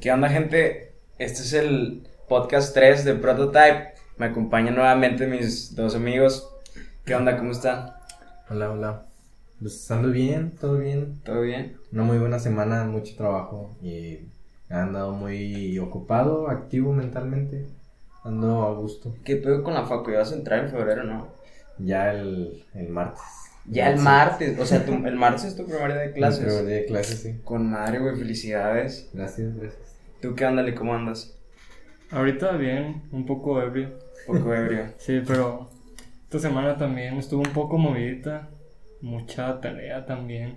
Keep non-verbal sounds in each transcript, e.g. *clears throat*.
¿Qué onda, gente? Este es el podcast 3 de Prototype. Me acompañan nuevamente mis dos amigos. ¿Qué onda? ¿Cómo están? Hola, hola. Pues ando bien, todo bien. ¿Todo bien? Una muy buena semana, mucho trabajo y he andado muy ocupado, activo mentalmente. Ando a gusto. ¿Qué pedo con la facu? ¿Ya vas a entrar en febrero, no? Ya el, el martes. Ya el Sí. martes. O sea, tu- *laughs* el martes es tu primer día de clases. Mi primer día de clases, sí. Con madre, güey. Felicidades. Gracias, gracias. ¿Tú qué onda, ¿Cómo andas? Ahorita bien, un poco ebrio. Poco ebrio. *laughs* Sí, pero esta semana también estuvo un poco movidita. Mucha tarea también.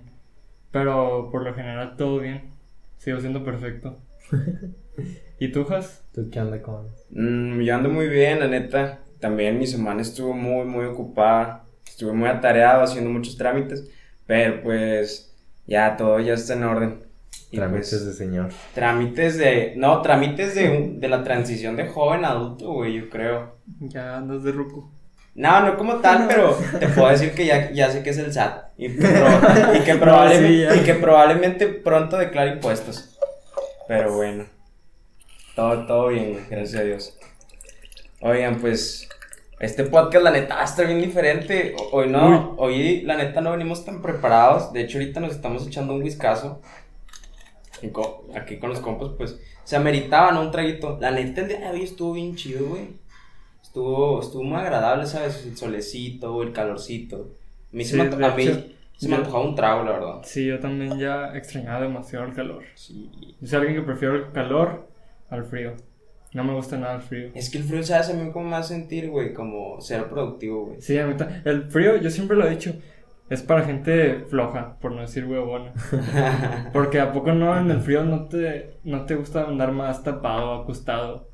Pero por lo general todo bien. Sigo siendo perfecto. *laughs* ¿Y tú, Has? ¿Tú qué onda con? Mm, yo ando muy bien, la neta. También mi semana estuvo muy, muy ocupada. Estuve muy atareado haciendo muchos trámites. Pero pues ya todo ya está en orden. Y, Trámites pues, de señor. Trámites de. No, trámites de, un- de la transición de joven a adulto, güey, yo creo. Ya andas de ruco. No, no como tal, *laughs* pero te puedo decir que ya, ya sé que es el SAT. Y que, proba- *laughs* y que probablemente, sí, y que probablemente pronto declare impuestos. Pero bueno. Todo, todo bien, güey, gracias a Dios. Oigan, pues. Este podcast, la neta, va a estar bien diferente. Hoy no, hoy la neta no venimos tan preparados. De hecho, ahorita nos estamos echando un whiskazo. Aquí con los compas, pues, se ameritaba, ¿no? Un traguito. La neta, el día de hoy estuvo bien chido, güey. Estuvo, estuvo muy agradable, ¿sabes? El solecito, el calorcito. A mí, se, Sí, me, anto- de a mí se me antojaba un trago, la verdad. Sí, yo también ya extrañaba demasiado el calor. Sí. Yo soy alguien que prefiero el calor al frío. No me gusta nada el frío. Es que el frío, ¿sabes? A mí como me hace sentir, güey, como ser productivo, güey. Sí, a mí ta- el frío, yo siempre lo he dicho, es para gente floja, por no decir huevona. *laughs* Porque a poco no en el frío no te, no te gusta andar más tapado, acostado.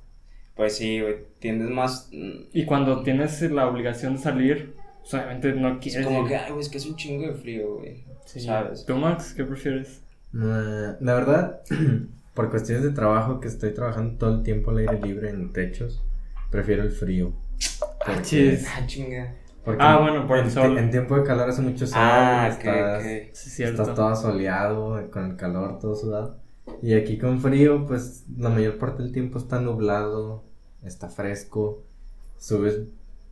Pues sí, güey, tiendes más... mm, Y cuando tienes la obligación de salir, pues obviamente no Es quieres. como ir. que, ay, güey, es que es un chingo de frío, güey. Sí. ¿Sabes? ¿Tú, Max, qué prefieres? Eh, la verdad, *clears throat* por cuestiones de trabajo, que estoy trabajando todo el tiempo al aire libre en techos, prefiero el frío. Porque- chis. Ah, chinga. porque Ah, bueno, por el en, sol. En tiempo de calor hace mucho sol. Ah, estás, ok. Sí, cierto. estás todo soleado, con el calor, todo sudado. Y aquí con frío, pues la mayor parte del tiempo está nublado, está fresco, subes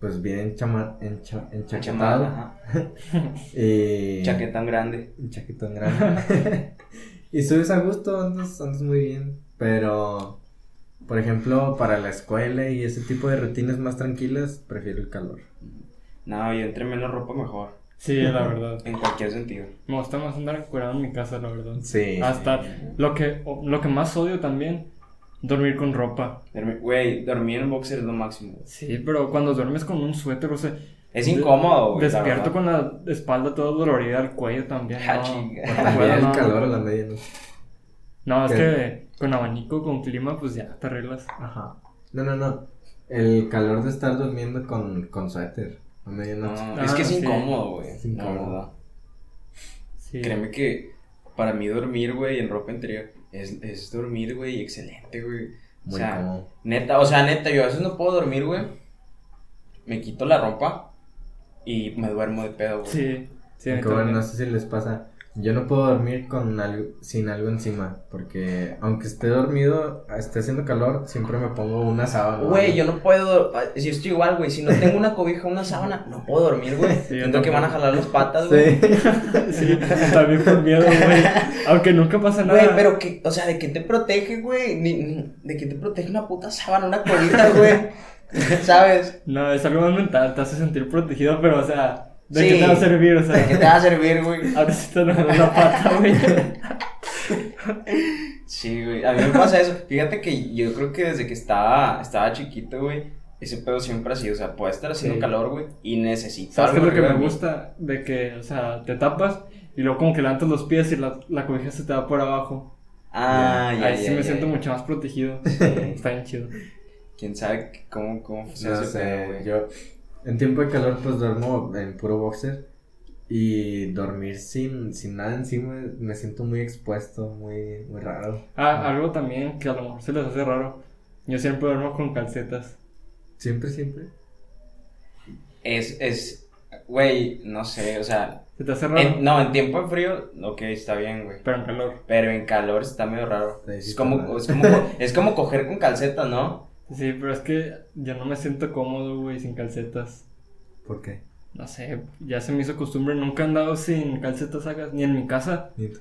pues bien chama, encha- enchaquetado. Ajá. *laughs* Y... Chaquetón grande. Un chaquetón grande. *laughs* y subes a gusto, andas, andas muy bien. Pero, por ejemplo, para la escuela y ese tipo de rutinas más tranquilas, prefiero el calor. No, yo entre menos ropa mejor. Sí, la verdad. En cualquier sentido. Me gusta más andar encuerado en mi casa, la verdad. Sí. Hasta lo que, lo que más odio también, dormir con ropa. Dormir- Güey, dormir en boxer es lo máximo. Sí, pero cuando duermes con un suéter, o sea, Es incómodo, güey. despierto con la espalda toda dolorida, el cuello también. Ah, No, También el no. calor a la medianoche. No, es ¿Qué? que con abanico, con clima, pues ya te arreglas. Ajá. No, no, no. El calor de estar durmiendo con, con suéter a medianoche. No, Ah, es que es sí. incómodo, güey. Es La incómodo. verdad. Sí. Créeme que para mí dormir, güey, en ropa interior es, es dormir, güey, excelente, güey. O Muy sea, cómodo. neta, o sea, neta, yo a veces no puedo dormir, güey. Me quito la ropa y me duermo de pedo, güey. Sí, sí. Aunque bueno, no sé si les pasa. Yo no puedo dormir con algo, sin algo encima. Porque aunque esté dormido, esté haciendo calor, siempre me pongo una sábana. Güey, yo no puedo, si estoy igual, güey, si no tengo una cobija, una sábana, no puedo dormir, güey. Sí, Siento que van a jalar las patas, güey. Sí. *laughs* Sí, también por miedo, güey. Aunque nunca pasa nada. Güey, pero que, o sea, ¿de qué te protege, güey? ¿De qué te protege una puta sábana, una cobija, güey? *laughs* *laughs* ¿Sabes? No, es algo más mental, te hace sentir protegido, pero, o sea, ¿de Sí. qué te va a servir? O ¿De qué te sea, va a servir, güey? *laughs* ahora sí te dan una pata, güey. *laughs* Sí, güey, a mí me pasa eso. Fíjate que yo creo que desde que estaba, estaba chiquito, güey, ese pedo siempre ha sido, o sea, puede estar haciendo Sí. calor, güey, y necesito ¿Sabes qué es lo que me gusta? De que, o sea, te tapas y luego como que levantas los pies y la, la cobija se te va por abajo. Ah, ya, Ahí ya, sí me ya, siento mucho más protegido. Está bien chido. ¿Quién sabe cómo, cómo funciona No güey? yo en tiempo de calor pues duermo en puro boxer y dormir sin, sin nada encima me siento muy expuesto, muy, muy raro. Ah, algo también que a lo mejor se les hace raro. Yo siempre duermo con calcetas. Siempre, siempre. Es, es, güey, no sé, o sea, ¿Se te hace raro? en- no, en tiempo de frío, ok, está bien, güey. Pero en calor. Pero en calor está medio raro. Sí, sí Es como, es como, co- es como coger con calcetas, ¿no? Sí, pero es que yo no me siento cómodo, güey, sin calcetas. ¿Por qué? No sé, ya se me hizo costumbre. Nunca he andado sin calcetas, sacas, ni en mi casa. Ni tú-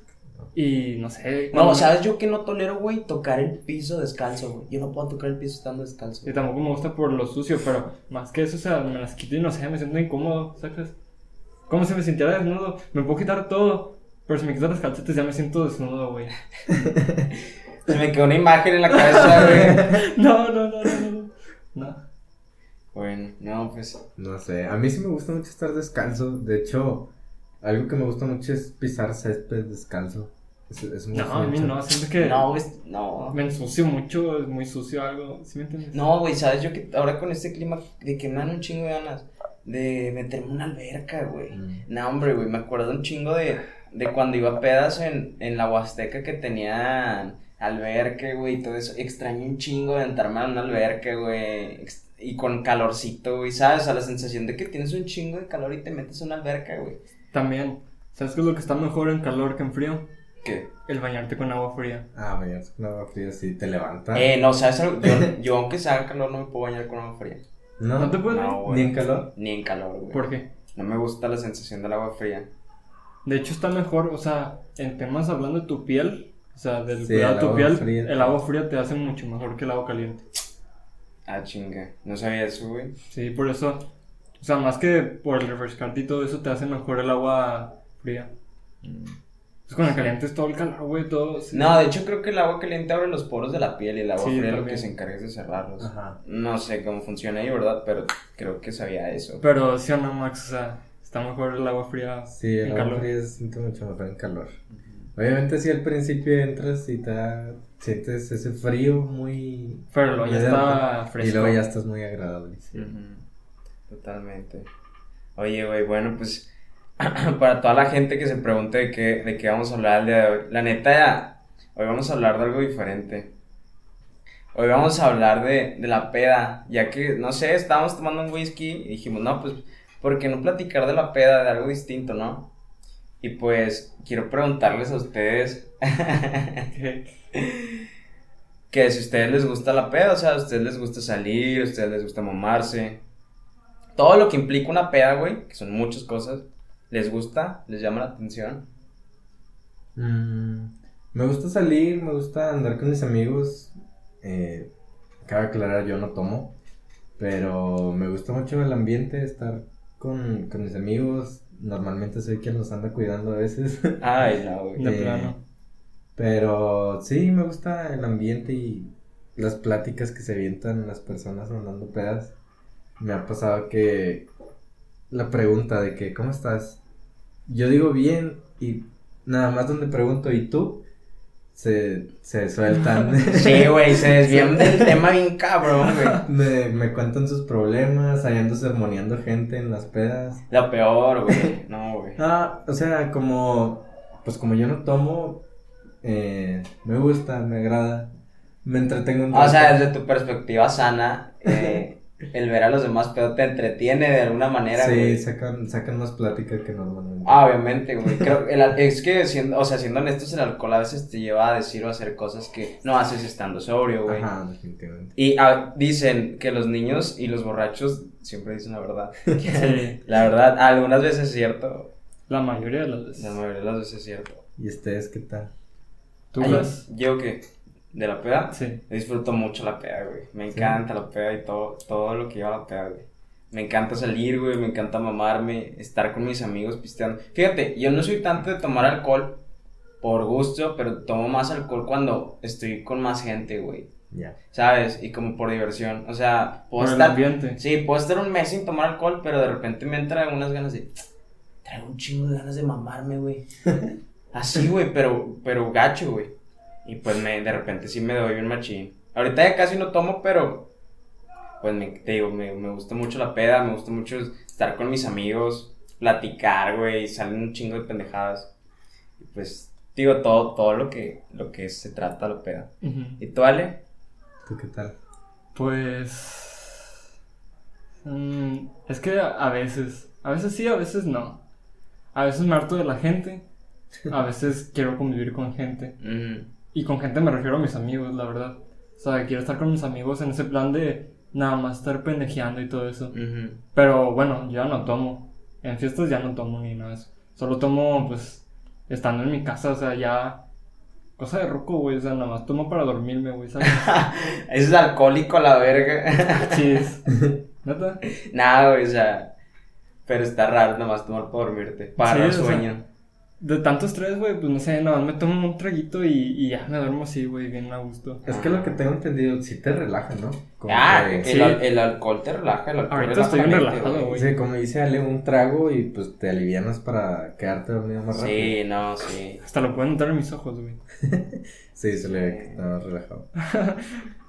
Y no sé. No, cuando- ¿sabes yo que no tolero, güey? Tocar el piso descalzo, güey. Yo no puedo tocar el piso estando descalzo. Y tampoco me gusta por lo sucio, pero más que eso, o sea, me las quito y no sé, me siento incómodo, ¿sacas? Como si me sintiera desnudo. Me puedo quitar todo, pero si me quito las calcetas ya me siento desnudo, güey. *laughs* Se me quedó una imagen en la cabeza, güey. *laughs* No, no, no, no, no. No. Bueno, no, pues. No sé, a mí sí me gusta mucho estar descalzo. De hecho, algo que me gusta mucho es pisar césped descalzo. Es, es muy No, a mí no, siento que No, güey, no. me ensucio mucho, es muy sucio algo, ¿sí me entiendes? No, güey, ¿sabes? Yo que ahora con este clima de que me dan un chingo de ganas de meterme en una alberca, güey. Mm. No, hombre, güey, me acuerdo un chingo de, de cuando iba a pedas en, en la Huasteca que tenían alberca, güey, y todo eso. Extraño un chingo de entrarme a una alberca, güey, y con calorcito, güey, ¿sabes? O sea, la sensación de que tienes un chingo de calor y te metes a una alberca, güey. También, ¿sabes qué es lo que está mejor en calor que en frío? ¿Qué? El bañarte con agua fría. Ah, bañarse con agua fría sí te levanta. Eh, no, ¿sabes? algo? Yo, yo aunque se haga calor no me puedo bañar con agua fría. no, ¿No te puedes? No, ni en calor. Ni en calor, güey. ¿Por qué? No me gusta la sensación del agua fría. De hecho está mejor, o sea, en temas hablando de tu piel, o sea, del Sí, cuidado de tu piel, fría. el agua fría te hace mucho mejor que el agua caliente. Ah, chinga. No sabía eso, güey. Sí, por eso, o sea, más que por el refrescarte y todo eso, te hace mejor el agua fría. Pues con el caliente es todo el calor, güey, todo. sí. No, de hecho creo que el agua caliente abre los poros de la piel y el agua Sí, fría lo que se encarga es de cerrarlos. Ajá. No sé cómo funciona ahí, ¿verdad? Pero creo que sabía eso. Pero sí o no, Max, o sea, está mejor el agua fría Sí, el en agua calor. fría se siente mucho mejor en calor. Obviamente si al principio entras y te sientes ese frío muy... Pero luego ya está fresco. Y luego ya estás muy agradable. sí. Totalmente. Oye, güey, bueno, pues *clears throat* para toda la gente que se pregunte de qué, de qué vamos a hablar el día de hoy, la neta, hoy vamos a hablar de algo diferente. Hoy vamos a hablar de, de la peda, ya que, no sé, estábamos tomando un whisky y dijimos, no, pues, ¿por qué no platicar de la peda, de algo distinto, no? Y pues, quiero preguntarles a ustedes *laughs* que si a ustedes les gusta la peda, o sea, a ustedes les gusta salir, a ustedes les gusta mamarse. Todo lo que implica una peda, güey, que son muchas cosas, les gusta, les llama la atención. Mm, me gusta salir, me gusta andar con mis amigos. Eh, cabe aclarar, yo no tomo. Pero me gusta mucho el ambiente, estar con, con mis amigos. Normalmente soy quien los anda cuidando a veces. *laughs* Ay, no, güey. De Eh, plano. Pero sí, me gusta el ambiente y las pláticas que se avientan las personas andando pedas. Me ha pasado que la pregunta de que, ¿cómo estás? Yo digo bien y nada más donde pregunto, ¿y tú? Se, se sueltan. *laughs* Sí, *laughs* güey, se desvían del tema bien cabrón, güey. me, me cuentan sus problemas, ahí ando sermoneando gente en las pedas. Lo peor, güey. No, güey. Ah, o sea, como, pues como yo no tomo, eh, me gusta, me agrada, me entretengo un O sea, rato. desde tu perspectiva sana, eh, *laughs* el ver a los demás pedo te entretiene de alguna manera, Sí, güey. sacan, sacan más plática que normalmente. Ah, obviamente, güey. Creo el es que siendo, o sea, siendo honestos, el alcohol a veces te lleva a decir o a hacer cosas que no haces estando sobrio, güey. Ajá, definitivamente. Y ah, dicen que los niños y los borrachos siempre dicen la verdad. *laughs* Sí, La verdad, algunas veces es cierto. la mayoría de las veces. La mayoría de las veces es cierto. ¿Y ustedes qué tal? ¿Tú Ay? ¿Yo qué? ¿De la peda? Sí. Disfruto mucho la peda, güey. Me encanta la peda y todo, todo lo que lleva la peda, güey. Me encanta salir, güey. Me encanta mamarme, estar con mis amigos pisteando. Fíjate, yo no soy tanto de tomar alcohol por gusto, pero tomo más alcohol cuando estoy con más gente, güey. Ya. ¿Sabes? Y como por diversión. O sea, puedo Por el estar. ambiente. Sí, puedo estar un mes sin tomar alcohol, pero de repente me entran unas ganas de. Traigo un chingo de ganas de mamarme, güey. *laughs* Así, güey, pero, pero gacho, güey. Y pues me, de repente sí me doy un machín. Ahorita ya casi no tomo, pero. Pues me, te digo, me, me gusta mucho la peda, me gusta mucho estar con mis amigos, platicar, güey, salen un chingo de pendejadas. Y pues, digo, todo, todo lo que, lo que se trata la peda. ¿Y tú, Ale? ¿Tú qué tal? Pues. mm, es que a veces. A veces sí, a veces no. A veces me harto de la gente. A veces quiero convivir con gente. *laughs* Y con gente me refiero a mis amigos, la verdad. O sea, quiero estar con mis amigos en ese plan de nada más estar pendejeando y todo eso. Pero bueno, yo ya no tomo. En fiestas ya no tomo ni nada de eso. Solo tomo, pues, estando en mi casa, o sea, ya. Cosa de roco, güey. O sea, nada más tomo para dormirme, güey, ¿sabes? *laughs* Es alcohólico la verga. Chis. *laughs* ¿Neta? Nada, güey, o sea. Pero está raro nomás tomar para dormirte. Para Sí, el o sea, sueño. De tanto estrés, güey, pues no sé, nada más me tomo un traguito y, y ya me duermo así, güey, bien a gusto. Es que lo que tengo entendido, sí te relaja, ¿no? Como ah, que- el, sí. al- el alcohol te relaja. El alcohol Ahorita relaja estoy bien mente, relajado, güey. Sí, como dice Ale, un trago y pues te alivianas para quedarte dormido más rápido. Sí, no, sí. Hasta lo pueden notar en mis ojos, güey. *laughs* Sí, se le ve que está relajado. *laughs*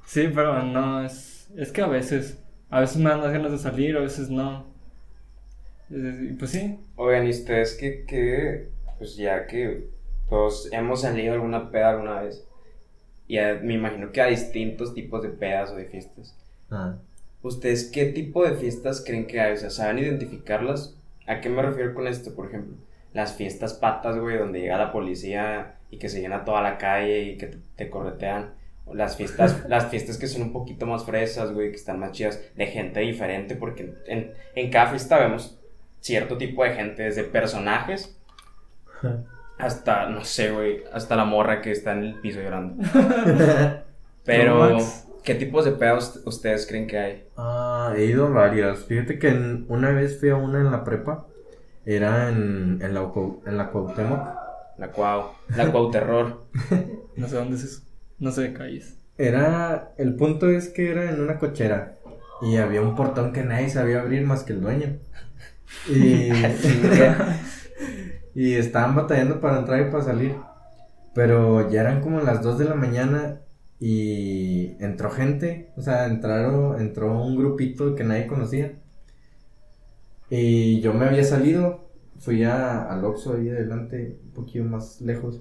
Sí, pero no, es, es que a veces, a veces me dan las ganas de salir, a veces no. Y pues sí, Oigan, ¿y ustedes qué, qué, pues ya que todos hemos salido a alguna peda alguna vez? Y a- me imagino que a distintos tipos de pedas o de fiestas. Ah, ¿Ustedes qué tipo de fiestas creen que hay? O sea, ¿saben identificarlas? ¿A qué me refiero con esto, por ejemplo? Las fiestas patas, güey, donde llega la policía y que se llena toda la calle y que te, te corretean. O las fiestas, *laughs* las fiestas que son un poquito más fresas, güey, que están más chidas, de gente diferente, porque en, en cada fiesta vemos cierto tipo de gente, desde personajes hasta, no sé, güey, hasta la morra que está en el piso llorando. *laughs* Pero. ¿qué tipos de pedos ustedes creen que hay? Ah, he ido a varias. Fíjate que en- una vez fui a una en la prepa. Era en, en, la, en la Cuauhtémoc. La cuau, la cuau terror. *laughs* no sé dónde es eso. No sé de calles. Era, el punto es que era en una cochera. Y había un portón que nadie sabía abrir más que el dueño. Y, *laughs* y estaban batallando para entrar y para salir. Pero ya eran como las 2 de la mañana y entró gente. O sea, entraron, entró un grupito que nadie conocía. Y yo me había salido. Fui a, al Oxxo ahí adelante, un poquito más lejos.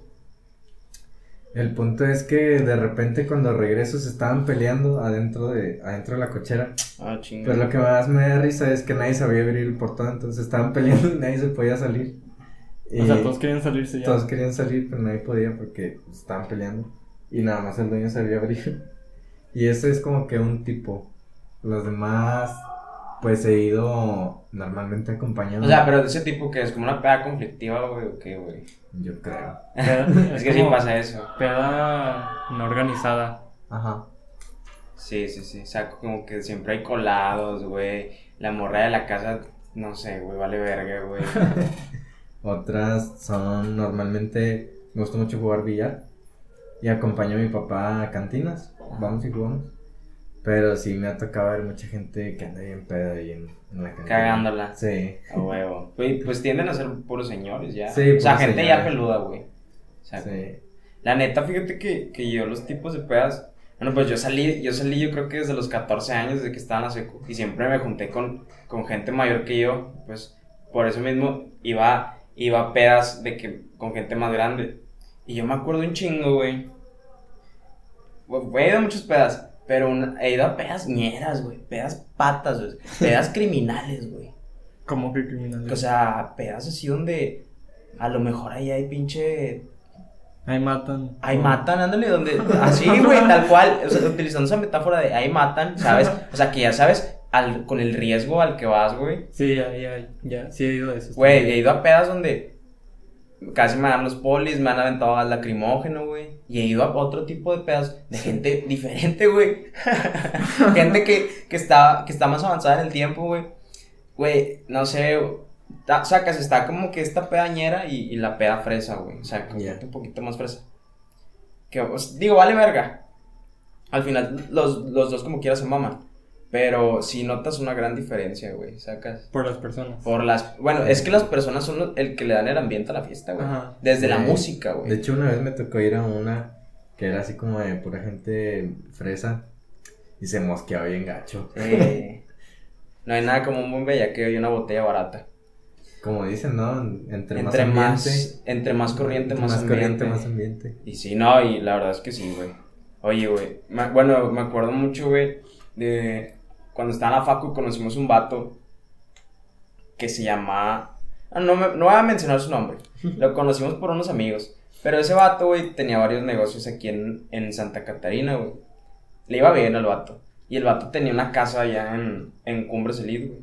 El punto es que de repente cuando regreso se estaban peleando adentro de, adentro de la cochera. Ah, chinga. Pero lo que más me da risa es que nadie sabía abrir el portón, entonces estaban peleando y nadie se podía salir. Y O sea, todos querían salirse ya. todos querían salir, pero nadie podía porque estaban peleando. Y nada más el dueño sabía abrir. Y ese es como que un tipo. Los demás, pues he ido normalmente acompañado. O sea, pero de ese tipo que es como una peda conflictiva, güey, o qué, güey. Yo creo. *laughs* Es que sí pasa eso. Peda no organizada. Ajá. Sí, sí, sí. O sea, como que siempre hay colados, güey. La morra de la casa, no sé, güey, vale verga, güey. *laughs* Otras son normalmente, me gusta mucho jugar billar y acompaño a mi papá a cantinas, vamos y jugamos. Pero sí me ha tocado ver mucha gente que anda bien peda ahí en, en la cantina. Cagándola. Sí. A huevo. Güey, pues tienden a ser puros señores ya. Sí, o sea, gente ya peluda, güey. O sea, Sí. La neta, fíjate que, que yo los tipos de pedas, bueno, pues yo salí, yo salí yo creo que desde los 14 años, desde que estaba en la secu, y siempre me junté con, con gente mayor que yo, pues por eso mismo iba, iba a pedas de que, con gente más grande. Y yo me acuerdo un chingo, güey. Güey, he ido a muchas pedas, pero una- he ido a pedas ñeras, güey, pedas patas, güey, *laughs* pedas criminales, güey. ¿Cómo que criminales? O sea, pedas así donde a lo mejor ahí hay pinche Ahí matan. Ahí matan, ándale, donde. *laughs* Así, güey, tal cual. O sea, utilizando esa metáfora de ahí matan, ¿sabes? O sea, que ya sabes al, con el riesgo al que vas, güey. Sí, ya, ya, ya. Sí he ido a eso. Güey, he ido a pedas donde casi me dan los polis, me han aventado gas lacrimógeno, güey. Y he ido a otro tipo de pedas de gente diferente, güey. *laughs* gente que, que, está, que está más avanzada en el tiempo, güey. Güey, no sé. ta- Sacas, está como que esta pedañera y, y la peda fresa, güey. O sea, como que un poquito más fresa. Que, pues, digo, vale verga. Al final, los, los dos como quieras se maman. Pero si notas una gran diferencia, güey. Sacas. Por las personas. Por las. Bueno, es que las personas son el que le dan el ambiente a la fiesta, güey. Ajá. Desde la Sí. música, güey. De hecho, una vez me tocó ir a una que era así como de pura gente fresa y se mosqueaba bien gacho. Sí. No hay nada como un buen bellaqueo y una botella barata. Como dicen, ¿no? Entre, Entre más más, ambiente, entre más corriente, más, ambiente. corriente, más ambiente. Y sí, no, y la verdad es que sí, güey. Oye, güey. Bueno, me acuerdo mucho, güey, de cuando estaba en la facu conocimos un vato que se llama. ah, No, me- no voy a mencionar su nombre. *laughs* Lo conocimos por unos amigos. Pero ese vato, güey, tenía varios negocios aquí en, en Santa Catarina, güey. Le iba bien al vato. Y el vato tenía una casa allá en, en Cumbres Elite, güey.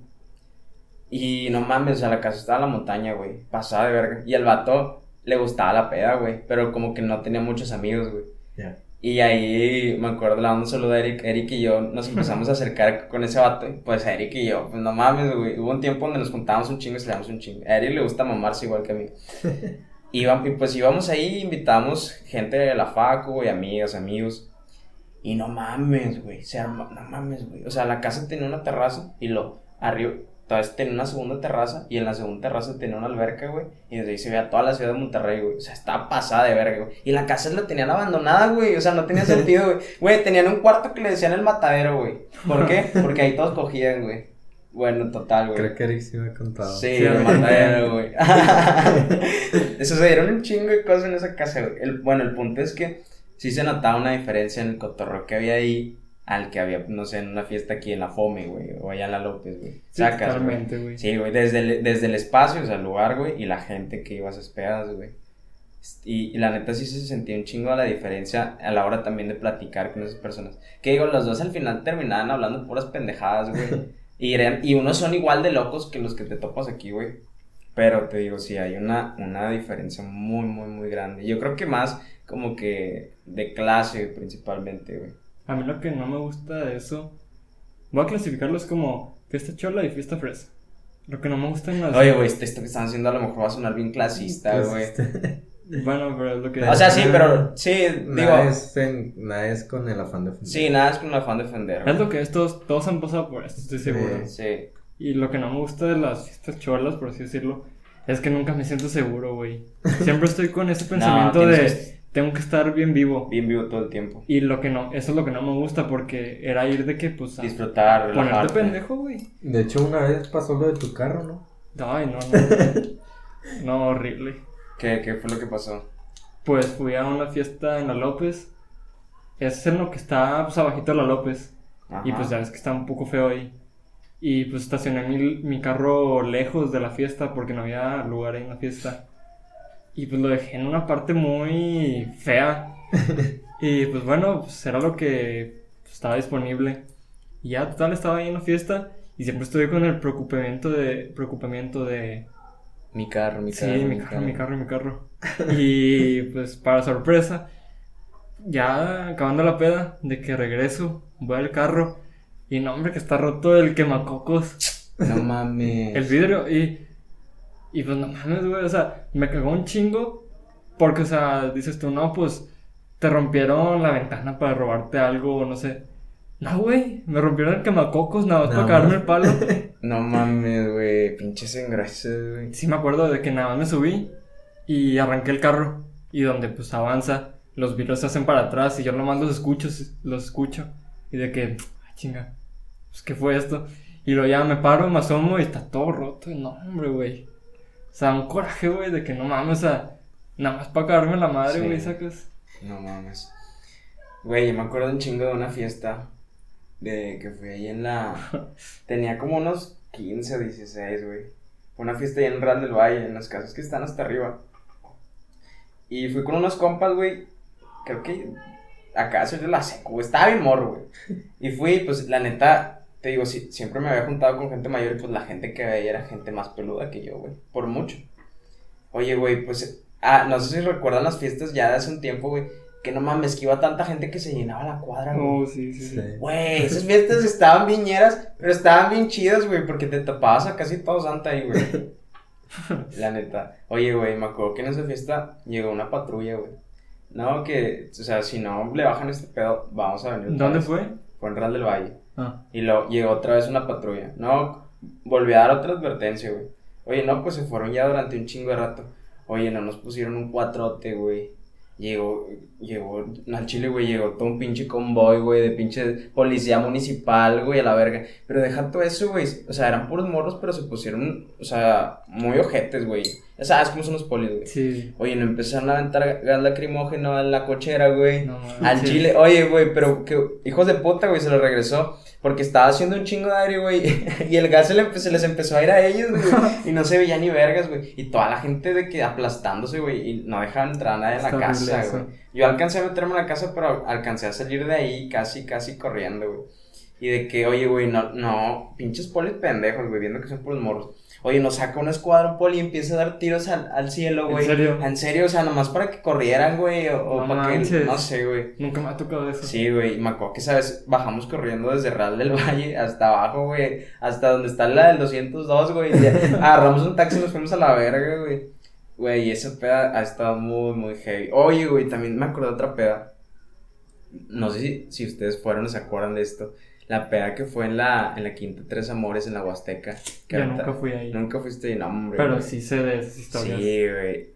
Y no mames, o sea, la casa estaba en la montaña, güey. Pasada de verga. Y al vato le gustaba la peda, güey. Pero como que no tenía muchos amigos, güey. Ya. Y ahí me acuerdo, le dando un saludo a Eric. Eric y yo nos empezamos a acercar con ese vato. y Pues a Eric y yo, pues no mames, güey. Hubo un tiempo donde nos juntábamos un chingo y salíamos un chingo. A Eric le gusta mamarse igual que a mí. *laughs* Iba- y pues íbamos ahí, invitamos gente de la facu, güey, amigas, amigos. Y no mames, güey. Se arma, no mames, güey. O sea, la casa tenía una terraza y lo arriba. Entonces tenía una segunda terraza y en la segunda terraza tenía una alberca, güey. Y desde ahí se veía toda la ciudad de Monterrey, güey. O sea, estaba pasada de verga, güey. Y la casa la tenían abandonada, güey. O sea, no tenía *laughs* sentido, güey. Güey, tenían un cuarto que le decían el matadero, güey. ¿Por qué? *laughs* Porque ahí todos cogían, güey. Bueno, total, güey. Creo que Eric sí me ha contado. Sí, Sí, el güey. matadero, *laughs* güey. Sucedieron un chingo de cosas en esa casa, güey. El, bueno, el punto es que sí se notaba una diferencia en el cotorreo que había ahí al que había, no sé, en una fiesta aquí en la Fome, güey, o allá en la López, güey. Sí, Sacas, totalmente, güey. Sí, güey, desde el, desde el espacio, o sea, el lugar, güey, y la gente que iba a güey. Y, y la neta sí se sentía un chingo la diferencia a la hora también de platicar con esas personas. Que digo, los dos al final terminaban hablando puras pendejadas, güey. *laughs* y, eran- y unos son igual de locos que los que te topas aquí, güey. Pero te digo, sí, hay una, una diferencia muy, muy, muy grande. Yo creo que más como que de clase principalmente, güey. A mí lo que no me gusta de eso, voy a clasificarlos como fiesta chola y fiesta fresa. Lo que no me gusta en las... Oye, güey, esto esto que están haciendo a lo mejor va a sonar bien clasista, Pues, güey. este, *laughs* Bueno, pero es lo que... O sea, sí, pero sí, digo... nada, es en- nada es con el afán de ofender. Sí, nada es con el afán de ofender. Es lo que es, todos, todos han pasado por esto, estoy seguro. Sí. Y lo que no me gusta de las fiestas cholas, por así decirlo, es que nunca me siento seguro, güey. Siempre estoy con ese *laughs* pensamiento tienes de que- tengo que estar bien vivo. Bien vivo todo el tiempo. Y lo que no, eso es lo que no me gusta porque era ir de que, pues, a Disfrutar, ponerte relajarte. pendejo, güey. De hecho, una vez pasó lo de tu carro, ¿no? Ay, no, no. *laughs* no, horrible. ¿Qué, ¿Qué fue lo que pasó? Pues fui a una fiesta en la López. Es en lo que está, pues, abajito de la López. Y pues ya ves que está un poco feo ahí. Y pues estacioné mi, mi carro lejos de la fiesta porque no había lugar ahí en la fiesta. Y pues lo dejé en una parte muy fea. *laughs* y pues bueno, pues era lo que pues, estaba disponible. Y ya total estaba ahí en la fiesta y siempre estuve con el preocupamiento de preocupamiento de Mi carro, mi sí, carro. mi carro, mi carro, mi carro. *laughs* Y pues para sorpresa, ya acabando la peda, de que regreso, voy al carro y no, hombre, que está roto el quemacocos, No mames. el vidrio y, y pues no mames, güey, o sea, me cagó un chingo porque, o sea, dices tú, no, pues te rompieron la ventana para robarte algo o no sé. No, güey, me rompieron el quemacocos nada más No, para cagarme el palo. *laughs* No mames, güey. Pinches engrases, güey. Sí me acuerdo de que nada más me subí y arranqué el carro y donde pues avanza, los vidrios se hacen para atrás y yo nomás los escucho, los escucho y de que, ah, chinga, pues qué fue esto y luego ya me paro, me asomo y está todo roto, no hombre, güey. O sea, un coraje, güey, de que no mames, o sea, nada más para cagarme la madre, Sí. güey, sacas. No mames. Güey, yo me acuerdo un chingo de una fiesta. De que fui ahí en la. *laughs* Tenía como unos 15 o 16, güey. Fue una fiesta ahí en Real del Valle, en las casas que están hasta arriba. Y fui con unos compas, güey. Creo que. Acá soy de la güey. Estaba bien morro, güey. Y fui, pues la neta. Te digo, sí, siempre me había juntado con gente mayor y pues la gente que veía era gente más peluda que yo, güey. Por mucho. Oye, güey, pues. Ah, no sé si recuerdan las fiestas ya de hace un tiempo, güey. Que no mames, que iba tanta gente que se llenaba la cuadra, güey. Oh, sí, sí. Güey, esas fiestas estaban viñeras, pero estaban bien chidas, güey, porque te topabas a casi todo santa ahí, güey. *laughs* La neta. Oye, güey, me acuerdo que en esa fiesta llegó una patrulla, güey. No, que, o sea, si no le bajan este pedo, vamos a venir. ¿Dónde vez. fue? Fue en Real del Valle. Ah, Y luego llegó otra vez una patrulla. No, volví a dar otra advertencia, güey. Oye, no, pues se fueron ya durante un chingo de rato. Oye, no nos pusieron un cuatrote, güey. Llegó, llegó, al Chile, güey, llegó todo un pinche convoy, güey, de pinche policía municipal, güey, a la verga. Pero deja todo eso, güey. O sea, eran puros morros, pero se pusieron, o sea, muy ojetes, güey. Ya sabes cómo son los polis, güey. sí. Oye, no empezaron a aventar gas lacrimógeno en la cochera, güey. No, Al sí. chile, oye, güey, pero que hijos de puta, güey, se lo regresó. Porque estaba haciendo un chingo de aire, güey. *laughs* Y el gas se, le se les empezó a ir a ellos, güey. Y no se veía ni vergas, güey. Y toda la gente de que aplastándose, güey. Y no dejaban entrar a nadie en la casa, güey. Yo alcancé a meterme en la casa, pero alcancé a salir de ahí casi, casi corriendo, güey. Y de que, oye, güey, no, no, pinches polis pendejos, güey, viendo que son puros morros. Oye, nos saca un escuadrón poli y empieza a dar tiros al, al cielo, ¿En güey. serio? En serio, o sea, nomás para que corrieran, güey, o, o No para que, no sé, güey. Nunca me ha tocado eso. Sí, güey, y me acuerdo que, ¿sabes? Bajamos corriendo desde Real del Valle hasta abajo, güey, hasta donde está la del 202, güey. *laughs* Agarramos un taxi y nos fuimos a la verga, güey. Güey, esa peda ha estado muy, muy heavy. Oye, güey, también me acordé de otra peda. No sé si, si ustedes fueron o se acuerdan de esto. La peda que fue en la, en la Quinta Tres Amores en la Huasteca. que Yo nunca fui ahí. Nunca fuiste no, hombre. Pero güey. sí sé de esas historias. Sí, güey.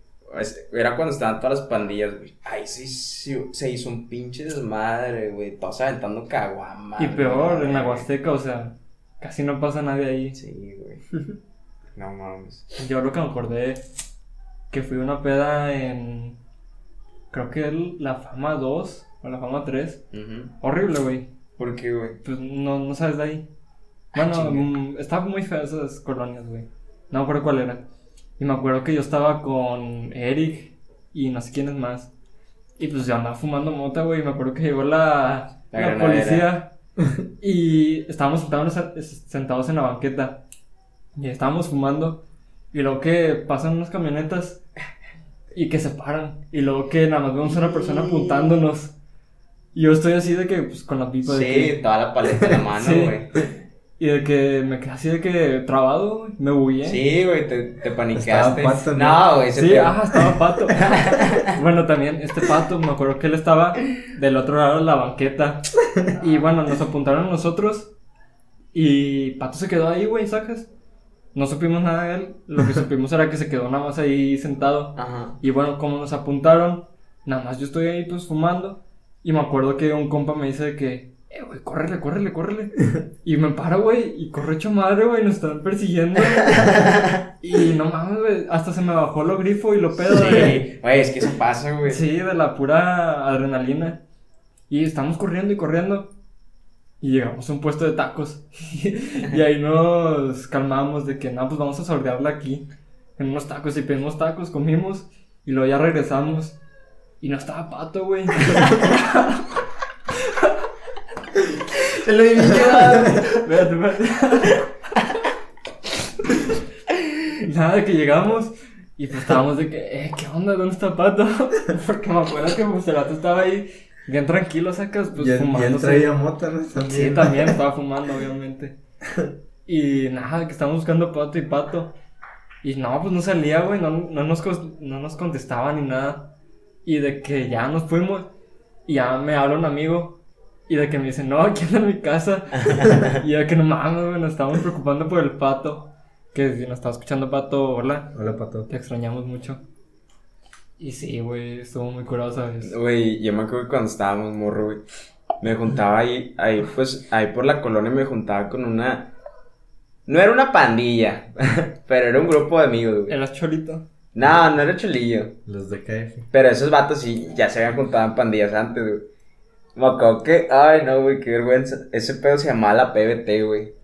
Era cuando estaban todas las pandillas, güey. Ahí se hizo, se hizo un pinche desmadre, güey. Todos aventando caguamas. Y peor, güey. en la Huasteca, o sea, casi no pasa nadie ahí. Sí, güey. *laughs* No mames. Yo lo que me acordé que fui a una peda en. Creo que la fama 2 o la fama 3. Ujú. Horrible, güey. ¿Por qué, güey? Pues no, no sabes de ahí. Ah, Bueno, mm, estaban muy feas esas colonias, güey. No me acuerdo cuál era. Y me acuerdo que yo estaba con Eric y no sé quiénes más. Y pues yo andaba fumando mota, güey. Y me acuerdo que llegó la, La la policía. *laughs* y estábamos sentados, sentados en la banqueta. Y estábamos fumando. Y luego que pasan unas camionetas. Y que se paran. Y luego que nada más vemos a una persona apuntándonos. Y yo estoy así de que, pues con la pipa de que- Sí, toda la paleta en la mano, *laughs* Sí. güey. y de que me quedé así de que trabado, güey, me bullé. Sí, güey, te, te panicaste. Estaba pato, ¿no? no, güey, se Sí, te- ajá, estaba pato. *laughs* bueno, también este pato, me acuerdo que él estaba del otro lado de la banqueta. Y bueno, nos apuntaron a nosotros. Y pato se quedó ahí, güey, sacas. No supimos nada de él. Lo que supimos era que se quedó nada más ahí sentado. Ajá. Y bueno, como nos apuntaron, nada más yo estoy ahí pues fumando. Y me acuerdo que un compa me dice que, eh, güey, córrele, córrele, córrele. Y me paro, güey, y corre hecho madre, güey, nos están persiguiendo. *laughs* y no mames, güey, hasta se me bajó lo grifo y lo pedo Sí, güey, es que eso pasa, güey. sí, de la pura adrenalina. Y estamos corriendo y corriendo. Y llegamos a un puesto de tacos. *laughs* y ahí nos calmamos de que, no, pues vamos a sordearla aquí. En unos tacos y pedimos tacos, comimos. Y luego ya regresamos. Y no estaba pato, güey. *laughs* Se lo dije Espérate, espérate. Nada, que llegamos y pues estábamos de que, eh, ¿qué onda? ¿Dónde está Pato? *laughs* Porque me acuerdo que pues, el vato estaba ahí bien tranquilo, sacas, pues y, él- y él fumándose. traía mota, ¿no? Sí, también estaba fumando, obviamente. Y nada, que estábamos buscando Pato y Pato. Y no, pues no salía, güey, no, no, nos, no nos contestaba ni nada. Y de que ya nos fuimos, y ya me habla un amigo, y de que me dice, no, aquí anda en mi casa. *laughs* y de que no mames, güey, nos estábamos preocupando por el Pato. Que si nos estaba escuchando Pato, hola, Hola, pato. te extrañamos mucho. Y sí, güey, estuvo muy curado, ¿sabes? Güey, yo me acuerdo que cuando estábamos morro, güey, me juntaba ahí, ahí, pues, ahí por la colonia me juntaba con una... No era una pandilla, *laughs* pero era un grupo de amigos, güey. ¿Eras cholito? No, no era cholillo. Los de KF. Pero esos vatos sí, ya se habían juntado en pandillas antes, güey. Me acuerdo que, ay, no, güey, qué vergüenza. Ese pedo se llamaba la PBT, güey.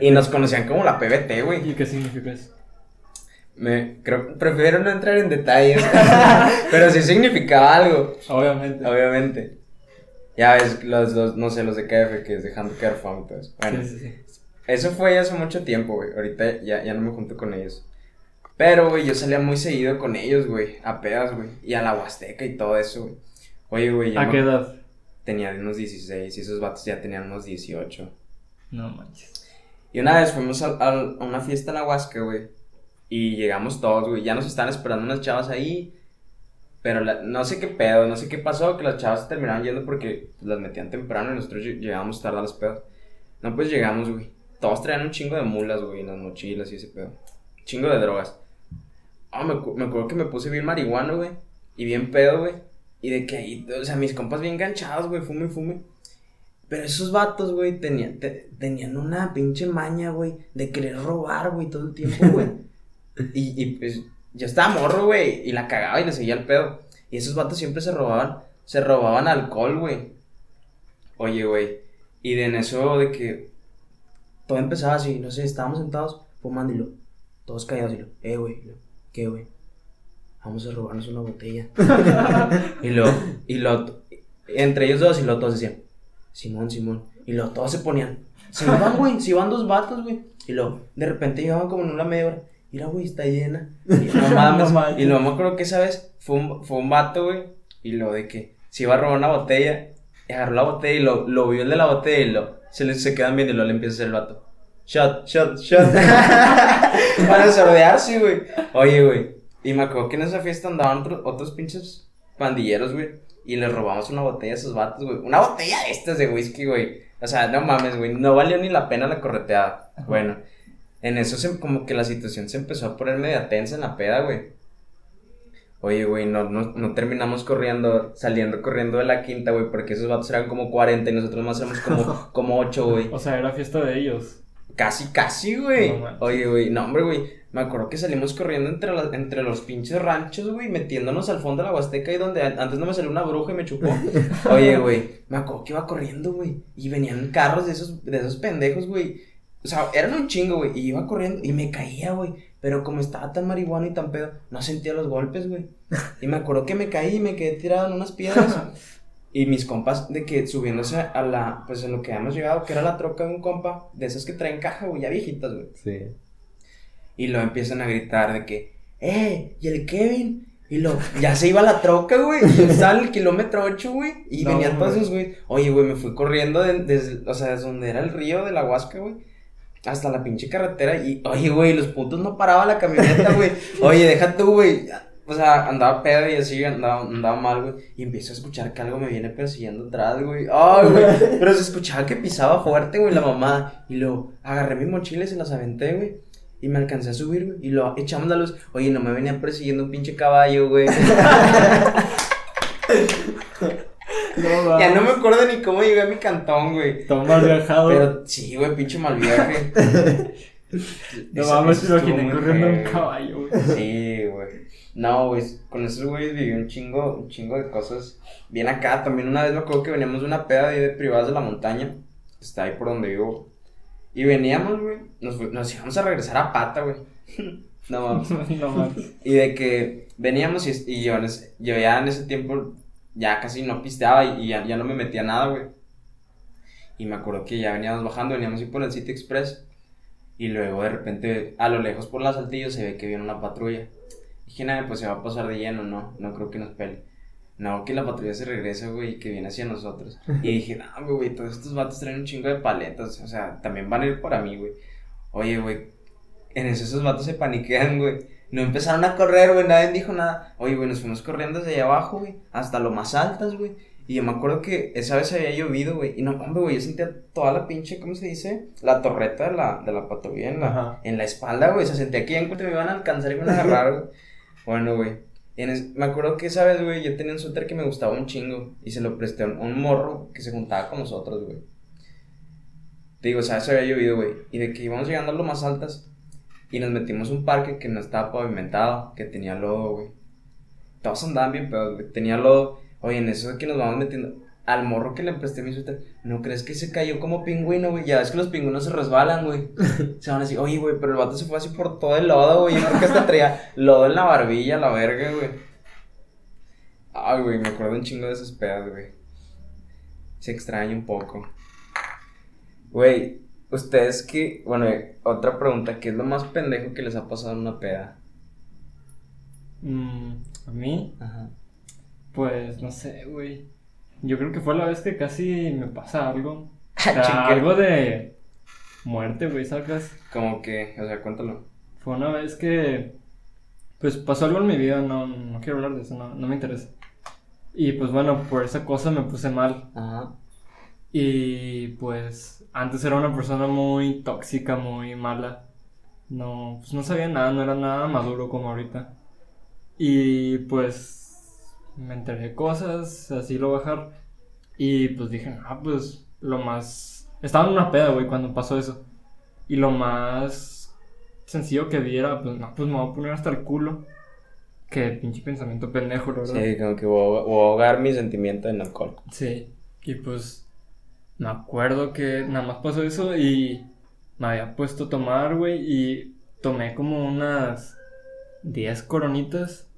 Y nos conocían como la PBT, güey. ¿Y qué significa eso? Me, creo, prefiero no entrar en detalles. *laughs* pero sí significaba algo. Obviamente. Obviamente. Ya ves, los, los, no sé, los de KF, que es dejando care fun, pues. Bueno, Sí, sí, sí. eso fue hace mucho tiempo, güey. Ahorita ya, ya no me junto con ellos. Pero, güey, yo salía muy seguido con ellos, güey. A pedas, güey. Y a la Huasteca y todo eso, güey. Oye, güey, ¿A me- qué edad? tenía unos 16 y esos vatos ya tenían unos 18. No manches. Y una vez fuimos a, a- a una fiesta en la Huasca, güey. Y llegamos todos, güey. Ya nos estaban esperando unas chavas ahí. Pero la- no sé qué pedo, no sé qué pasó, que las chavas se terminaron yendo porque las metían temprano y nosotros lle- llegábamos tarde a las pedas. No, pues llegamos, güey. Todos traían un chingo de mulas, güey, en las mochilas y ese pedo. Chingo de drogas. Ah, me, me acuerdo que me puse bien marihuano, güey. Y bien pedo, güey. Y de que ahí, o sea, mis compas bien ganchados, güey, fume, fume. Pero esos vatos, güey, tenían, te- tenían una pinche maña, güey, de querer robar, güey, todo el tiempo, güey. *laughs* y, y pues yo estaba morro, güey, y la cagaba y le seguía el pedo. Y esos vatos siempre se robaban, se robaban alcohol, güey. Oye, güey, Y de en eso de que todo empezaba así, no sé, estábamos sentados fumando y lo, todos callados y lo, eh, güey, ¿qué, güey? Vamos a robarnos una botella. *laughs* y lo, y lo, entre ellos dos y lo todos decían, Simón, Simón. Y lo, todos se ponían, si van, güey, si van dos vatos, güey. Y lo, de repente llegaban como en una media hora. Mira, güey, está llena. Y no *laughs* mames. No y lo me acuerdo que esa vez fue un, fue un vato, güey. Y lo de que se iba a robar una botella. y Agarró la botella y lo, lo vio el de la botella y lo se, le, se quedan viendo y lo le empieza a hacer el vato. Shot, shot, shot. *laughs* Para sordearse, güey. Oye, güey. Y me acuerdo que en esa fiesta andaban otro- otros pinches pandilleros, güey. Y les robamos una botella a esos vatos, güey. Una botella de estas de whisky, güey. O sea, no mames, güey. No valió ni la pena la correteada. Bueno, en eso se, como que la situación se empezó a poner media tensa en la peda, güey. Oye, güey, no, no, no terminamos corriendo, saliendo corriendo de la quinta, güey, porque esos vatos eran como 40 y nosotros más éramos como, *laughs* como 8, güey. O sea, era fiesta de ellos. Casi, casi, güey. No. Oye, güey, no, hombre, güey. Me acuerdo que salimos corriendo entre, entre los pinches ranchos, güey, metiéndonos al fondo de la Huasteca y donde an- antes no me salió una bruja y me chupó. *laughs* Oye, güey, me acuerdo que iba corriendo, güey. Y venían carros de esos, de esos pendejos, güey. O sea, eran un chingo, güey. Y iba corriendo y me caía, güey. Pero como estaba tan marihuana y tan pedo, no sentía los golpes, güey. Y me acuerdo que me caí y me quedé tirado en unas piedras. *laughs* Y mis compas de que subiéndose a la, pues en lo que habíamos llegado, que era la troca de un compa, de esas que traen caja, güey, ya viejitas, güey. Sí. Y lo empiezan a gritar de que, ¡eh! ¿Y el Kevin? Y lo, ya se iba la troca, güey. *laughs* Y en el kilómetro 8, güey. Y No, venían todos esos, güey. Oye, güey, me fui corriendo de- desde, o sea, desde donde era el río de la Huasca, güey. Hasta la pinche carretera. Y, oye, güey, los putos no paraban la camioneta, güey. *laughs* Oye, deja tú, güey. O sea, andaba pedo y así, andaba, andaba mal, güey. Y empiezo a escuchar que algo me viene persiguiendo atrás, güey. Ay, güey. *laughs* Pero se escuchaba que pisaba fuerte, güey, la mamá. Y luego agarré mis mochilas y se las aventé, güey. Y me alcancé a subir, güey. Y lo echamos la luz. Oye, no me venía persiguiendo un pinche caballo, güey. *laughs* No, ya no me acuerdo ni cómo llegué a mi cantón, güey. Todo mal viajado. Pero sí, güey, pinche mal viaje. *laughs* no mames, imaginé corriendo un caballo, güey. Sí, güey. No, güey, con esos güeyes viví un chingo, un chingo de cosas. Bien acá, también una vez me acuerdo que veníamos de una peda de, privadas de la montaña. Está ahí por donde vivo. Y veníamos, güey. Nos, nos íbamos a regresar a pata, güey. *laughs* no mames. *laughs* No mames. Y de que veníamos y, y yo, en ese- yo ya en ese tiempo ya casi no pisteaba y, y ya, ya no me metía nada, güey. Y me acuerdo que ya veníamos bajando, veníamos por el City Express. Y luego de repente, a lo lejos por la saltillo se ve que viene una patrulla. Dije, nada, pues se va a pasar de lleno, no, no creo que nos pele. No, que la patrulla se regresa, güey, que viene hacia nosotros. Y *laughs* dije, no, güey, todos estos vatos traen un chingo de paletas. O sea, también van a ir por a mí, güey. Oye, güey, en eso esos vatos se paniquean, güey. No empezaron a correr, güey, nadie dijo nada. Oye, güey, nos fuimos corriendo desde allá abajo, güey, hasta lo más altas, güey. Y yo me acuerdo que esa vez había llovido, güey. Y no, hombre, güey, yo sentía toda la pinche, ¿cómo se dice? La torreta de la, de la patrulla en la, Ajá. en la espalda, güey. Se sentía que ya en cuanto me iban a alcanzar y me iban a agarrar, güey. Bueno, güey. es- me acuerdo que esa vez, güey, yo tenía un suéter que me gustaba un chingo. Y se lo presté a un, morro que se juntaba con nosotros, güey. Te digo, sea, eso había llovido, güey. Y de que íbamos llegando a lo más altas. Y nos metimos a un parque que no estaba pavimentado, que tenía lodo, güey. Todos andaban bien, pero tenía lodo. Oye, en eso de que nos vamos metiendo. Al morro que le presté mi suéter, ¿no crees que se cayó como pingüino, güey? Ya ves que los pingüinos se resbalan, güey. *laughs* Se van así, oye, güey, pero el vato se fue así por todo el lodo, güey. Yo creo que hasta traía lodo en la barbilla, la verga, güey. Ay, güey, me acuerdo un chingo de esas pedas, güey. Se extraña un poco. Güey, ustedes que, bueno, eh, otra pregunta, ¿qué es lo más pendejo que les ha pasado en una peda? Mm, a mí, Ajá. pues no sé, güey. Yo creo que fue la vez que casi me pasa algo. O *laughs* Ah, sea, algo de muerte, güey, sacas. Como que, o sea, cuéntalo. Fue una vez que, pues pasó algo en mi vida, no, no quiero hablar de eso, no, no me interesa. Y pues bueno, por esa cosa me puse mal. Ajá. Y pues antes era una persona muy tóxica, muy mala. No, pues no sabía nada, no era nada maduro como ahorita. Y pues me enteré de cosas, así lo bajar. Y pues dije, ah, pues lo más... Estaba en una peda, güey, cuando pasó eso. Y lo más sencillo que vi era, pues no, pues me voy a poner hasta el culo. Que pinche pensamiento pendejo, la verdad. Sí, como que voy a, voy a ahogar mi sentimiento en alcohol. Sí, y pues me acuerdo que nada más pasó eso y me había puesto a tomar, güey, y tomé como unas 10 coronitas.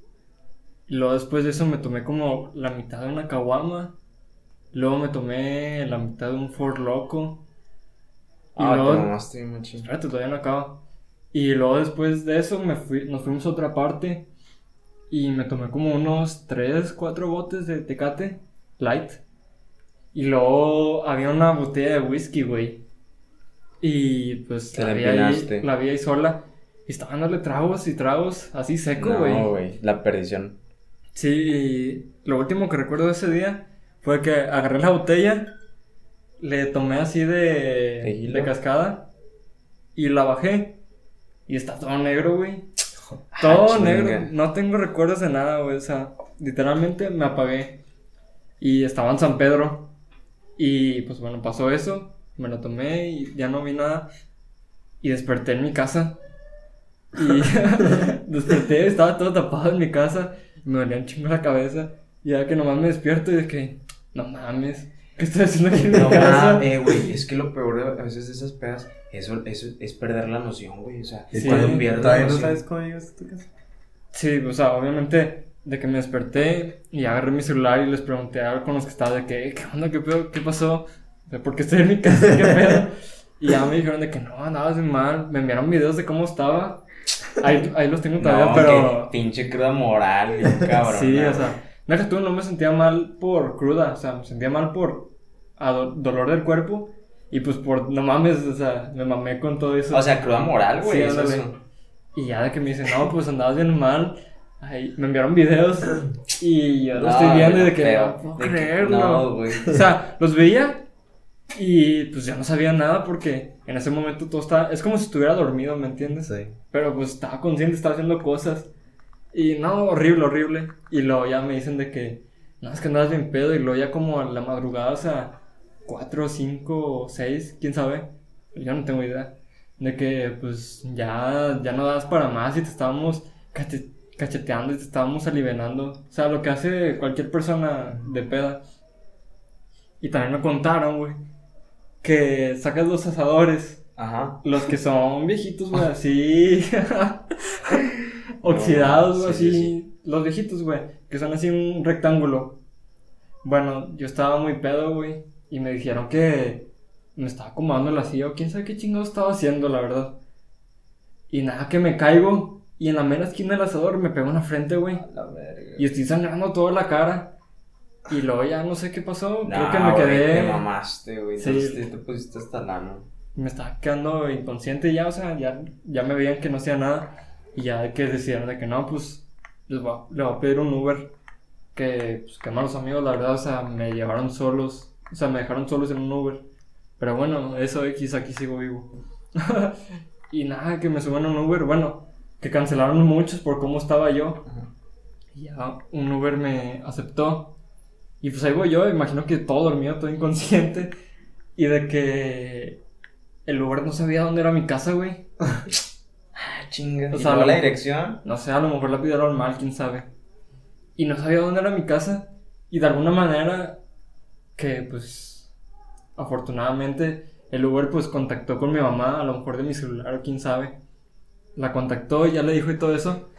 Y luego después de eso me tomé como la mitad de una caguama. Luego me tomé la mitad de un Ford Loco. Y Ah, luego... te mamaste. Espérate, todavía no acaba. Y luego después de eso me fui, nos fuimos a otra parte y me tomé como unos 3, 4 botes de Tecate Light. Y luego había una botella de whisky, güey. Y pues Te la la vi, ahí, empinaste. la vi ahí sola. Y estaba dándole tragos y tragos así seco, güey. No, güey, la perdición. Sí, y lo último que recuerdo de ese día fue que agarré la botella, le tomé así de, ¿De cascada y la bajé. Y está todo negro, güey. Todo Ah, chinga. negro. No tengo recuerdos de nada, güey. O sea, literalmente me apagué. Y estaba en San Pedro. Y pues bueno, pasó eso. Me lo tomé y ya no vi nada. Y desperté en mi casa. Y *laughs* desperté, estaba todo tapado en mi casa. Me dolía un chingo la cabeza. Y ya que nomás me despierto y de que, no mames, ¿qué estoy haciendo aquí en mi No casa? mames, güey, es que lo peor de, a veces de esas pedas, eso, eso es perder la noción, güey, o sea, ¿Y Sí. cuando pierdes la no noción. sabes cómo llegaste a tu casa? Sí, o sea, obviamente, de que me desperté y agarré mi celular y les pregunté a con los que estaba de que, ¿qué onda? ¿Qué pedo? ¿Qué pasó? ¿por qué estoy en mi casa? ¿Qué pedo? Y ya me dijeron de que no, andabas mal. Me enviaron videos de cómo estaba. Ahí, ahí los tengo todavía, No, pero... pinche cruda moral, cabrón. *laughs* sí, o sea, no que tú no me sentía mal por cruda, o sea, me sentía mal por dolor del cuerpo y pues por, no mames, o sea, me mamé con todo eso. O sea, cruda moral, güey, Sí, eso. Y ya de que me dicen, no, pues andabas bien mal. Ahí, me enviaron videos y yo los No, estoy viendo y de que no puedo de que- creerlo. No. O sea, los veía y pues ya no sabía nada porque en ese momento todo estaba. Es como si estuviera dormido, ¿me entiendes? Sí. Pero pues estaba consciente, estaba haciendo cosas. Y no, horrible, horrible. Y luego ya me dicen de que, no, es que andabas bien pedo. Y luego ya como a la madrugada, o sea, 4, 5 o 6, quién sabe. Yo no tengo idea. De que pues ya, ya no das para más y te estábamos cacheteando y te estábamos alivianando. O sea, lo que hace cualquier persona de peda. Y también me contaron, güey, que sacas los asadores. Ajá. Los que son viejitos, güey, *laughs* así. oxidados, güey, sí, así. sí, Los viejitos, güey, que son así un rectángulo. Bueno, yo estaba muy pedo, güey. Y me dijeron que me estaba acomodando la silla o quién sabe qué chingado estaba haciendo, la verdad. Y nada, que me caigo. Y en la mera esquina del asador me pegó en la frente, güey. Y estoy sangrando toda la cara. Y luego ya no sé qué pasó. Creo No, que me güey, quedé. Te mamaste, güey. Sí. Entonces te pusiste hasta lano. me estaba quedando inconsciente ya, o sea, ya, ya me veían que no hacía nada. Y ya que decidieron de que no, pues les voy a, le voy a pedir un Uber. Que, pues, que malos amigos, la verdad, o sea, me llevaron solos. O sea, me dejaron solos en un Uber. Pero bueno, eso X, aquí sigo vivo. *laughs* y nada, que me suban a un Uber. Bueno, que cancelaron muchos por cómo estaba yo. Y ya un Uber me aceptó. Y pues ahí voy yo, imagino que todo dormido, todo inconsciente. Y de que el Uber no sabía dónde era mi casa, güey. Ah, chinga. O ¿Y sea, lo- la dirección? No sé, a lo mejor la pidieron mal, quién sabe. Y no sabía dónde era mi casa. Y de alguna manera, que pues, afortunadamente, el Uber pues contactó con mi mamá, a lo mejor de mi celular quién sabe. La contactó y ya le dijo y todo eso.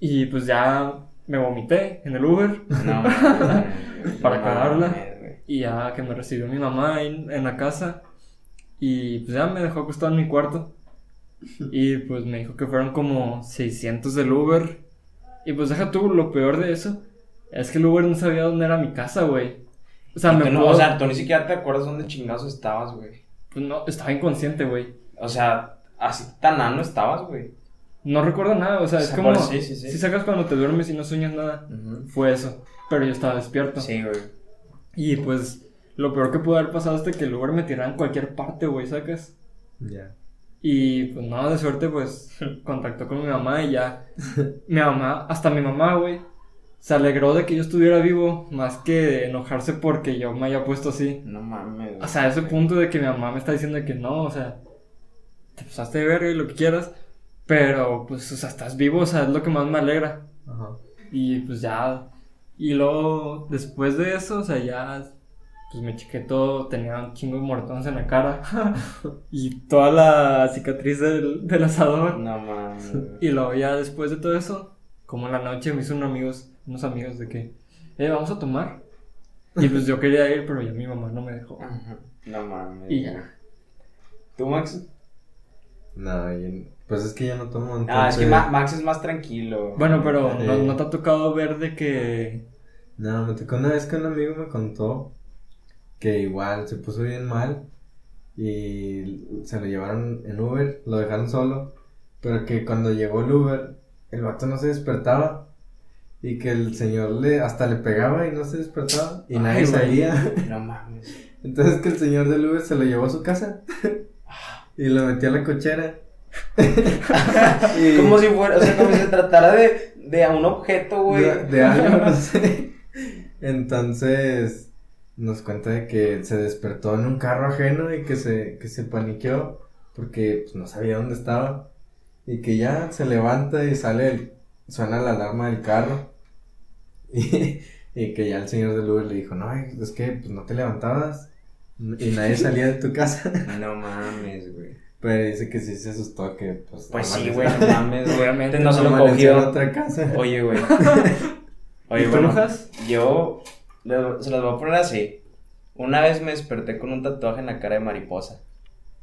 Y pues ya me vomité en el Uber. No. *laughs* Para cagarla. Y ya que me recibió mi mamá en, en la casa. Y pues ya me dejó acostado en mi cuarto. Y pues me dijo que fueron como 600 del Uber. Y pues deja tú, lo peor de eso. Es que el Uber no sabía dónde era mi casa, güey. O sea, me tú no- pudo- o sea, tú ni siquiera te acuerdas dónde chingados estabas, güey. pues no, estaba inconsciente, güey. O sea, así tan nano estabas, güey. No recuerdo nada, o sea, es como... por- sí, sí, sí. Si sacas cuando te duermes y no sueñas nada. Fue eso. Pero yo estaba despierto. Sí, güey. Y pues lo peor que pudo haber pasado es que el Uber me tirara en cualquier parte, güey, ¿sacas? Ya. Y pues nada, de suerte, pues *laughs* contactó con mi mamá y ya. Mi mamá, hasta mi mamá, güey, se alegró de que yo estuviera vivo, más que de enojarse porque yo me haya puesto así. No mames. O sea, a ese punto de que mi mamá me está diciendo que no, o sea, te pasaste de verga y lo que quieras, pero pues, o sea, estás vivo, o sea, es lo que más me alegra. Ajá. Y pues ya. Y luego, después de eso, o sea, ya pues me chequé todo, tenía un chingo de mortones en la cara *laughs* y toda la cicatriz del, del asador. No mames. *laughs* Y luego ya después de todo eso, como en la noche me hizo unos amigos, unos amigos de que, eh, vamos a tomar. Y pues yo quería ir, pero ya mi mamá no me dejó. Ajá. No mames. Y ya. ¿Tú, Max? No, yo- pues es que yo no tomo Ah, es que entonces- Ma- Max es más tranquilo. Bueno, pero no, Sí. no te ha tocado ver de que... No, me tocó una vez que un amigo me contó que igual se puso bien mal y se lo llevaron en Uber, lo dejaron solo, pero que cuando llegó el Uber, el vato no se despertaba y que el señor le hasta le pegaba y no se despertaba y Ay, nadie salía. *laughs* No mames. Entonces que el señor del Uber se lo llevó a su casa y lo metió a la cochera. *laughs* Y- Como si fuera, o sea, como si se tratara de, de a un objeto, güey. de, de algo, no *laughs* sé. Entonces nos cuenta de que se despertó en un carro ajeno y que se, que se paniqueó porque pues, no sabía dónde estaba. Y que ya se levanta y sale, el- suena la alarma del carro. *laughs* Y, y que ya el señor del Uber le dijo, no, es que pues, no te levantabas y nadie salía de tu casa. No mames, güey. Pero dice que sí se asustó que pues... Pues sí, güey, no mames. Obviamente no se lo amaneció en cogió. otra casa. *laughs* Oye, güey. ¿Y Oye, tú, bueno, Lujas? yo se las voy a poner así. Una vez me desperté con un tatuaje en la cara de mariposa.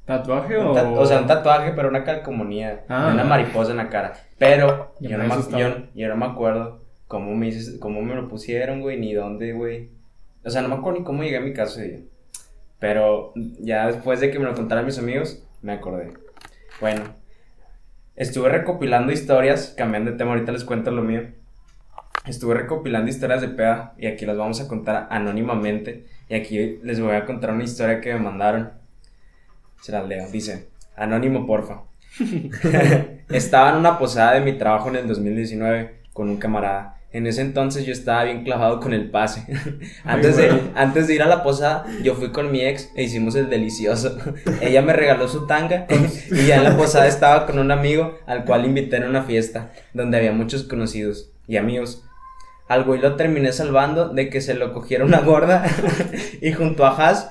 ¿Tatuaje o...? ta- o sea, un tatuaje, pero una calcomanía. Ah. de Una mariposa en la cara. Pero yo me no, me, yo, yo no me acuerdo cómo me, hice- cómo me lo pusieron, güey, ni dónde, güey. O sea, no me acuerdo ni cómo llegué a mi casa. Pero ya después de que me lo contaran mis amigos, me acordé. Bueno, estuve recopilando historias, cambiando de tema, ahorita les cuento lo mío. Estuve recopilando historias de peda y aquí las vamos a contar anónimamente. Y aquí les voy a contar una historia que me mandaron. Se las leo. Dice, anónimo porfa. *laughs* *laughs* estaba en una posada de mi trabajo en el 2019 con un camarada. En ese entonces yo estaba bien clavado con el pase. *laughs* antes, de, antes de ir a la posada, yo fui con mi ex e hicimos el delicioso. *laughs* Ella me regaló su tanga *laughs* y ya en la posada estaba con un amigo al cual invité en una fiesta donde había muchos conocidos y amigos. Al güey lo terminé salvando de que se lo cogiera una gorda y junto a Haas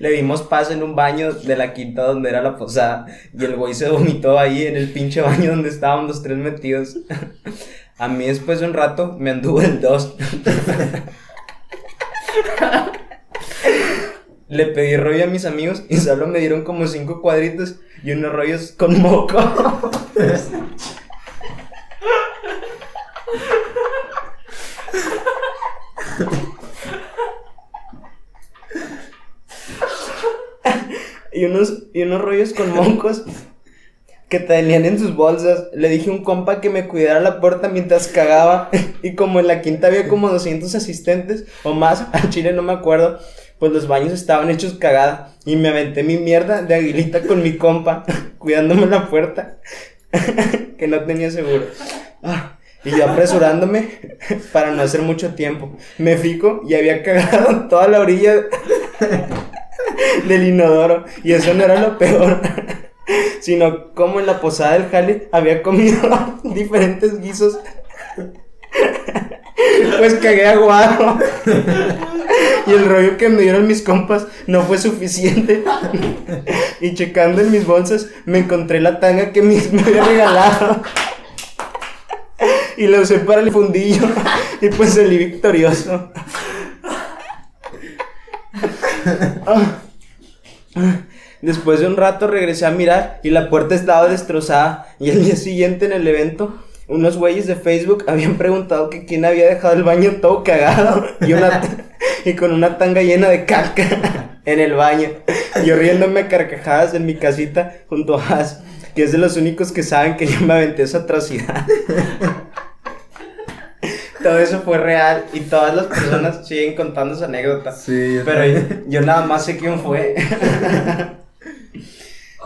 le dimos paz en un baño de la quinta donde era la posada y el güey se vomitó ahí en el pinche baño donde estaban los tres metidos. A mí después de un rato me anduvo el dos. Le pedí rollo a mis amigos y solo me dieron como cinco cuadritos y unos rollos con moco. y unos, y unos rollos con mocos que tenían en sus bolsas. Le dije a un compa que me cuidara la puerta mientras cagaba. *laughs* Y como en la quinta había como 200 asistentes o más, *laughs* al chile no me acuerdo, pues los baños estaban hechos cagada. Y me aventé mi mierda de aguilita con mi compa, *laughs* cuidándome la puerta, que no tenía seguro. Ah, y yo apresurándome para no hacer mucho tiempo. Me fijo y había cagado toda la orilla del inodoro. Y eso no era lo peor. *laughs* Sino como en la posada del jale había comido *laughs* diferentes guisos. *laughs* Pues cagué aguado. Y el rollo que me dieron mis compas no fue suficiente. Y checando en mis bolsas me encontré la tanga que mis me había regalado. Y la usé para el fundillo. Y pues salí victorioso. Después de un rato regresé a mirar y la puerta estaba destrozada. Y el día siguiente en el evento, unos güeyes de Facebook habían preguntado que quién había dejado el baño todo cagado y, una, y con una tanga llena de caca en el baño. Yo riéndome a carcajadas en mi casita junto a Has, que es de los únicos que saben que yo me aventé esa atrocidad. Todo eso fue real y todas las personas siguen contando esa anécdota. Sí, yo Pero yo, yo nada más sé quién fue.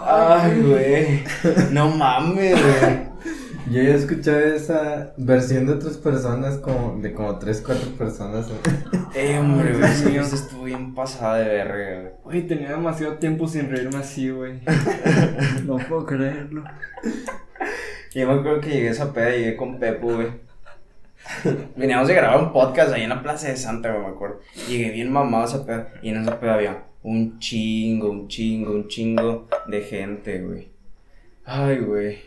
Ay, güey. No mames, güey. Yo ya escuché esa versión de otras personas, como de como 3, 4 personas. Eh, hombre, güey. Dios mío. Eso *laughs* estuvo bien pasada de verga, güey. Uy, tenía demasiado tiempo sin reírme así, güey. *laughs* No puedo creerlo. Yo me acuerdo que llegué a esa peda y llegué con Pepo, güey. Veníamos de grabar un podcast ahí en la Plaza de Santa, güey, me acuerdo. Llegué bien mamado a esa peda. Y en esa peda había un chingo, un chingo, un chingo de gente, güey. Ay, güey.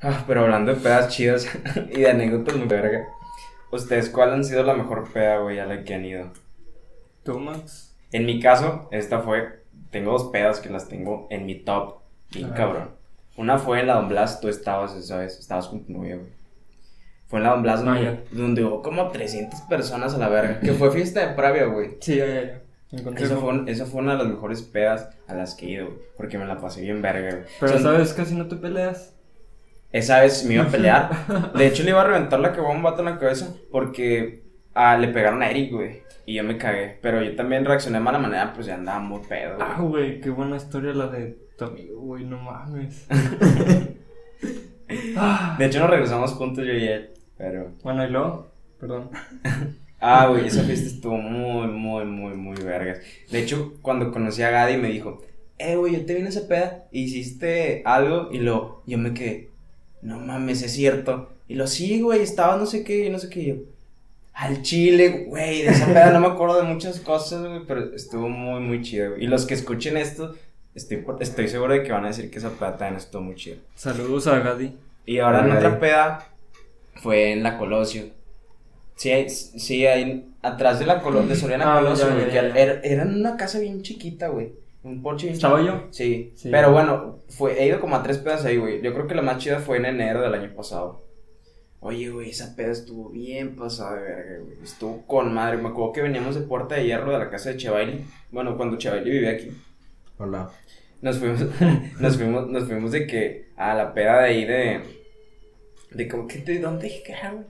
Ah, pero hablando de pedas chidas *laughs* y de anécdotas muy verga. ¿Ustedes cuál han sido la mejor peda, güey, a la que han ido? ¿Tú, Max? En mi caso, esta fue. Tengo dos pedas que las tengo en mi top. Bien cabrón. Una fue en la Don Blas, tú estabas esa vez, estabas con tu novia, güey. Fue en la Don Blas donde, Ah, ya. donde hubo como 300 personas a la verga. Que fue fiesta de Pravia, güey. Sí, ya, ya, ya. Encontré Esa fue, esa fue una de las mejores pedas a las que he ido, güey. Porque me la pasé bien verga, güey. Pero Son- sabes, casi no te peleas. Esa vez me iba a pelear. *laughs* De hecho, le iba a reventar la que un vato en la cabeza. Porque ah, le pegaron a Eric, güey. Y yo me cagué. Pero yo también reaccioné de mala manera, pues ya andaba muy pedo, güey. Ah, güey, qué buena historia la de tu amigo, güey, no mames. *laughs* De hecho, nos regresamos juntos yo y él. Pero. bueno, y luego, perdón. *laughs* Ah, güey, esa fiesta estuvo muy, muy, muy, muy vergas. De hecho, cuando conocí a Gadi me dijo, eh, güey, yo te vine a esa peda, hiciste algo, y lo, yo me quedé, no mames, es cierto. Y lo, sí, güey, estaba no sé qué, y no sé qué, yo, al chile, güey, de esa peda no me acuerdo de muchas cosas, güey, pero estuvo muy, muy chido, güey. Y los que escuchen esto, estoy, por- estoy seguro de que van a decir que esa peda también estuvo muy chida. Saludos a Gadi. Y ahora en Órale. otra peda fue en la Colosio. Sí, hay- sí, ahí atrás de la Colosio, de Soriana Ah, Colosio, güey. Era, era en una casa bien chiquita, güey. Un porche bien ¿Estaba yo? Sí. Sí. Pero bueno, fue, he ido como a tres pedas ahí, güey. Yo creo que la más chida fue en enero del año pasado. Oye, güey, esa peda estuvo bien pasada de verga, güey. Estuvo con madre. Me acuerdo que veníamos de Puerta de Hierro de la casa de Chevaili. Bueno, cuando Chevaili vivía aquí. Hola. Nos fuimos, *laughs* nos fuimos, nos fuimos de que a la peda de ahí de. De como que, ¿de dónde dije que era, güey?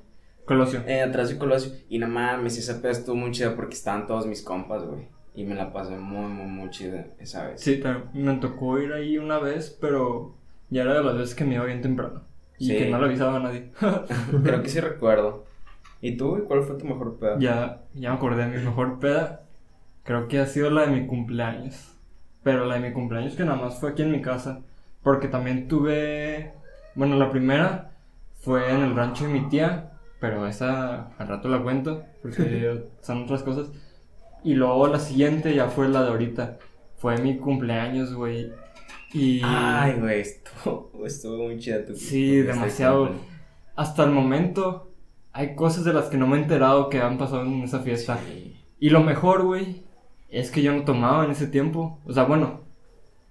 Colosio. Eh, atrás de Colosio. Y no mames, esa peda estuvo muy chida porque estaban todos mis compas, güey. Y me la pasé muy, muy, muy chida esa vez. Sí, también me tocó ir ahí una vez, pero ya era de las veces que me iba bien temprano. Y Sí. que no le avisaba a nadie. *laughs* Creo que sí recuerdo. ¿Y tú? ¿Cuál fue tu mejor peda? ya, ya me acordé de mi mejor peda. Creo que ha sido la de mi cumpleaños. Pero la de mi cumpleaños que nada más fue aquí en mi casa. Porque también tuve... Bueno, la primera fue en el rancho de mi tía. Pero esa al rato la cuento. Porque *laughs* son otras cosas. Y luego la siguiente ya fue la de ahorita. Fue mi cumpleaños, güey. Y... Ay, güey, estuvo, estuvo muy chida tu Sí, demasiado. Hasta el momento hay cosas de las que no me he enterado que han pasado en esa fiesta. Sí. Y lo mejor, güey, es que yo no tomaba en ese tiempo. O sea, bueno,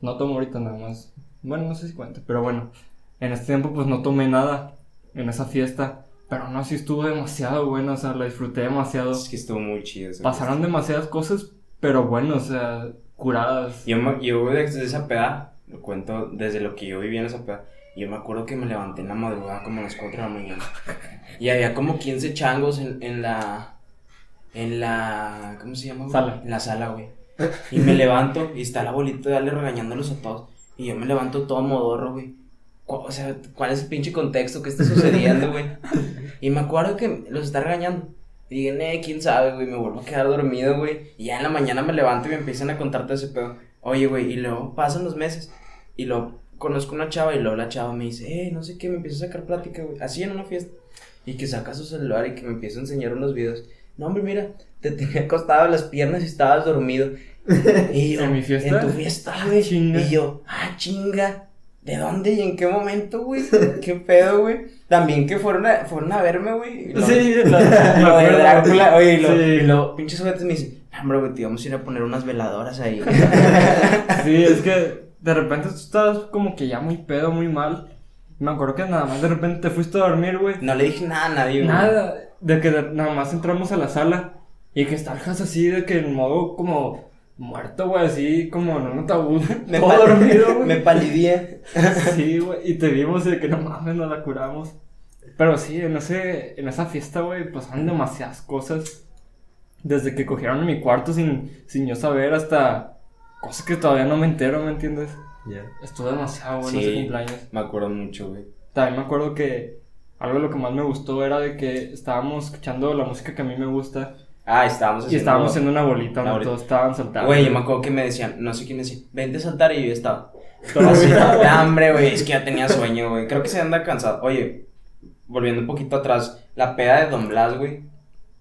no tomo ahorita nada más. Bueno, no sé si cuenta, pero bueno. En este tiempo pues no tomé nada en esa fiesta. Pero no, sí estuvo demasiado buena, o sea, la disfruté demasiado. Es que estuvo muy chida esa Pasaron demasiadas cosas, pero bueno, o sea, curadas. Yo, me- yo desde esa peda, lo cuento desde lo que yo viví en esa peda. Yo me acuerdo que me levanté en la madrugada como a las 4 de la mañana. *laughs* Y había como 15 changos en, en la. En la. ¿Cómo se llama? Sala. En la sala, güey. Y me levanto y está la abuelita de Ale regañándolos a todos. Y yo me levanto todo modorro, güey. O sea, ¿cuál es el pinche contexto que está sucediendo, güey? *laughs* Y me acuerdo que los está regañando. Y dije, eh, quién sabe, güey, me vuelvo a quedar dormido, güey. Y ya en la mañana me levanto y me empiezan a contar todo ese pedo. Oye, güey, y luego pasan los meses. Y luego conozco una chava y luego la chava me dice, eh, no sé qué, me empieza a sacar plática, güey. Así en una fiesta. Y que saca su celular y que me empieza a enseñar unos videos. No, hombre, mira, te tenía acostado las piernas y estabas dormido. *laughs* Y yo, ¿En mi fiesta? En tu fiesta, güey. Chinga. Y yo, ah, chinga. ¿De dónde y en qué momento, güey? *laughs* ¿Qué pedo, güey? También que fueron a, fueron a verme, güey. Sí, lo, lo de. Drácula, oye, y lo, Sí. y lo pinches juguetes me dicen, "Ah, hombre, güey, te íbamos a ir a poner unas veladoras ahí. *laughs* Sí, es que de repente tú estabas como que ya muy pedo, muy mal. Me acuerdo que nada más de repente te fuiste a dormir, güey. No le dije nada a nadie, güey. Nada, de que nada más entramos a la sala y que estabas así de que en modo como muerto, güey, así como en un ataúd, *laughs* Me todo pal- dormido, *laughs* güey. Me palidía. Sí, güey, y te vimos de que no mames, nos la curamos. Pero sí, en, ese, en esa fiesta, güey, pasaron demasiadas cosas. Desde que cogieron en mi cuarto sin, sin yo saber hasta cosas que todavía no me entero, ¿me entiendes? Ya. Estuvo demasiado bueno Sí. ese cumpleaños. Me acuerdo mucho, güey. También me acuerdo que algo de lo que más me gustó era de que estábamos escuchando la música que a mí me gusta Ah, estábamos y haciendo... estábamos haciendo una bolita Una donde bolita. todos estaban saltando. Güey, yo me acuerdo que me decían, no sé quién decía, vente a saltar y yo estaba. Todo Así, así. de *laughs* hambre, güey, es que ya tenía sueño, güey. Creo que se anda cansado. Oye, volviendo un poquito atrás, la peda de Don Blas, güey.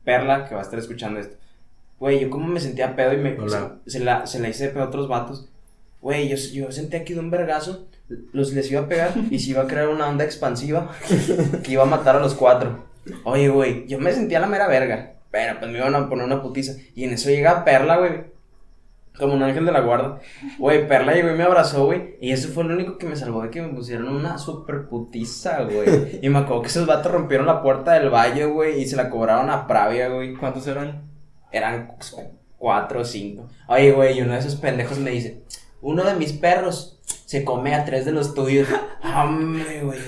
Perla, que va a estar escuchando esto. Güey, yo como me sentía pedo y me Hola. se, se la, se la hice de pedo a otros vatos. Güey, yo, yo sentía aquí de un vergazo, los les iba a pegar y se iba a crear una onda expansiva *laughs* que iba a matar a los cuatro. Oye, güey, yo me sentía la mera verga. Pero pues me iban a poner una putiza. Y en eso llega Perla, güey. Como un ángel de la guarda. Güey, Perla llegó y me abrazó, güey. Y eso fue lo único que me salvó de que me pusieron una super putiza, güey. Y me acuerdo que esos vatos rompieron la puerta del valle, güey. Y se la cobraron a Pravia, güey. ¿Cuántos eran? Eran cuatro o cinco. Oye, güey, y uno de esos pendejos me dice: Uno de mis perros se come a tres de los tuyos. *laughs* Hombre, güey.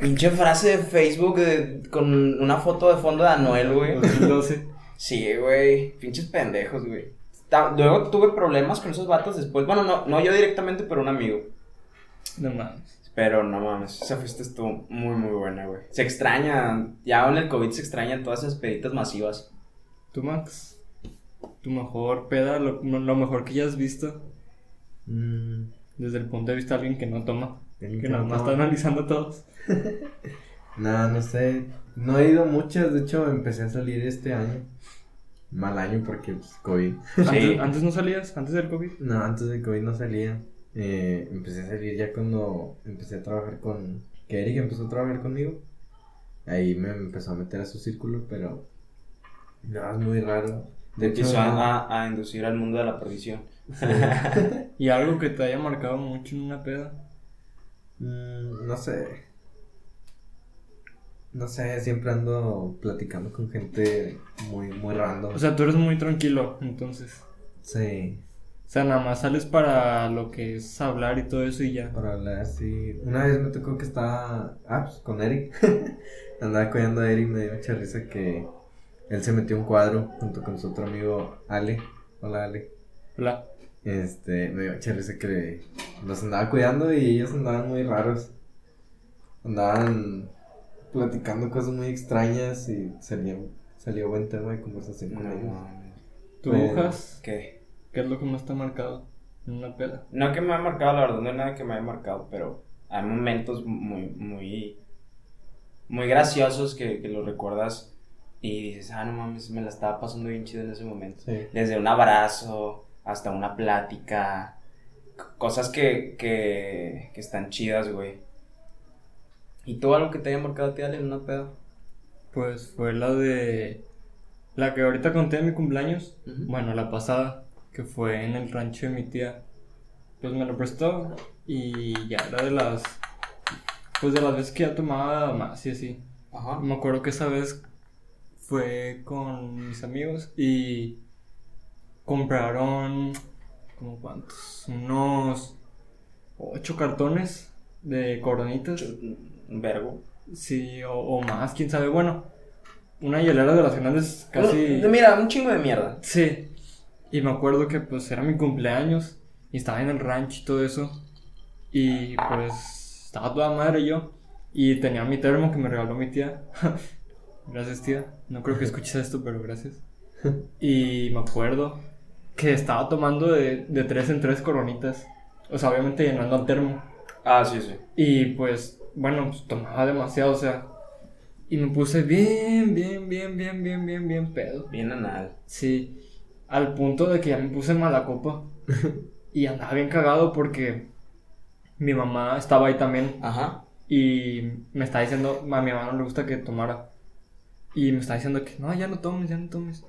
Pinche frase de Facebook de- con una foto de fondo de Anuel, güey. 2012. Sí, güey. Pinches pendejos, güey. Luego tuve problemas con esos vatos después. Bueno, no, no yo directamente, pero un amigo. No mames. Pero no mames, esa fiesta estuvo muy, muy buena, güey. Se extraña, ya en el COVID se extrañan todas esas peditas masivas. ¿Tú, Max? ¿Tu mejor peda? Lo, lo mejor que ya has visto? Mm, Desde el punto de vista de alguien que no toma. Que que nada no más está analizando todos. *laughs* No, no sé. No he ido muchas. De hecho, empecé a salir este año. Mal año porque, pues, COVID. *laughs* Antes, antes no salías, antes del COVID. No, antes de COVID no salía. Eh, empecé a salir ya cuando empecé a trabajar con... Que Eric empezó a trabajar conmigo. Ahí me empezó a meter a su círculo, pero... No, es muy raro. De hecho, Empezó a, a inducir al mundo de la perdición. *laughs* Y algo que te haya marcado mucho en una peda. mm, no sé. No sé, siempre ando platicando con gente muy, muy random. O sea, tú eres muy tranquilo, entonces. sí, O sea, nada más sales para lo que es hablar y todo eso y ya. para hablar así. Una vez me tocó que estaba. Ah, pues con Eric. *laughs* Andaba cuidando a Eric, me dio mucha risa que él se metió un cuadro junto con su otro amigo Ale. Hola Ale. Hola. Este, me dio risa que los andaba cuidando y ellos andaban muy raros. Andaban platicando cosas muy extrañas y salía, salió buen tema de conversación con ellos. ¿Tú, Pues- Jas? ¿Qué? ¿Qué es lo que más te ha marcado en una peda? No que me haya marcado, la verdad, no hay nada que me haya marcado, pero hay momentos muy, muy, muy graciosos que, que los recuerdas y dices, ah, no mames, me la estaba pasando bien chido en ese momento. Sí. Desde un abrazo hasta una plática, cosas que, que, que están chidas, güey. ¿Y tú algo que te haya marcado a ti, Ale, en una peda? Pues fue la de. La que ahorita conté en mi cumpleaños. Bueno, la pasada, que fue en el rancho de mi tía. Pues me lo prestó y ya era de las. Pues de las veces que ya tomaba más y así. Ajá. Me acuerdo que esa vez fue con mis amigos y compraron. ¿Cómo cuántos? Unos. Ocho cartones de coronitas. Vergo. Sí, o, o más, quién sabe. Bueno, una hielera de las grandes casi. Mira, un chingo de mierda. Sí. Y me acuerdo que pues era mi cumpleaños y estaba en el rancho y todo eso. Y pues estaba toda madre yo. Y tenía mi termo que me regaló mi tía. *laughs* gracias tía. No creo que *laughs* escuches esto, pero gracias. *laughs* Y me acuerdo que estaba tomando de, de tres en tres coronitas. O sea, obviamente llenando el termo. Ah, sí, sí. Y pues, bueno, pues tomaba demasiado, o sea. Y me puse bien, bien, bien, bien, bien, bien, bien pedo. Bien anal. Sí, al punto de que ya me puse mala copa. *laughs* y andaba bien cagado porque mi mamá estaba ahí también. Ajá. Y me está diciendo, a mi mamá no le gusta que tomara. Y me está diciendo que no, ya no tomes, ya no tomes.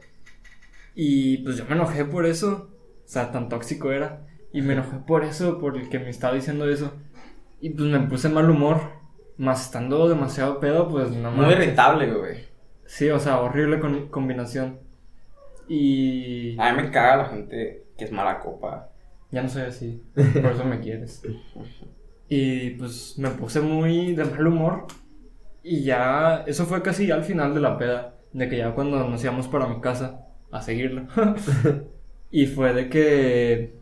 Y pues yo me enojé por eso. O sea, tan tóxico era. Y me enojé por eso, por el que me estaba diciendo eso. Y pues me puse mal humor. Más estando demasiado pedo, pues no Muy manches. irritable, güey. Sí, o sea, horrible con- combinación. Y A mí me caga la gente que es mala copa. ya no soy así. *laughs* Por eso me quieres. Y pues me puse muy de mal humor. Y ya, eso fue casi al final de la peda. De que ya cuando nos íbamos para mi casa a seguirlo. *laughs* y fue de que,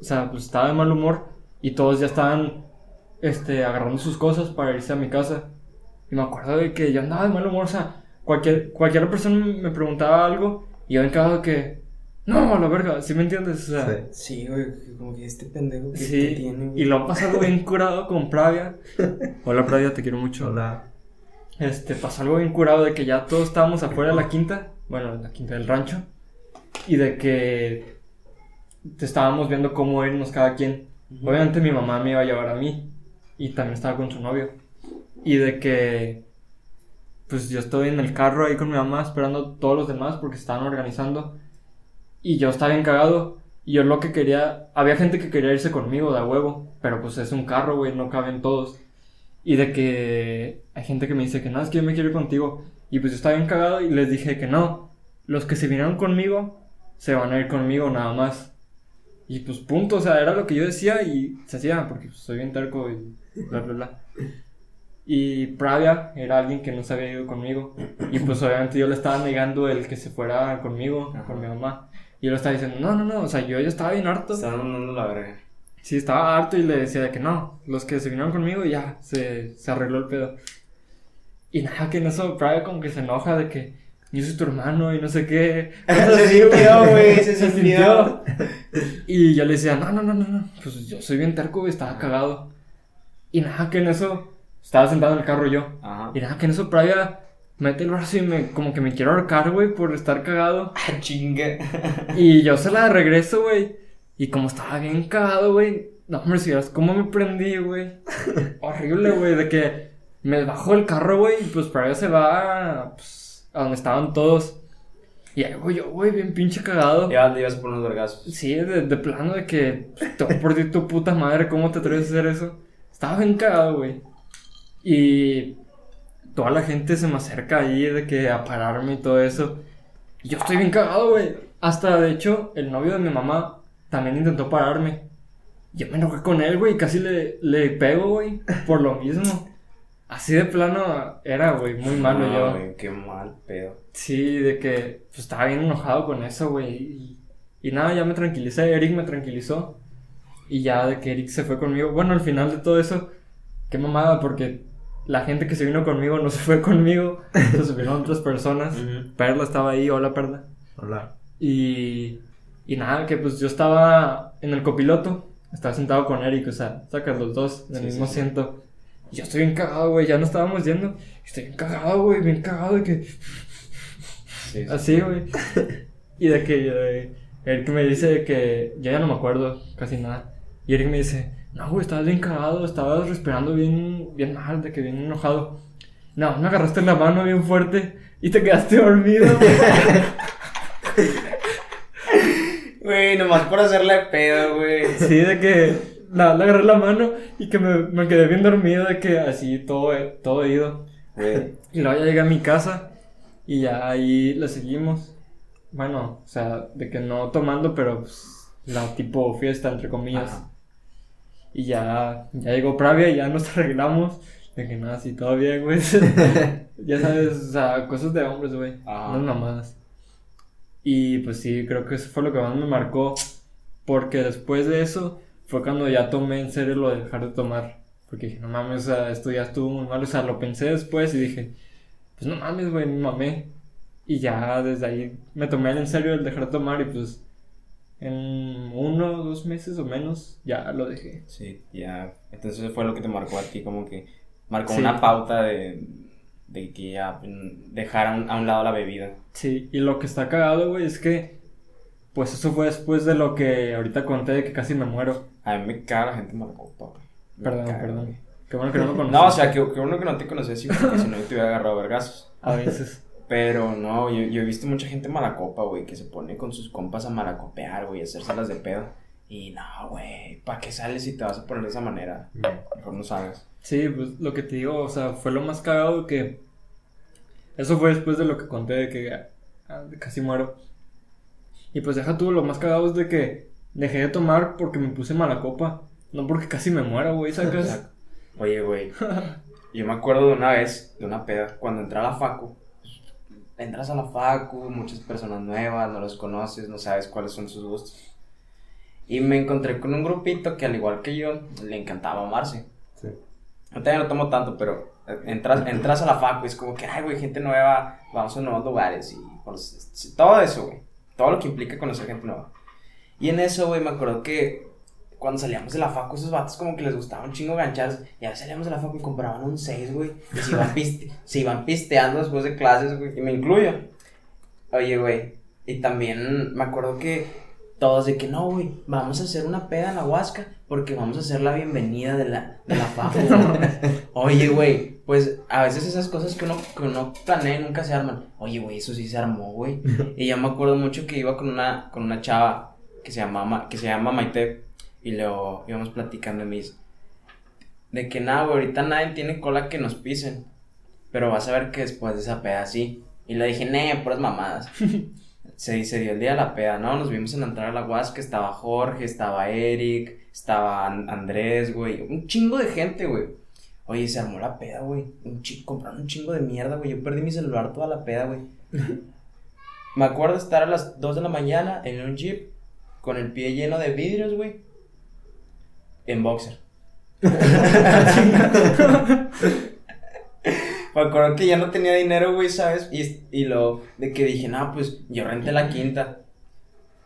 o sea, pues estaba de mal humor. Y todos ya estaban, este, agarrando sus cosas para irse a mi casa. Y me acuerdo de que yo andaba de mal humor. O sea, cualquier, cualquier persona me preguntaba algo. Y yo encajado que, no, a la verga, ¿sí me entiendes? O sea, Sí. Sí, güey, como que este pendejo que, Sí, tiene, güey. y lo he pasado bien curado con Pravia. *laughs* Hola Pravia, te quiero mucho. Hola. este, pasó algo bien curado de que ya todos estábamos afuera de la quinta, bueno, la quinta del rancho, y de que estábamos viendo cómo irnos cada quien. Obviamente mi mamá me iba a llevar a mí, y también estaba con su novio. Y de que, pues yo estoy en el carro ahí con mi mamá esperando a todos los demás porque estaban organizando. Y yo estaba bien cagado. Y yo lo que quería, había gente que quería irse conmigo de a huevo, pero pues es un carro, güey, no caben todos. Y de que hay gente que me dice que no, es que yo me quiero ir contigo. Y pues yo estaba bien cagado y les dije que no. Los que se vinieron conmigo se van a ir conmigo nada más. Y pues punto, o sea, era lo que yo decía y se hacía porque pues, soy bien terco y bla, bla, bla. Y Pravia era alguien que no se había ido conmigo. Y pues obviamente yo le estaba negando el que se fuera conmigo, con mi mamá. Y yo le estaba diciendo, no, no, no, o sea, yo ya estaba bien harto. Estaban mandando la verga. Sí, estaba harto y le decía de que no, los que se vinieron conmigo ya se, se arregló el pedo. Y nada, que en eso Pravia como que se enoja de que yo soy tu hermano y no sé qué. Se sintió, güey, se sintió. Y yo le decía, no, no, no, no, no, pues yo soy bien terco, güey, estaba cagado. Y nada, que en eso estaba sentado en el carro yo. Ajá. Y nada, que en eso Pravia mete el brazo y me, como que me quiero ahorcar, güey, por estar cagado. *laughs* Ah, chinga. Y yo se la regreso, güey. Y como estaba bien cagado, güey. No, hombre, si vieras cómo me prendí, güey. *laughs* Horrible, güey, de que me bajó el carro, güey, y pues Pravia se va pues, a donde estaban todos. Y ahí voy yo, güey, bien pinche cagado. Ya le ibas por unos vergazos. Sí, de, de plano de que te voy por ti tu puta madre, ¿cómo te atreves a hacer eso? Estaba bien cagado, güey. Y toda la gente se me acerca ahí de que a pararme y todo eso. Y yo estoy bien cagado, güey. Hasta de hecho, el novio de mi mamá también intentó pararme. Yo me enojé con él, güey, casi le, le pego, güey, por lo mismo. Así de plano era, güey, muy malo No, yo. güey, qué mal pedo. Sí, de que pues, estaba bien enojado con eso, güey. Y, y nada, ya me tranquilicé. Eric me tranquilizó. Y ya de que Eric se fue conmigo. Bueno, al final de todo eso, qué mamada, porque la gente que se vino conmigo no *laughs* se fue conmigo. Se subieron otras personas. Perla estaba ahí, hola Perla. Hola. Y, y nada, que pues yo estaba en el copiloto. Estaba sentado con Eric, o sea, sacas los dos en el Sí, mismo sí, sí. Y yo estoy bien cagado, güey. Ya no estábamos yendo. Estoy bien cagado, güey. Bien cagado de que. Sí, sí. Así, güey. Y de que eh, Eric me dice que yo ya no me acuerdo casi nada. Y Eric me dice, no, güey, estabas bien cagado, estabas respirando bien, bien mal, de que bien enojado. No, me agarraste la mano bien fuerte y te quedaste dormido. Güey, *laughs* nomás por hacerle pedo, güey. sí, de que la, le agarré la mano y que me, me quedé bien dormido, de que así todo, todo ido. *laughs* Y luego ya llegué a mi casa y ya ahí le seguimos. Bueno, o sea, de que no tomando, pero pues, la tipo fiesta, entre comillas. Ajá. Y ya, ya llegó Pravia y ya nos *laughs* arreglamos. De que nada, así todo bien, güey. *laughs* ya sabes, o sea, cosas de hombres, güey. Ajá. No mamadas. Y pues sí, creo que eso fue lo que más me marcó. Porque después de eso fue cuando ya tomé en serio lo de dejar de tomar. Porque dije, no mames, o sea, esto ya estuvo muy mal. O sea, lo pensé después y dije, pues no mames, güey, me mamé. Y ya desde ahí me tomé en serio el dejar de tomar y pues en uno o dos meses o menos ya lo dejé. Sí, ya. Entonces eso fue lo que te marcó a ti, como que marcó Sí. una pauta de, de que ya dejar a un, a un lado la bebida. Sí, y lo que está cagado, güey, es que pues eso fue después de lo que ahorita conté de que casi me muero. A mí me caga la gente malacopa, güey. Perdón, caga, perdón. güey. Qué bueno que no me *laughs* conoces. No, o sea, que uno que no te conocía así, porque si no yo te hubiera agarrado vergazos. A veces. Pero no, yo, yo he visto mucha gente malacopa, güey, que se pone con sus compas a malacopear, güey, a hacérselas de pedo. Y no, güey, ¿para qué sales si te vas a poner de esa manera? Mejor no salgas. Sí, pues lo que te digo, o sea, fue lo más cagado que... Eso fue después de lo que conté de que ah, casi muero. Y pues deja tú, lo más cagado es de que dejé de tomar porque me puse mala copa. No porque casi me muero, güey, ¿sacas? *laughs* Oye, güey, yo me acuerdo de una vez, de una peda, cuando entré a la facu. pues, Entras a la facu, muchas personas nuevas, no los conoces, no sabes cuáles son sus gustos. Y me encontré con un grupito que al igual que yo, le encantaba amarse. Sí. Ahorita ya no tomo tanto, pero eh, entras, entras a la facu y es como que, ay, güey, gente nueva, vamos a nuevos lugares y conoces- todo eso, güey. Todo lo que implica conocer gente nueva. Y en eso, güey, me acuerdo que cuando salíamos de la facu, esos vatos como que les gustaba un chingo ganchas. Y a salíamos de la facu y compraban un 6, güey. Y se iban, *laughs* piste, se iban pisteando después de clases, güey. Y me incluyo. Oye, güey. Y también me acuerdo que todos de que no, güey, vamos a hacer una peda en la Huasca porque vamos a hacer la bienvenida de la, de la facu. *laughs* Oye, güey, pues a veces esas cosas que uno, que uno planea nunca se arman. Oye, güey, eso sí se armó, güey. *laughs* Y yo me acuerdo mucho que iba con una, con una chava que se llama, que se llama Maite y luego íbamos platicando y me dice, de que nada, güey, ahorita nadie tiene cola que nos pisen, pero vas a ver que después de esa peda sí. Y le dije, nee, puras mamadas. *laughs* se, se dio el día de la peda, ¿no? Nos vimos en la entrada a la Huasca, estaba Jorge, estaba Eric, estaba An- Andrés, güey, un chingo de gente, güey. Oye, se armó la peda, güey. Un compraron un chingo de mierda, güey. Yo perdí mi celular toda la peda, güey. *laughs* Me acuerdo estar a las 2 de la mañana en un jeep con el pie lleno de vidrios, güey. En boxer. *laughs* Me acuerdo que ya no tenía dinero, güey, ¿sabes? Y, y lo de que dije, no, pues yo renté la quinta.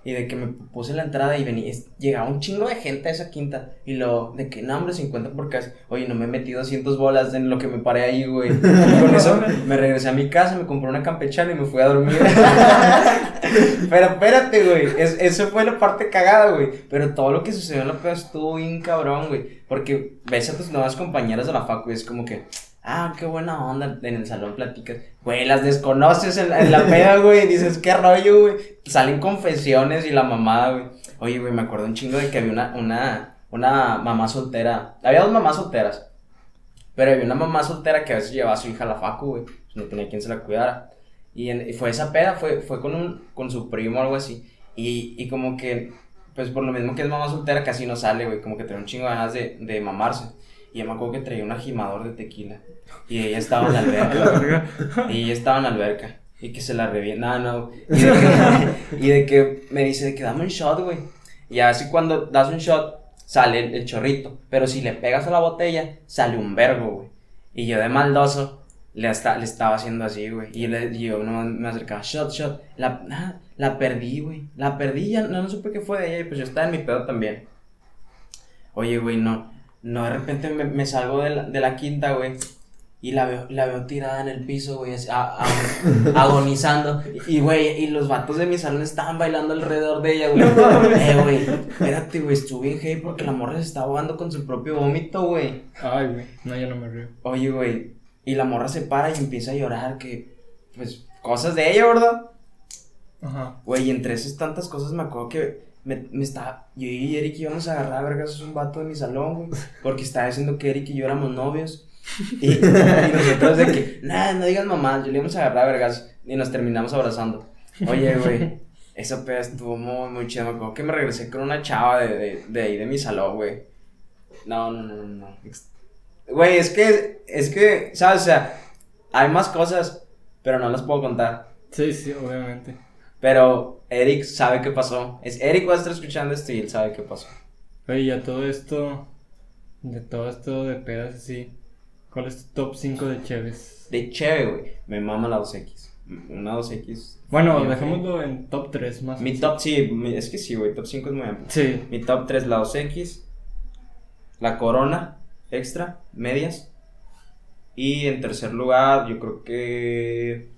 Y de que me puse la entrada y venía, llegaba un chingo de gente a esa quinta. Y lo de que, no, hombre, 50 por casa. Oye, no me metí 200 bolas en lo que me paré ahí, güey. Y con eso me regresé a mi casa, me compré una campechana y me fui a dormir. *laughs* Pero espérate, güey. Es, eso fue la parte cagada, güey. Pero todo lo que sucedió en la peda estuvo bien cabrón, güey. Porque ves a tus nuevas compañeras de la facu y es como que, ah, qué buena onda. En el salón platicas. Güey, las desconoces en la, en la peda, güey. Dices, qué rollo, güey. Salen confesiones y la mamada, güey. Oye, güey, me acuerdo un chingo de que había una, una, una mamá soltera. Había dos mamás solteras. Pero había una mamá soltera que a veces llevaba a su hija a la facu, güey. pues No tenía quien se la cuidara. Y, en- fue esa peda, fue, fue con, un, con su primo o algo así. Y, y como que, pues por lo mismo que es mamá soltera, casi no sale, güey. Como que trae un chingo de ganas de, de mamarse. Y yo me acuerdo que traía un ajimador de tequila. Y ella estaba en la alberca. *laughs* y ella estaba en la alberca. Y que se la revienta. No, no. Y de que, *laughs* y de que me dice de que dame un shot, güey. Y así cuando das un shot, sale el, el chorrito. Pero si le pegas a la botella, sale un vergo, güey. Y yo de maldoso le, hasta, le estaba haciendo así, güey. Y, le, y yo no me acercaba, shot, shot. La, ah, la perdí, güey. La perdí, ya no, no supe qué fue de ella. Y pues yo estaba en mi pedo también. Oye, güey, no. No, de repente me, me salgo de la, de la quinta, güey. Y la veo, la veo tirada en el piso, güey, así, a- a- *laughs* agonizando. Y, güey, y los vatos de mi salón estaban bailando alrededor de ella, güey. Eh, güey, espérate, güey, estuve bien hey porque la morra se estaba ahogando con su propio vómito, güey. Ay, güey. No, yo no me río. Oye, güey, y la morra se para y empieza a llorar, que, pues, cosas de ella, ¿verdad? Ajá. Güey, y entre esas tantas cosas me acuerdo que me, me estaba, yo y Eric íbamos a agarrar vergas a un vato de mi salón, güey, porque estaba diciendo que Eric y yo éramos novios. Y, y nosotros de que, nada, no digas mamá, yo le íbamos a agarrar vergas y nos terminamos abrazando. Oye, güey, esa peda estuvo muy, muy chida. Me acuerdo que me regresé con una chava de, de, de ahí, de mi salón, güey. No, no, no, no, Güey, es que, es que, ¿sabes? O sea, hay más cosas, pero no las puedo contar. Sí, sí, obviamente. Pero Eric sabe qué pasó. Es Eric va a estar escuchando esto y él sabe qué pasó. Oye, ya todo esto, de todo esto de pedas así, ¿cuál es tu top 5 de Cheves? De chévere, güey. Me mama la 2X. Una 2X. Bueno, dejémoslo en top 3 más. Mi top, sí, mi- es que sí, güey. Top 5 es muy amplio. Sí. Mi top 3, la 2X. La Corona Extra, medias. Y en tercer lugar, yo creo que.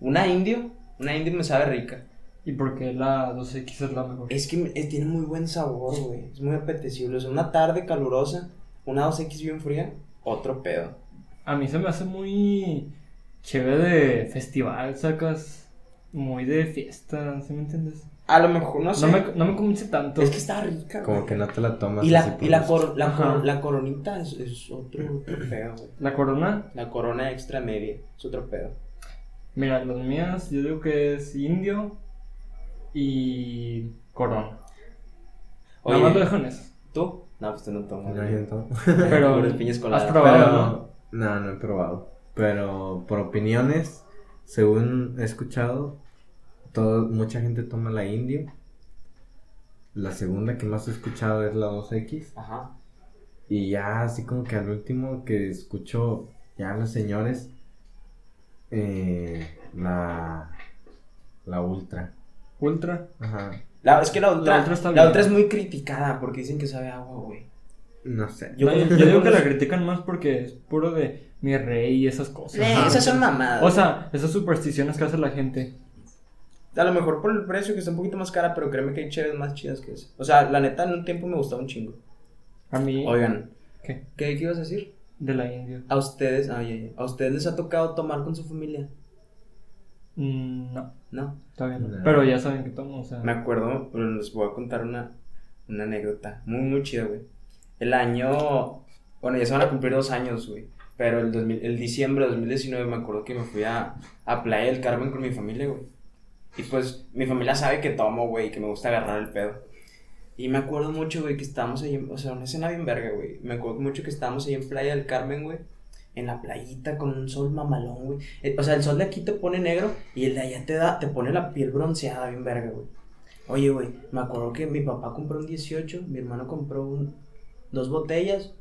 Una Indio. Una Indio me sabe rica. ¿Y por qué la 2X es la mejor? Es que eh, tiene muy buen sabor, güey. Es muy apetecible. O sea, una tarde calurosa, una 2X bien fría, otro pedo. A mí se me hace muy chévere de festival, sacas muy de fiesta, ¿sí me entiendes? A lo mejor, no sé. No me, no me convence tanto. Es que está rica, Como güey. que no te la tomas. Y la, y la, cor- la, cor- la coronita es, es otro, otro pedo, güey. La corona, La corona extra media es otro pedo. Mira, las mías yo digo que es indio y corona. Nada más lo Oye, dejo en eso. ¿tú? No, pues tú no tomas. No, yo no. Pero Puras piñas coladas. has probado, Pero- ¿no? No, no he probado. Pero por opiniones, según he escuchado, todo, mucha gente toma la indio. La segunda que más he escuchado es la 2X. Ajá. Y ya así como que al último que escucho ya los señores, eh, la, la ultra. Ultra. Ajá. La, es que la otra, La bien. es muy criticada porque dicen que sabe agua, güey. No sé. Yo No, Yo, con- yo yo digo que la critican más porque es puro de mi rey y esas cosas. Eh, esas son mamadas. O sea, esas supersticiones que hace la gente. A lo mejor por el precio que está un poquito más cara, pero créeme que hay chéves más chidas que eso. O sea, la neta, en un tiempo me gustaba un chingo. A mí. Oigan, ¿Qué? ¿qué, qué ibas a decir? De la India. A ustedes, ay, ay, ay, a ustedes les ha tocado tomar con su familia, Mm, no, ¿no? todavía no. No. Pero ya saben que tomo, o sea. Me acuerdo, pero les voy a contar una, una anécdota muy, muy chida, güey. El año, bueno, ya se van a cumplir dos años, güey. Pero el, 2000 el diciembre de 2019 me acuerdo que me fui a, a Playa del Carmen con mi familia, güey. Y pues mi familia sabe que tomo, güey, y que me gusta agarrar el pedo. Y me acuerdo mucho, güey, que estábamos ahí, en- o sea, una escena bien verga, güey. Me acuerdo mucho que estábamos ahí en Playa del Carmen, güey. En la playita con un sol mamalón, güey. Eh, O sea, el sol de aquí te pone negro y el de allá te da, te pone la piel bronceada bien verga, güey. Oye, güey, me acuerdo que mi papá compró un 18, mi hermano compró un, dos botellas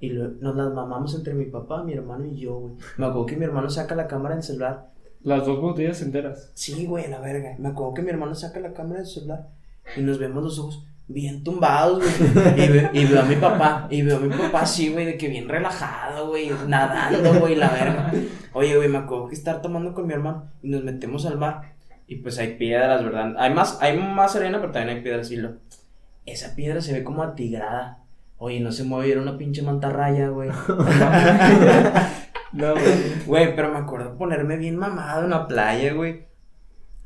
y lo- nos las mamamos entre mi papá, mi hermano y yo, güey. Me acuerdo que mi hermano saca la cámara del celular. Las dos botellas enteras. Sí, güey, la verga. Me acuerdo que mi hermano saca la cámara del celular y nos vemos los ojos bien tumbados, güey. *laughs* Y, ve- y veo a mi papá, y veo a mi papá así, güey, de que bien relajado, güey, nadando, güey, la verga. Oye, güey, me acuerdo que estar tomando con mi hermano y nos metemos al mar. Y pues hay piedras, ¿verdad? Hay más, hay más arena, pero también hay piedras, y lo. Esa piedra se ve como atigrada. Oye, no se mueve, era una pinche mantarraya, güey. *laughs* No, güey. Güey, pero me acuerdo ponerme bien mamado en la playa, güey.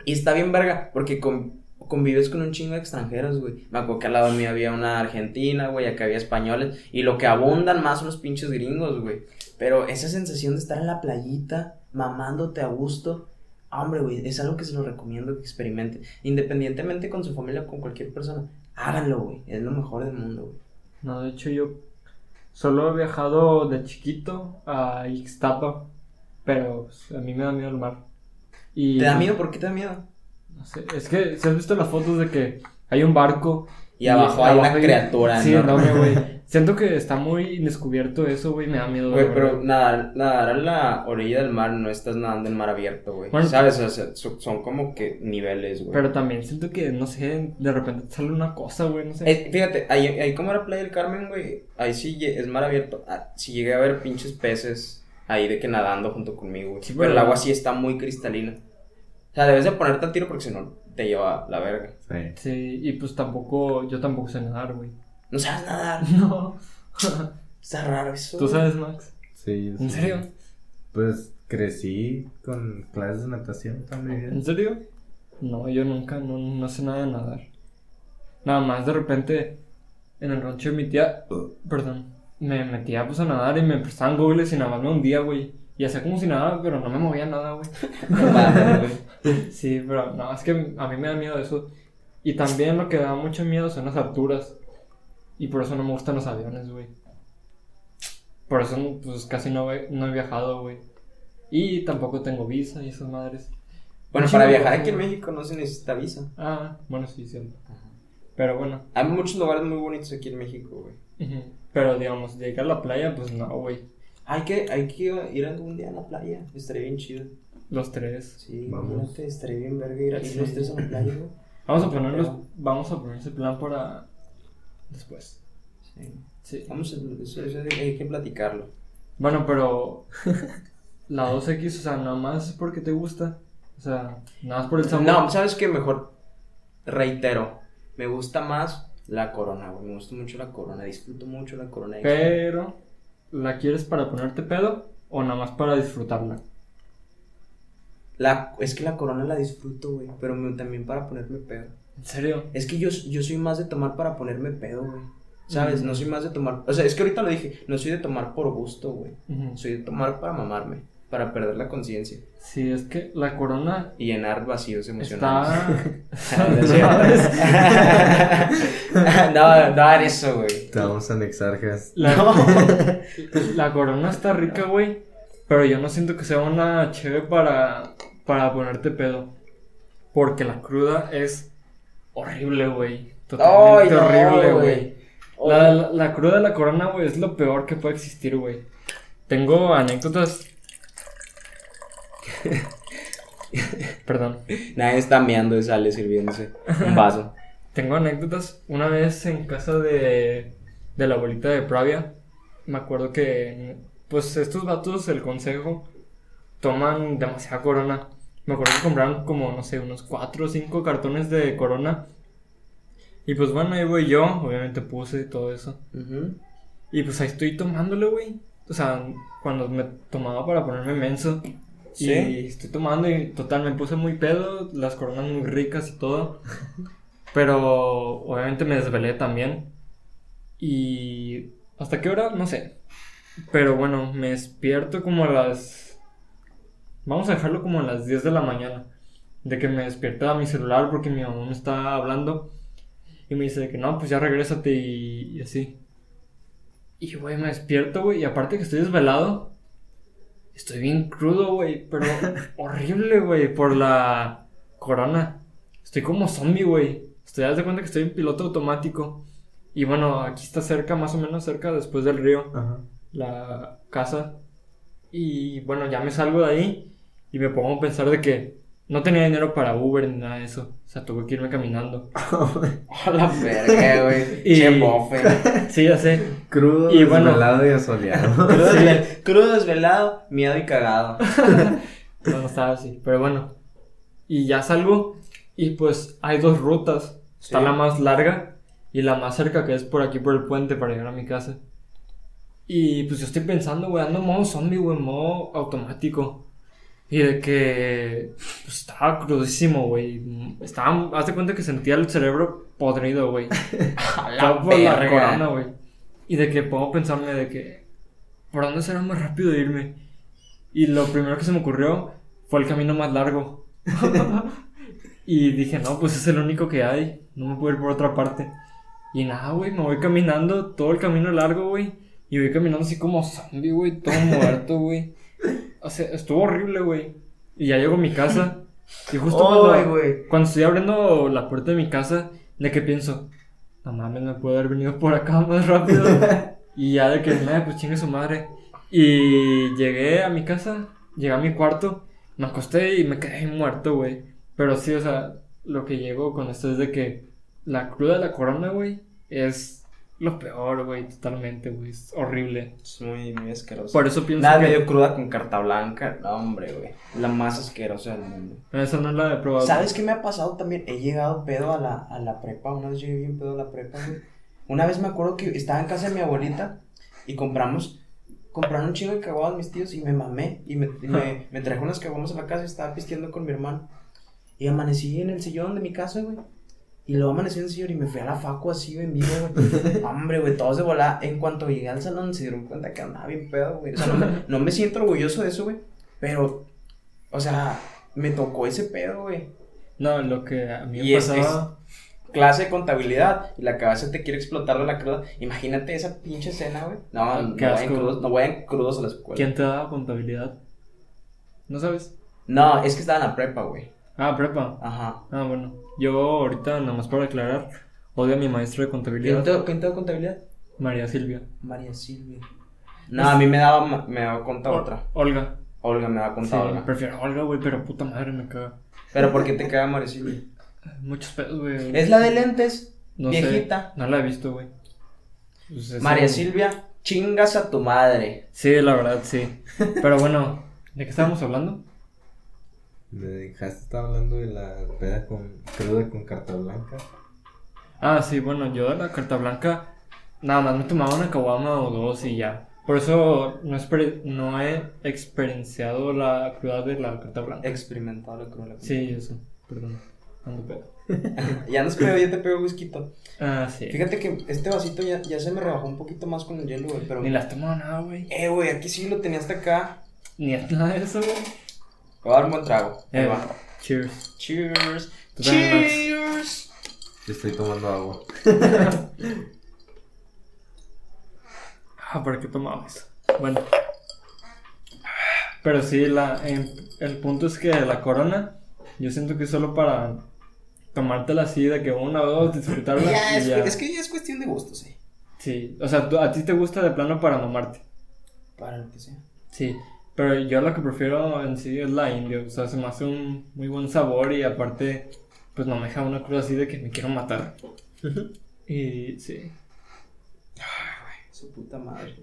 Y está bien verga, porque con- convives con un chingo de extranjeros, güey. Me acuerdo que al lado mío había una argentina, güey, acá había españoles. Y lo que abundan más son los pinches gringos, güey. Pero esa sensación de estar en la playita, mamándote a gusto. Hombre, güey, es algo que se lo recomiendo que experimenten. Independientemente con su familia o con cualquier persona. Háganlo, güey. Es lo mejor del mundo, güey. No, de hecho yo solo he viajado de chiquito a Ixtapa, pero pues, a mí me da miedo el mar. Y, ¿Te da miedo? ¿Por qué te da miedo? No sé, es que si has visto las fotos de que hay un barco Y abajo hay una hay- criatura Sí, enorme. güey. Siento que está muy descubierto eso, güey, me da miedo. Güey, pero nadar, nadar a la orilla del mar no estás nadando en mar abierto, güey. Bueno, ¿Sabes? O sea, son, como que niveles, güey. Pero también siento que, no sé, de repente te sale una cosa, güey, no sé. Eh, fíjate, ahí, ahí como era Playa del Carmen, güey, ahí sí es mar abierto. Ah, sí llegué a ver pinches peces ahí de que nadando junto conmigo, güey. Sí, pero el agua sí está muy cristalina. O sea, debes de ponerte al tiro porque si no te lleva la verga. Sí. Sí, y pues tampoco, yo tampoco sé nadar, güey. No sabes nadar. *laughs* No. *laughs* Está raro eso. ¿Tú sabes, Max? Sí, ¿En sí. serio? Pues crecí con clases de natación vida. ¿En serio? No, yo nunca, no, no sé nada de nadar. Nada más de repente en el rancho de mi tía, perdón, me metía pues a nadar y me prestaban googles y nada más me hundía, güey. Y hacía como si nada, pero no me movía nada, güey. *laughs* *laughs* Sí, pero no, es que a mí me da miedo eso. Y también lo que da mucho miedo son las alturas. Y por eso no me gustan los aviones, güey. Por eso, pues casi no he, no he viajado, güey. Y tampoco tengo visa y esas madres. Bueno, para viajar aquí en México no se necesita visa. Ah, bueno, sí, cierto. Pero bueno. Hay muchos lugares muy bonitos aquí en México, güey. Pero digamos, llegar a la playa, pues no, güey. Hay que, hay que ir algún día a la playa. Estaría bien chido. Los tres. Sí, Vamos. estaría bien verga ir Sí. los tres a la playa, güey. Vamos a ponerlos, vamos a poner ese plan para después. Sí. Sí. Vamos, a- eso, eso hay que platicarlo. Bueno, pero *laughs* la 2X, o sea, nada más es porque te gusta. O sea, nada más por el sabor. No, ¿sabes qué? Mejor reitero. Me gusta más la corona, güey. Me gusta mucho la corona. Disfruto mucho la corona. Pero, ¿la quieres para ponerte pedo o nada más para disfrutarla? La, es que la corona la disfruto, güey. Pero me- también para ponerme pedo. ¿En serio? Es que yo, yo soy más de tomar para ponerme pedo, güey. ¿Sabes? Mm. No soy más de tomar. O sea, es que ahorita lo dije. No soy de tomar por gusto, güey. Soy de tomar para mamarme. Para perder la conciencia. Sí, es que la corona Y llenar vacíos emocionales. está... *laughs* *laughs* No, no, eso, güey. Te vamos a anexar, Jas. La, No. *laughs* la corona está rica, güey. Pero yo no siento que sea una chévere para, para ponerte pedo. Porque la cruda es horrible, güey. Totalmente no, horrible, güey. la, la cruda de la corona, güey, es lo peor que puede existir, güey. Tengo anécdotas. *laughs* Perdón. Nadie está meando y sale sirviéndose un vaso. *laughs* tengo anécdotas. Una vez en casa de, de la abuelita de Pravia, me acuerdo que, pues estos vatos, el consejo, toman demasiada corona. Me acuerdo que compraron como, no sé, unos 4 o 5 cartones de corona. Y pues bueno, ahí voy yo, obviamente puse todo eso. Ujú. Y pues ahí estoy tomándole, güey. O sea, cuando me tomaba para ponerme menso. Sí. Y estoy tomando y total, me puse muy pedo, las coronas muy ricas y todo. *laughs* Pero obviamente me desvelé también. Y... ¿Hasta qué hora? No sé. Pero bueno, me despierto como a las... Vamos a dejarlo como a las 10 de la mañana. De que me despierta mi celular porque mi mamá me está hablando. Y me dice de que no, pues ya regrésate y, y así. Y güey, me despierto, güey. Y aparte que estoy desvelado, estoy bien crudo, güey. Pero *laughs* horrible, güey, por la corona. Estoy como zombie, güey. Estoy, haz de cuenta que estoy en piloto automático. Y bueno, aquí está cerca, más o menos cerca, después del río, Ajá. la casa. Y bueno, ya me salgo de ahí y me pongo a pensar de que no tenía dinero para Uber ni nada de eso. O sea, tuve que irme caminando. *laughs* A la verga, güey. Y- bofe. *laughs* Sí, ya sé. Crudo, Y bueno. desvelado y asoleado. *laughs* Crudo, Sí. desvel- crudo, desvelado, miedo y cagado. No, no estaba así, pero bueno. Y ya salgo y pues hay dos rutas. Está la más larga y la más cerca que es por aquí por el puente para llegar a mi casa. Y pues yo estoy pensando, güey, ando en modo zombie, güey, en modo automático. Y de que pues, estaba crudísimo, güey. Estaba, haz de cuenta que sentía el cerebro podrido, güey. *laughs* A Todo por la corona, güey. Y de que puedo pensarme de que. ¿Por dónde será más rápido irme? Y lo primero que se me ocurrió fue el camino más largo. *laughs* y dije, no, pues es el único que hay. No me puedo ir por otra parte. Y nada, güey, me voy caminando todo el camino largo, güey. Y voy caminando así como zombie, güey, todo *laughs* muerto, güey. O sea, estuvo horrible, güey. Y ya llego a mi casa. Y justo cuando, estoy abriendo la puerta de mi casa, de que pienso, no mames, me puedo haber venido por acá más rápido. *laughs* y ya de que, nada, pues chingue su madre. Y llegué a mi casa, llegué a mi cuarto, me acosté y me quedé muerto, güey. Pero sí, o sea, lo que llego con esto es de que la cruda de la corona, güey, es lo peor, güey, totalmente, güey. Es horrible. Es muy, muy asqueroso. Por eso pienso Nada que... medio cruda con carta blanca. No, hombre, güey. La más asquerosa del mundo. Esa no la he probado. ¿Sabes qué me ha pasado también? He llegado pedo a la, a la prepa. Una vez llegué bien pedo a la prepa, güey. Una vez me acuerdo que estaba en casa de mi abuelita y compramos. Compraron un chingo de caguadas mis tíos y me mamé. Y me, y me, *laughs* me traje unas caguamas a la casa y estaba pisteando con mi hermano. Y amanecí en el sillón de mi casa, güey. Y luego en el sillón y me fui a la facu así, güey, en vivo, güey. *laughs* Hombre, güey, todos de volada. En cuanto llegué al salón se dieron cuenta que andaba bien pedo, güey. O sea, no me, no me siento orgulloso de eso, güey. Pero, o sea, me tocó ese pedo, güey. No, lo que a mí me Y es- pasaba... clase de contabilidad y la cabeza te quiere explotar de la cruda. Imagínate esa pinche escena, güey. No, no vayan, crudos, no vayan crudos a la escuela. ¿Quién te daba contabilidad? ¿No sabes? No, es que estaba en la prepa, güey. Ah, prepa. Ajá. Ah, bueno. Yo ahorita, nada más para aclarar, odio a mi maestro de ¿Quién contabilidad, te, quién te dio contabilidad? María Silvia. María Silvia. No, a mí me daba, me daba cuenta otra. Olga. Olga, me daba Sí, cuenta Olga. prefiero a Olga, güey, pero puta madre me caga. Pero ¿por qué te caga María Silvia? Muchos pedos, güey. Es la de lentes, No sé, viejita. no la he visto, güey. Pues María Silvia, chingas a tu madre. Sí, la verdad, sí. Pero bueno, ¿de qué estábamos hablando? Me dejaste estar hablando de la peda con cruda con carta blanca. Ah, sí, bueno, yo de la carta blanca nada más me tomaba una caguama o dos y ya. Por eso no, no he experienciado la cruda de la carta blanca. Experimentado la cruda. Sí, eso, perdón. Ando pedo. *laughs* Ya nos pego, ya te pego whisky. Ah, sí. Fíjate que este vasito ya, ya se me rebajó un poquito más con el hielo, güey. Pero. Ni las tomado nada, güey. Eh, güey, aquí sí lo tenía hasta acá. Ni nada de eso, güey. Voy a dar un buen trago. Ahí Eh, va. cheers. Cheers. Tú también, Max. Cheers. Yo estoy tomando agua. *laughs* Ah, ¿para qué tomaba eso? Bueno. Pero sí, la, el punto es que la corona, yo siento que es solo para tomártela así de que una o dos, disfrutarla. Ya, y es, ya. es que ya es cuestión de gustos, eh. Sí, o sea, tú- a ti te gusta de plano para mamarte. Para lo que sea. Sí, pero yo lo que prefiero en sí es la indio. O sea, se me hace un muy buen sabor y aparte, pues no me deja una cruz así de que me quiero matar. y sí. Su puta madre.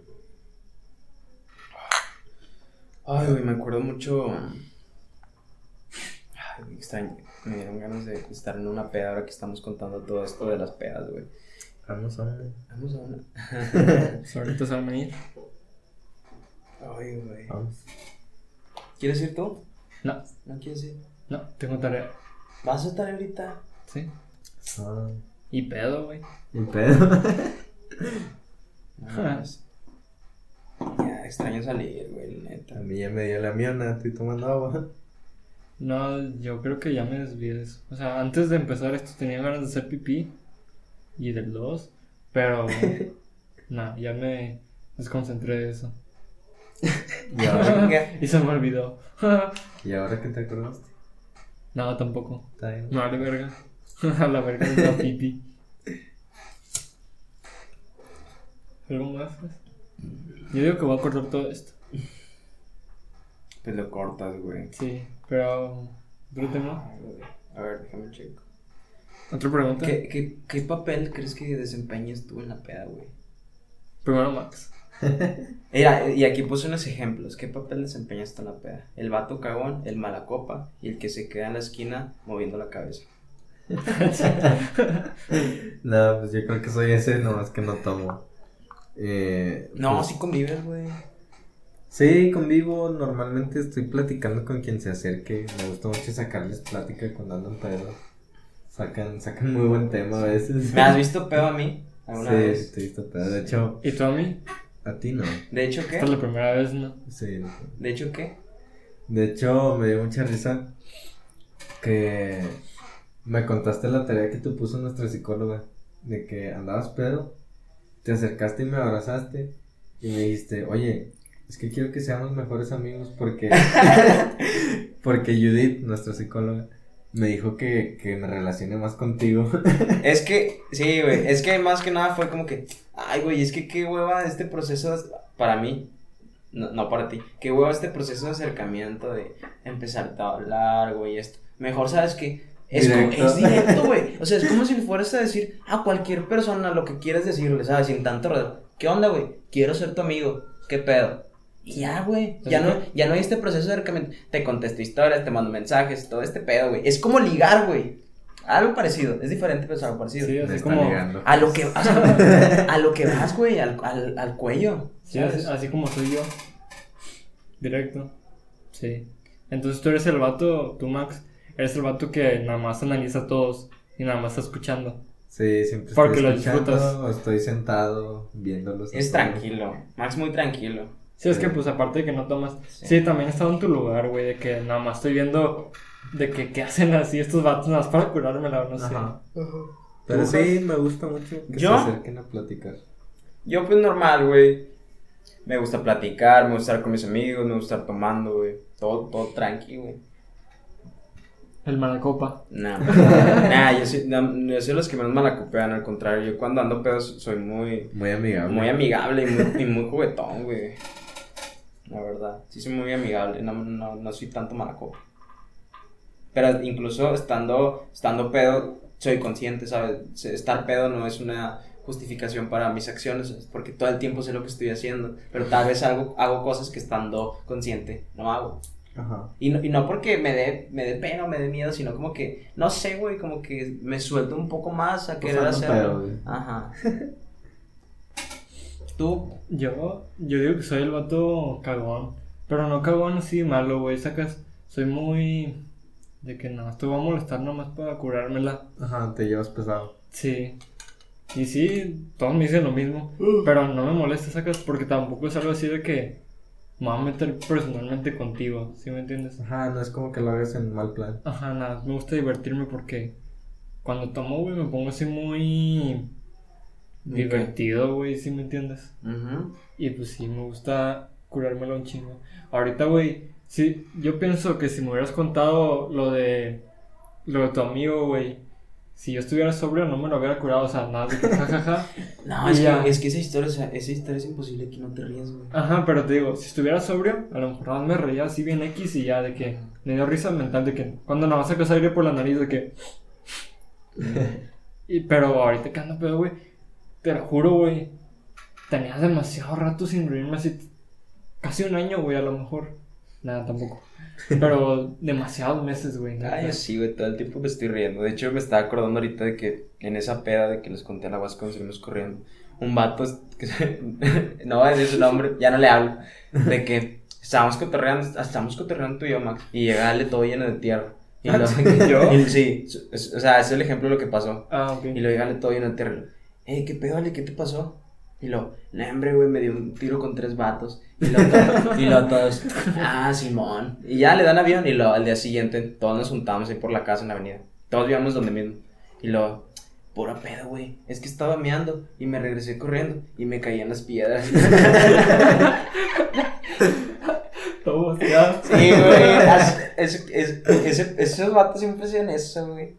Ay, güey, me acuerdo mucho. Ay, güey, extraño. Me dieron ganas de estar en una peda ahora que estamos contando todo esto de las pedas, güey. Vamos, hombre. Vamos a una. Pues *laughs* ahorita se van a ir. Ay, güey. Vamos. ¿Quieres ir tú? No, ¿No quieres ir? no, tengo tarea. ¿Vas a estar ahorita? Sí. Ah, Y pedo, güey. y pedo. No, mames. *laughs* Ya, extraño salir, güey, neta. A mí ya me dio la miona, estoy tomando agua. No, yo creo que ya me desvié de eso. O sea, antes de empezar esto tenía ganas de hacer pipí y del 2, pero *laughs* no, ya me desconcentré de eso. Y ahora, *laughs* y se me olvidó. ¿y ahora que te acordaste? no, tampoco. No, vale verga. A la verga *laughs* de la pipí. ¿Algo más? pues? Yo digo que voy a cortar todo esto. Pues lo cortas, güey. Sí, pero. ¿Otro tema? Güey. A ver, déjame checo. ¿Otra pregunta? ¿Qué, qué, ¿Qué papel crees que desempeñas tú en la peda, güey? Primero Max. *laughs* Mira, y aquí puse unos ejemplos. ¿Qué papel desempeñas tú en la peda? El vato cagón, el mala copa y el que se queda en la esquina moviendo la cabeza. *laughs* No, pues yo creo que soy ese, nomás que no tomo. Eh, No, pues, sí convives, güey. Sí, convivo, normalmente estoy platicando con quien se acerque. Me gusta mucho sacarles plática cuando andan pedo. Sacan, sacan muy buen tema a veces. ¿Me has visto pedo a mí? ¿Alguna sí, vez? te he visto pedo. De hecho, ¿Y tú a mí? A ti no. ¿De hecho Esta es qué? la primera vez, ¿no? Sí. ¿De hecho qué? De hecho, me dio mucha risa que me contaste la tarea que te puso nuestra psicóloga. De que andabas pedo, te acercaste y me abrazaste y me dijiste, oye, es que quiero que seamos mejores amigos porque... *laughs* porque Judith, nuestra psicóloga, me dijo que, que me relacione más contigo. *laughs* Es que, sí, güey. Es que más que nada fue como que, ay, güey, es que qué hueva este proceso para mí. No, no para ti. Qué hueva este proceso de acercamiento de empezar a hablar, güey, esto. Mejor, ¿sabes qué? Es, como- Directo. es directo, güey. *laughs* O sea, es como si le fueras a decir a cualquier persona lo que quieres decirle, ¿sabes? Sin tanto rodeo. ¿Qué onda, güey? Quiero ser tu amigo. ¿Qué pedo? Y ya, güey. Ya no, ya no hay este proceso de acercamiento. Te contesto historias, te mando mensajes, todo este pedo, güey. Es como ligar, güey. Algo parecido. Es diferente, pero es algo parecido. Sí, así como. ligando. A lo que, o sea, *laughs* a lo que vas, güey, al, al, al cuello. Sí, así, así como soy yo. Directo. Sí. Entonces tú eres el vato, tú Max, eres el vato que nada más analiza a todos y nada más está escuchando. Sí, siempre Porque estoy lo escuchando, disfrutas. o estoy sentado viéndolos. Es todos. tranquilo. Max muy tranquilo. Sí, es que pues aparte de que no tomas. Sí. Sí, también he estado en tu lugar, güey, de que nada más estoy viendo de que qué hacen así estos vatos nada más para curármela, no sé. Ajá. Pero ¿Tú, sí, me gusta mucho que ¿Yo? se acerquen a platicar. Yo, pues, normal, güey. Me gusta platicar, me gusta estar con mis amigos, me gusta estar tomando, güey. Todo, todo tranqui, güey. El Maracopa. Nah, *laughs* nah, yo soy, no, yo soy los que menos malacopean, al contrario. Yo cuando ando pedo soy muy, Muy amigable. muy amigable y muy, y muy juguetón, güey. La verdad, sí soy muy amigable, no, no, no soy tanto malacopa. Pero incluso estando, estando pedo, soy consciente, ¿sabes? Estar pedo no es una justificación para mis acciones, porque todo el tiempo sé lo que estoy haciendo, pero tal vez hago, hago cosas que estando consciente no hago. Ajá. Y no, y no porque me dé, me dé pena o me dé miedo, sino como que, no sé, güey, como que me suelto un poco más a querer hacerlo. pedo. Ajá. *laughs* ¿Tú? Yo, yo digo que soy el vato cagón. Pero no cagón así malo, güey. Sacas. Soy muy. De que no, te voy a molestar nomás para curármela. Ajá, te llevas pesado. Sí. Y sí, todos me dicen lo mismo. *gasps* Pero no me molesta, sacas, porque tampoco es algo así de que me voy a meter personalmente contigo. ¿Sí me entiendes? Ajá, no es como que lo hagas en mal plan. Ajá, nada, me gusta divertirme porque cuando tomo, güey, me pongo así muy Divertido, güey, ¿sí me entiendes? Ujú. Y pues sí, me gusta curármelo un chingo. Ahorita, güey, sí, yo pienso que si me hubieras contado lo de lo de tu amigo, güey, si yo estuviera sobrio no me lo hubiera curado, o sea, nada de que jajaja. *laughs* No, es que, es que esa historia, o sea, esa historia es imposible que no te rías, güey. Ajá, pero te digo, si estuviera sobrio, a lo mejor nada me reía así bien X y ya de que me dio risa mental de que cuando nada más sacas aire por la nariz de que *laughs* Y, pero ahorita que ando pedo, güey, te lo juro, güey, tenía demasiado rato sin reírme así, casi un año, güey, a lo mejor. Nada, tampoco. Pero *laughs* demasiados meses, güey. neta. Ay, sí, güey, todo el tiempo me estoy riendo. De hecho, me estaba acordando ahorita de que en esa peda de que les conté a la base cuando salimos corriendo, un vato, que se- *laughs* no voy a decir su nombre, ya no le hablo, de que estábamos cotorreando, estábamos cotorreando tú y yo, Max, y llega Ale todo lleno de tierra. Y lo, ¿Yo? *laughs* y- sí, o sea, ese es el ejemplo de lo que pasó. Ah, ok. Y lo llega Ale todo lleno de tierra. Ey, ¿qué pedo, Ale? ¿Qué te pasó? Y lo, no, hombre, güey, me dio un tiro con tres vatos. Y lo, to- *laughs* y lo todos, ah, Simón. Y ya le dan avión. Y lo, al día siguiente, todos nos juntamos ahí por la casa en la avenida. Todos vivíamos donde mismo. Y lo, pura pedo, güey. Es que estaba meando y me regresé corriendo y me caí en las piedras. *laughs* Todo. Sí, güey. es- es- ese- esos vatos siempre hacían eso, güey.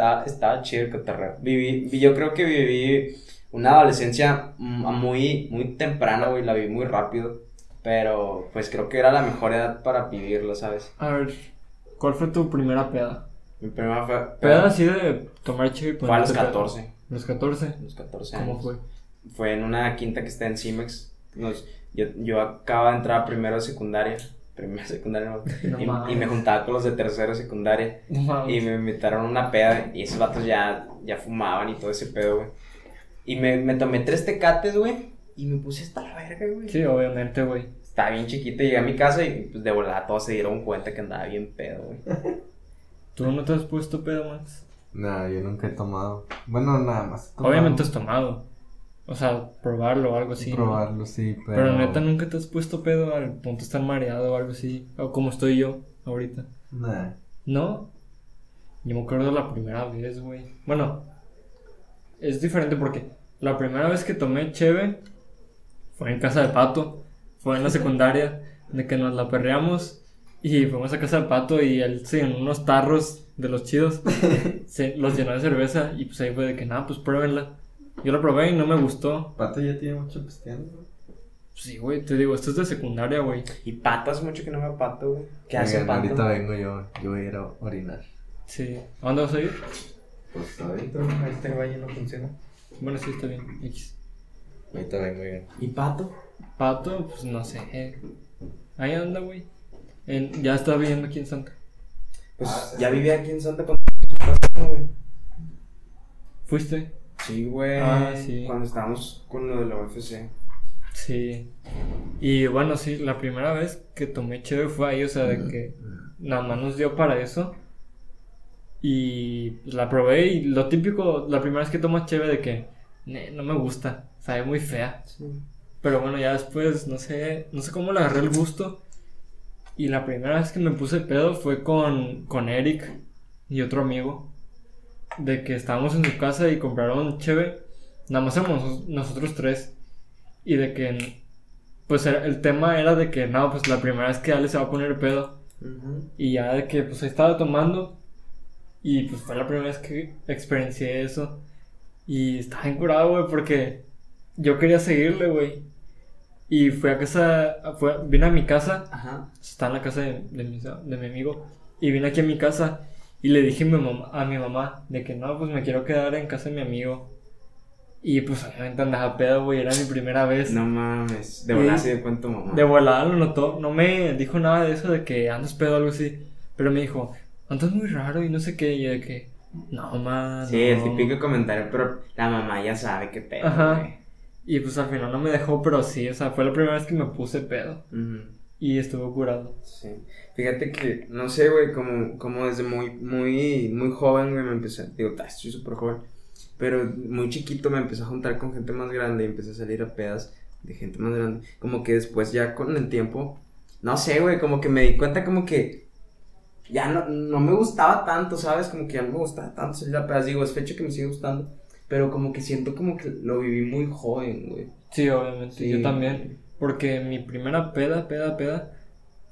Estaba, estaba chido el cotorreo. Viví, vi- yo creo que viví una adolescencia mm, muy, muy temprana, güey. La viví muy rápido. Pero, pues creo que era la mejor edad para vivirlo, ¿sabes? A ver, ¿cuál fue tu primera peda? Mi primera fue. Peda así de tomar chido y Fue a los ponerte pedo. 14. ¿Los 14? A los 14 años. ¿Cómo fue? Fue en una quinta que está en Cimex. Nos, yo, yo acababa de entrar primero de secundaria. Primero de secundaria, no. No y, me juntaba con los de tercero secundaria. No. Y me invitaron a una peda y esos vatos ya, ya fumaban y todo ese pedo, güey. Y me, me tomé tres tecates, güey. Y me puse hasta la verga, güey. Sí, obviamente, güey. Estaba bien chiquito, llegué a mi casa y pues de volada todos se dieron cuenta que andaba bien pedo, güey. *laughs* ¿Tú no te has puesto pedo, Max? Nada, yo nunca he tomado. Bueno, nada más. tomado. Obviamente has tomado. O sea, probarlo o algo así. ¿no? Probarlo, sí, pero. Pero neta nunca te has puesto pedo al punto de estar mareado o algo así. O como estoy yo ahorita. Nah. ¿No? Yo me acuerdo la primera vez, güey. Bueno, es diferente porque la primera vez que tomé cheve fue en casa de Pato. Fue en la *laughs* secundaria, de que nos la perreamos y fuimos a casa de Pato y él se en unos tarros de los chidos *laughs* se los llenó de cerveza y pues ahí fue de que nada, pues pruébenla. Yo la probé y no me gustó. Pato ya tiene mucho pisteando. ¿no? Sí, güey, te digo, esto es de secundaria, güey. Y pato hace mucho que no veo pato, güey. ¿Qué hace Oigan, pato? Ahorita vengo yo. Yo voy a ir a orinar. Sí. ¿A dónde vas a ir? Pues adentro. Este baño no funciona. Bueno, sí, está bien. X. Ahorita vengo yo. ¿Y pato? Pato, pues no sé. Ahí anda, güey. En- Ya está viviendo aquí en Santa. Pues Ah, ya vivía aquí en Santa con güey. ¿Fuiste? Sí, güey. Ah, sí. Cuando estábamos con lo de la UFC. Sí. Y bueno, sí, la primera vez que tomé chévere fue ahí, o sea, de que nada más nos dio para eso. Y pues, la probé y lo típico, la primera vez que tomas chévere de que "Ne, no me gusta, sabe muy fea. Pero bueno, ya después, no sé, no sé cómo le agarré el gusto. Y la primera vez que me puse pedo fue con, con Eric y otro amigo. De que estábamos en su casa y compraron cheve. Nada más éramos nosotros tres. Y de que, pues el tema era de que, no, pues la primera vez que Ale se va a poner pedo. Y ya de que, pues estaba tomando. Y pues fue la primera vez que experiencié eso. Y estaba encurado, güey, porque yo quería seguirle, güey. Y fui a casa, fue, vine a mi casa, Ajá. está en la casa de, de, mi, de mi amigo, y vine aquí a mi casa y le dije a mi, mamá, a mi mamá de que no, pues me quiero quedar en casa de mi amigo. Y pues obviamente andaba pedo, güey, era mi primera vez. No mames. De volada dio cuenta tu mamá. De volada lo notó, no me dijo nada de eso de que andas pedo o algo así, pero me dijo, andas muy raro y no sé qué, y yo de que, no, man. Sí, el no". típico comentario, pero la mamá ya sabe qué pedo, Ajá. Y pues al final no me dejó, pero sí, o sea, fue la primera vez que me puse pedo. Y estuvo curado. Sí. Fíjate que, no sé, güey, como, como desde muy, muy, muy joven, güey, me empecé, digo, estoy súper joven, pero muy chiquito me empecé a juntar con gente más grande y empecé a salir a pedas de gente más grande. Como que después ya con el tiempo, no sé, güey, como que me di cuenta como que ya no, no me gustaba tanto, ¿sabes? Como que ya no me gustaba tanto salir a pedas. Digo, es fecha que me sigue gustando, pero como que siento como que lo viví muy joven, güey. Sí, obviamente, Sí. yo también. Porque mi primera peda, peda, peda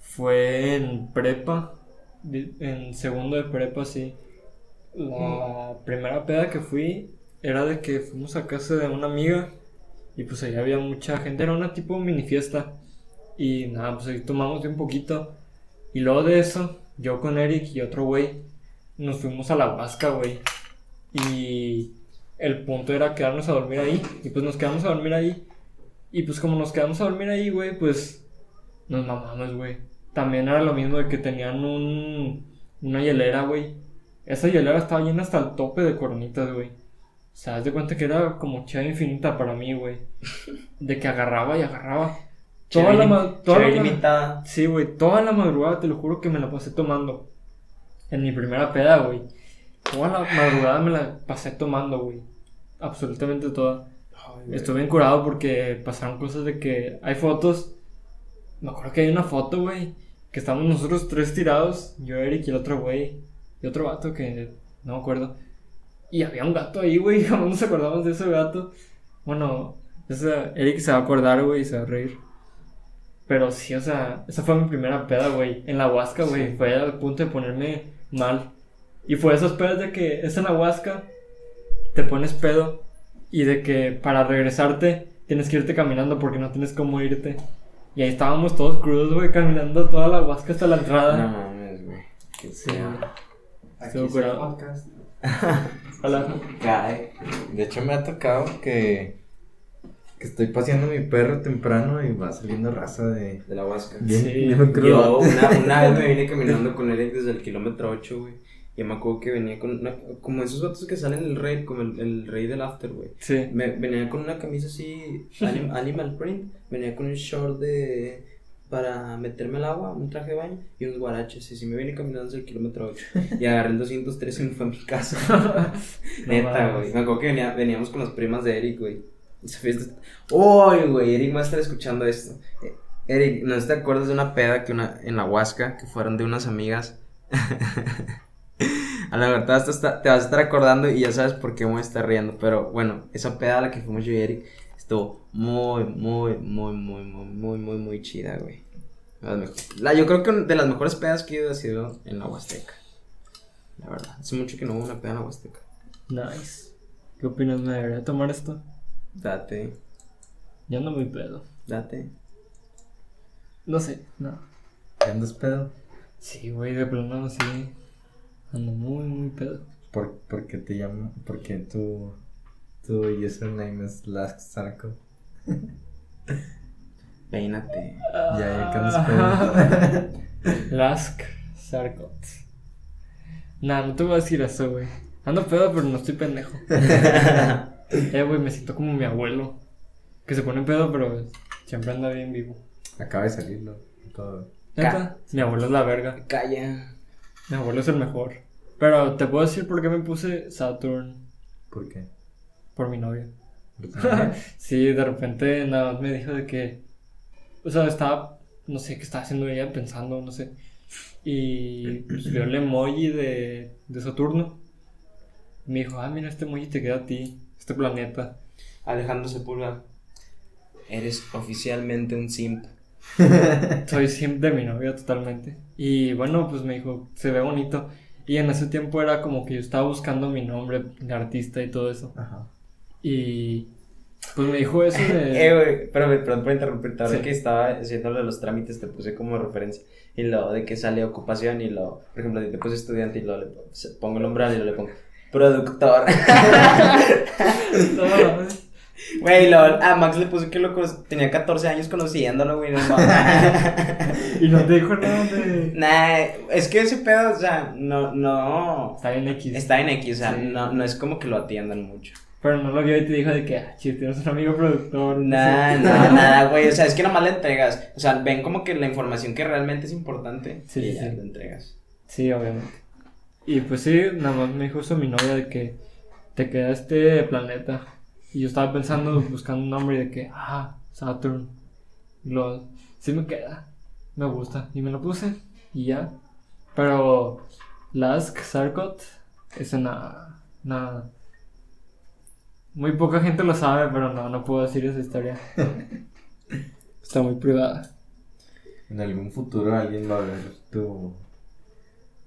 fue en prepa, en segundo de prepa, sí. La primera peda que fui era de que fuimos a casa de una amiga y pues ahí había mucha gente, era una tipo mini fiesta. Y nada, pues ahí tomamos de un poquito. Y luego de eso, yo con Eric y otro güey nos fuimos a la Huasca, güey. Y el punto era quedarnos a dormir ahí. Y pues nos quedamos a dormir ahí. Y pues como nos quedamos a dormir ahí, güey, pues nos mamamos, güey. También era lo mismo de que tenían un, una hielera, güey. Esa hielera estaba llena hasta el tope de coronitas, güey. O sea, haz de cuenta que era como chava infinita para mí, güey. *laughs* De que agarraba y agarraba. Toda la, toda la- limitada. Sí, güey, toda la madrugada, te lo juro que me la pasé tomando. En mi primera peda, güey. Toda la madrugada me la pasé tomando, güey. Absolutamente toda. Ay. Estuve bien curado porque pasaron cosas de que hay fotos. Me acuerdo que hay una foto, güey, que estamos nosotros tres tirados, yo, Eric y el otro güey, y otro vato que no me acuerdo. Y había un gato ahí, güey, *laughs* jamás nos acordamos de ese gato. Bueno, esa, Eric se va a acordar, güey, y se va a reír. Pero sí, o sea, esa fue mi primera peda, güey. En la Huasca, güey. Fue al punto de ponerme mal. Y fue esos pedos de que es en la Huasca, te pones pedo. Y de que para regresarte tienes que irte caminando porque no tienes cómo irte. Y ahí estábamos todos crudos, güey, caminando toda la Huasca hasta la entrada. No mames, güey. Sí. Aquí Estuvo sí curado. podcast. *laughs* Hola. Cae. De hecho, me ha tocado que, que estoy paseando mi perro temprano y va saliendo raza de. De la Huasca. Bien, Sí. bien crudo. Yo una, una vez me *laughs* vine caminando con Eric desde el kilómetro 8, güey. Y me acuerdo que venía con una, como esos vatos que salen el rey, como el, el rey del after, güey. Sí. Me, venía con una camisa así, anim- *laughs* animal print, venía con un short de para meterme al agua, un traje de baño y unos guaraches. Y si me vine caminando desde el kilómetro 8 y agarré el 203 y me fue a mi casa. *laughs* *laughs* Neta, güey. Me acuerdo que venía- veníamos con las primas de Eric, güey. Fiesta. ¡Uy, güey! Eric va a estar escuchando esto. Eh, Eric, ¿no te acuerdas de una peda que una, en la Huasca que fueron de unas amigas? *laughs* a la verdad te, está- te vas a estar acordando y ya sabes por qué me voy a estar riendo. Pero bueno, esa peda a la que fuimos yo y Eric estuvo muy, muy, muy, muy, muy, muy, muy, muy chida, güey. La, yo creo que de las mejores pedas que he ido ha sido en la Huasteca. La verdad. Hace mucho que no hubo una peda en la Huasteca. Nice. ¿Qué opinas? ¿Me debería tomar esto? Date, Ya no muy pedo. date. No sé, no. ¿Qué andas pedo? Sí, güey, de plano sí. Ando muy, muy pedo. ¿Por, por qué te llamo? Porque tu, tu username es Last Sarco. *laughs* Peínate. Ya, ya que andas pedo. *laughs* Lask Sarkot. Nah, no te voy a decir eso, güey. Ando pedo, pero no estoy pendejo. *laughs* eh, güey, me siento como mi abuelo. Que se pone pedo, pero siempre anda bien vivo. Acaba de salirlo. Todo. ¿Neta? Mi abuelo es la verga. Calla. Mi abuelo es el mejor. Pero te puedo decir por qué me puse Saturn ¿Por qué? por mi novia. *laughs* Sí, de repente nada más me dijo de que. O sea, estaba. No sé qué estaba haciendo ella pensando, no sé. Y pues, vio el emoji de, de Saturno. Me dijo, ah, mira, este emoji te queda a ti, este planeta. Alejandro Sepúlveda. Eres oficialmente un simp. *laughs* Soy siempre de mi novia totalmente. Y bueno, pues me dijo, se ve bonito. Y en ese tiempo era como que yo estaba buscando mi nombre de artista y todo eso. Ajá. Y pues me dijo eso *laughs* Eh, de. güey, espérame, perdón por interrumpirte. Ahora Sí. que estaba de los trámites, te puse como referencia. Y lo de que sale ocupación y lo, por ejemplo, te puse estudiante y lo le pongo el umbral y lo le pongo productor. *laughs* No. Güey, lo, a Max le puse que lo tenía 14 años conociéndolo, güey. No, *laughs* y no te dijo nada de. nah, es que ese pedo, o sea, no, no. Está bien X. Está en X, o sea, Sí. no, no es como que lo atiendan mucho. Pero no lo vio y te dijo de que, ah, chis, tienes un amigo productor. Nah, no no, *laughs* nada, güey. O sea, es que nomás le entregas. O sea, ven como que la información que realmente es importante. Sí, y sí, le entregas. Sí, obviamente. Y pues sí, nada más me dijo eso mi novia de que te queda este planeta. Y yo estaba pensando, buscando un nombre y de que, ah, Saturn. Y lo, sí me queda, me gusta. Y me lo puse y ya. Pero Lask Sarkot es una, una... Muy poca gente lo sabe, pero no, no puedo decir esa historia. *laughs* Está muy privada. En algún futuro alguien va a ver tu,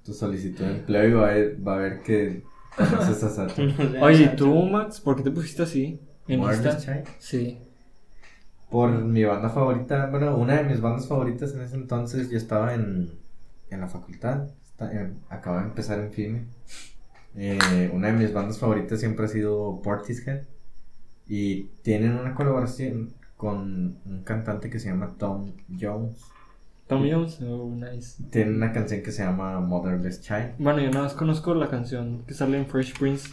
tu solicitud de empleo y va a ver, va a ver que *laughs* Oye, ¿y tú, Max? ¿Por qué te pusiste así? En Insta. Sí. Por mi banda favorita, bueno, una de mis bandas favoritas en ese entonces, yo estaba en, en la facultad, en- acababa de empezar en FIME. Eh, una de mis bandas favoritas siempre ha sido Portishead. Y tienen una colaboración con un cantante que se llama Tom Jones. Tom Jones, oh, nice. Tienen una canción que se llama Motherless Child. Bueno, yo nada más conozco la canción que sale en Fresh Prince,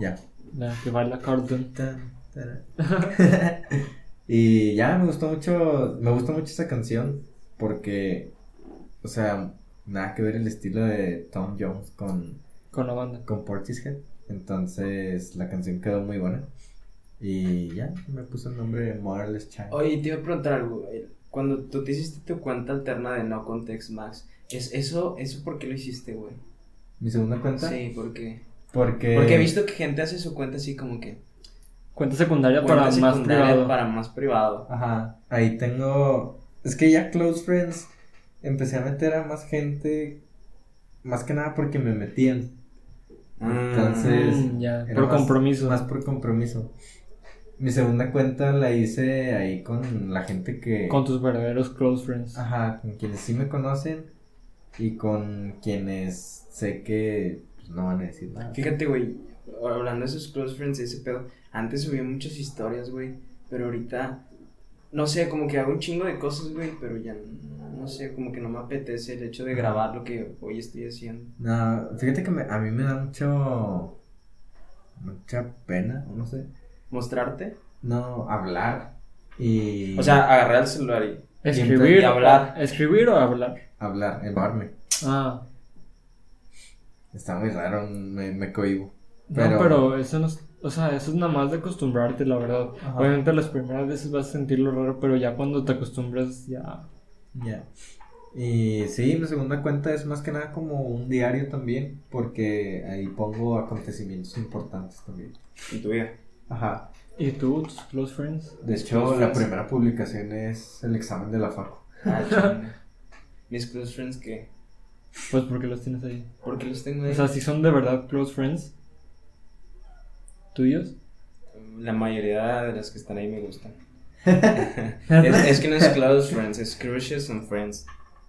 Ya. la que baila Carlton. *laughs* *laughs* Y ya me gustó mucho, me gusta mucho esa canción porque, o sea, nada que ver el estilo de Tom Jones con, Con la banda. con Portishead. Entonces la canción quedó muy buena. Y ya, me puso el nombre de Motherless Child. Oye, te iba a preguntar algo. Cuando tú te hiciste tu cuenta alterna de No Context Max, ¿es eso, eso por qué lo hiciste, güey? Mi segunda cuenta. Sí, porque Porque, porque he visto que gente hace su cuenta así como que Cuenta secundaria cuenta para más secundaria privado. para más privado. Ajá, ahí tengo. Es que ya Close Friends empecé a meter a más gente. Más que nada porque me metían. Entonces, Mm, ya, por más- compromiso. Más por compromiso. Mi segunda cuenta la hice ahí con la gente que. Con tus verdaderos close friends. Ajá, con quienes sí me conocen. Y con quienes sé que pues, no van a decir nada. Fíjate, güey, hablando de esos close friends y ese pedo, antes subía muchas historias, güey, pero ahorita, no sé, como que hago un chingo de cosas, güey, pero ya, no, no sé, como que no me apetece el hecho de grabar lo que hoy estoy haciendo. No, fíjate que me- a mí me da mucho. Mucha pena, o no sé. Mostrarte, No, hablar. Y. o sea, agarrar el celular y... Escribir y hablar. o- ¿Escribir o hablar? Hablar, elevarme. Ah, Está muy raro, me, me cohibo. no, Pero- eso no es, o sea, eso es nada más de acostumbrarte, la verdad. Ajá. Obviamente las primeras veces vas a sentirlo raro, pero ya cuando te acostumbras, ya. Ya. Y sí, mi segunda cuenta es más que nada como un diario también, porque ahí pongo acontecimientos importantes también. En tu vida. Ajá. ¿Y tú, tus close friends? De hecho, la friends. primera publicación es el examen de la facu. Ah. *laughs* Mis close friends, ¿qué? Pues porque los tienes ahí. ¿Por qué los tengo ahí? O sea, si son de verdad close friends, tuyos. La mayoría de las que están ahí me gustan. *laughs* es, es que no es close friends, es crushes and friends.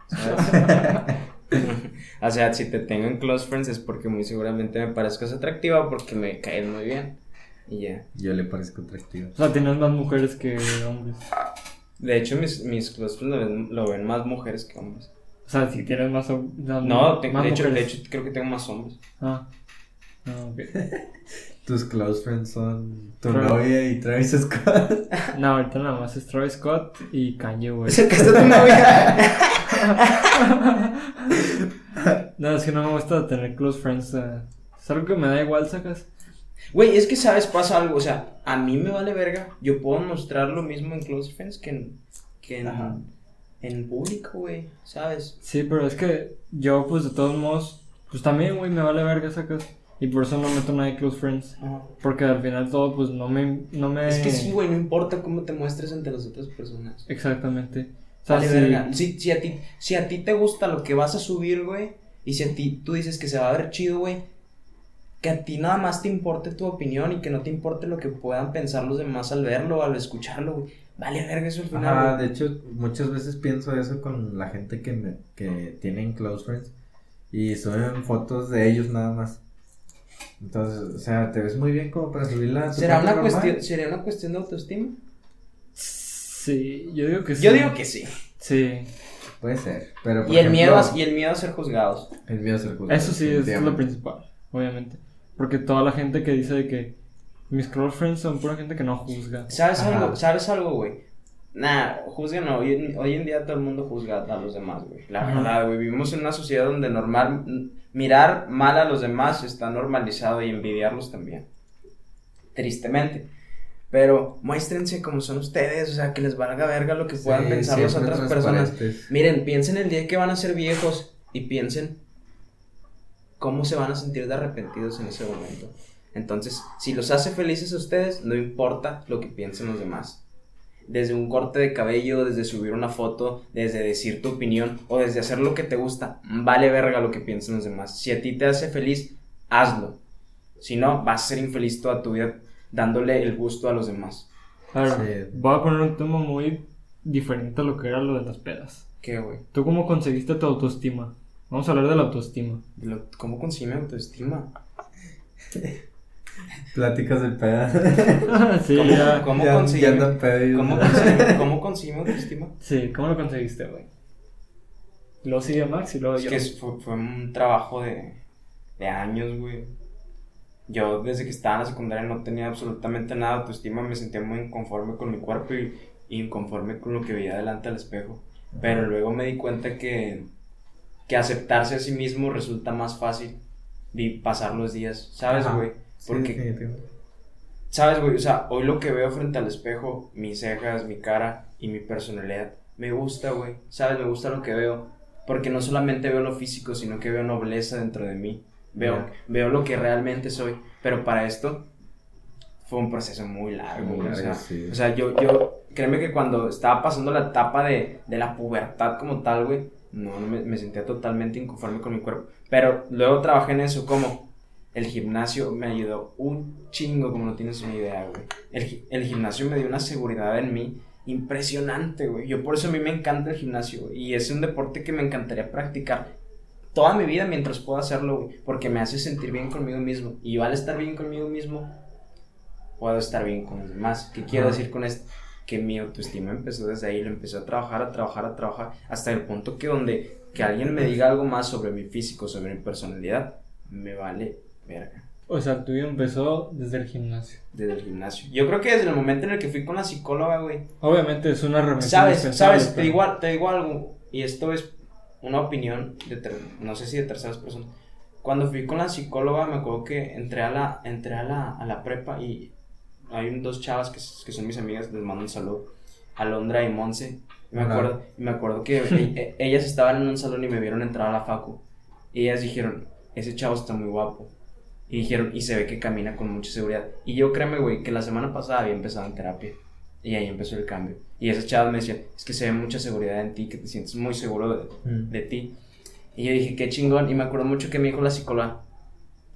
¿sabes? *laughs* o sea, si te tengo en close friends es porque muy seguramente me parezcas atractiva porque me caes muy bien. Y ya. Yo le parezco atractivo. O sea, tienes más mujeres que hombres. De hecho, mis, mis close friends lo ven, lo ven más mujeres que hombres. O sea, si tienes más, hom- no, No, te- más de, hecho, de hecho, creo que tengo más hombres. Ah. Ah, ok. *laughs* Tus close friends son tu Claro. novia y Travis Scott. *laughs* No, ahorita nada más es Travis Scott y Kanye West. que está tu novia. *laughs* No, es que no me gusta tener close friends. eh. Es algo que me da igual, sacas. Güey, es que sabes, pasa algo. O sea, a mí me vale verga. Yo puedo mostrar lo mismo en close friends que en, que Ajá. en, en público, güey. ¿Sabes? Sí, pero es que yo, pues de todos modos, pues también, güey, me vale verga, sacas. Y por eso no meto nada de close friends. Porque al final todo, pues no me. No me... Es que sí, güey, no importa cómo te muestres ante las otras personas. Exactamente. O sea, Vale, verga. Si, si, a ti, si a ti te gusta lo que vas a subir, güey, y si a ti tú dices que se va a ver chido, güey, que a ti nada más te importe tu opinión y que no te importe lo que puedan pensar los demás al verlo o al escucharlo, güey. Vale, verga, eso al final. Ajá, güey. de hecho, muchas veces pienso eso con la gente que, me, que tienen close friends y suben fotos de ellos nada más. Entonces, o sea, te ves muy bien como para subirla ¿Será una, cuestión, ¿Sería una cuestión de autoestima? Sí, yo digo que sí. Yo digo que sí. Sí. Puede ser, pero por Y el, miedo a, y el miedo a ser juzgados. el miedo a ser juzgado, Eso sí es lo principal, obviamente. Porque toda la gente que dice de que mis close friends son pura gente que no juzga. ¿Sabes Ajá. algo? ¿Sabes algo, güey? Nah, juzgan no. Hoy, en- hoy en día todo el mundo juzga a los demás, güey. La Ajá. verdad, güey. Vivimos en una sociedad donde normal mirar mal a los demás está normalizado y envidiarlos también. Tristemente. Pero muéstrense como son ustedes, o sea, que les valga verga lo que puedan Sí, pensar las otras personas. Miren, piensen el día que van a ser viejos y piensen cómo se van a sentir de arrepentidos en ese momento. Entonces, si los hace felices a ustedes, no importa lo que piensen los demás. Desde un corte de cabello, desde subir una foto, desde decir tu opinión o desde hacer lo que te gusta, vale verga lo que piensen los demás. Si a ti te hace feliz, hazlo. Si no, vas a ser infeliz toda tu vida dándole el gusto a los demás. A ver, Sí. voy a poner un tema muy diferente a lo que era lo de las pedas. ¿Qué, güey? ¿Tú cómo conseguiste tu autoestima? Vamos a hablar de la autoestima. Lo- ¿Cómo consigue mi autoestima? Pláticas del peda. *laughs* sí, ¿Cómo, ya. cómo Ya- conseguimos- ya anda pedo ¿Cómo conseguimos, *laughs* cómo conseguimos autoestima? Sí, ¿cómo lo conseguiste, güey? Luego sigue Max y luego Es yo. que es- fue, fue un trabajo de, de años, güey. Yo desde que estaba en la secundaria no tenía absolutamente nada de autoestima, me sentía muy inconforme con mi cuerpo y, y inconforme con lo que veía delante del espejo. Pero luego me di cuenta que, que aceptarse a sí mismo resulta más fácil y pasar los días, ¿sabes, güey? Sí, Porque definitivamente. ¿Sabes, güey? O sea, hoy lo que veo frente al espejo, mis cejas, mi cara y mi personalidad, me gusta, güey. ¿Sabes? Me gusta lo que veo. Porque no solamente veo lo físico, sino que veo nobleza dentro de mí. Veo, veo lo que realmente soy. Pero para esto fue un proceso muy largo, Muy. O sea, sí. o sea, yo, yo, créeme que cuando estaba pasando la etapa de, de la pubertad como tal, güey, no, no me, me sentía totalmente inconforme con mi cuerpo. Pero luego trabajé en eso como el gimnasio me ayudó un chingo, como no tienes una idea, güey. El, el gimnasio me dio una seguridad en mí impresionante, güey. Yo por eso a mí me encanta el gimnasio, güey. Y es un deporte que me encantaría practicar toda mi vida mientras pueda hacerlo, güey. Porque me hace sentir bien conmigo mismo. Y yo al estar bien conmigo mismo, puedo estar bien con los demás. ¿Qué quiero decir con esto? Que mi autoestima empezó desde ahí, lo empecé a trabajar, a trabajar, a trabajar, hasta el punto que donde que alguien me diga algo más sobre mi físico, sobre mi personalidad, me vale verga. O sea, el tuyo empezó desde el gimnasio. Desde el gimnasio. Yo creo que desde el momento en el que fui con la psicóloga, güey. Obviamente es una herramienta Sabes, sabes, te pero- digo, te digo algo, y esto es una opinión, de ter- no sé si de terceras personas. Cuando fui con la psicóloga, me acuerdo que entré a la, entré a la, a la prepa y hay dos chavas que, que son mis amigas, les mando un saludo, Alondra y Monse. Me acuerdo, me acuerdo que *laughs* e- ellas estaban en un salón y me vieron entrar a la facu. Y ellas dijeron, ese chavo está muy guapo. Y dijeron, y se ve que camina con mucha seguridad. Y yo créeme, güey, que la semana pasada había empezado en terapia. Y ahí empezó el cambio. Y esas chavas me decían, es que se ve mucha seguridad en ti, que te sientes muy seguro de, Mm. de ti. Y yo dije, qué chingón. Y me acuerdo mucho que me dijo la psicóloga,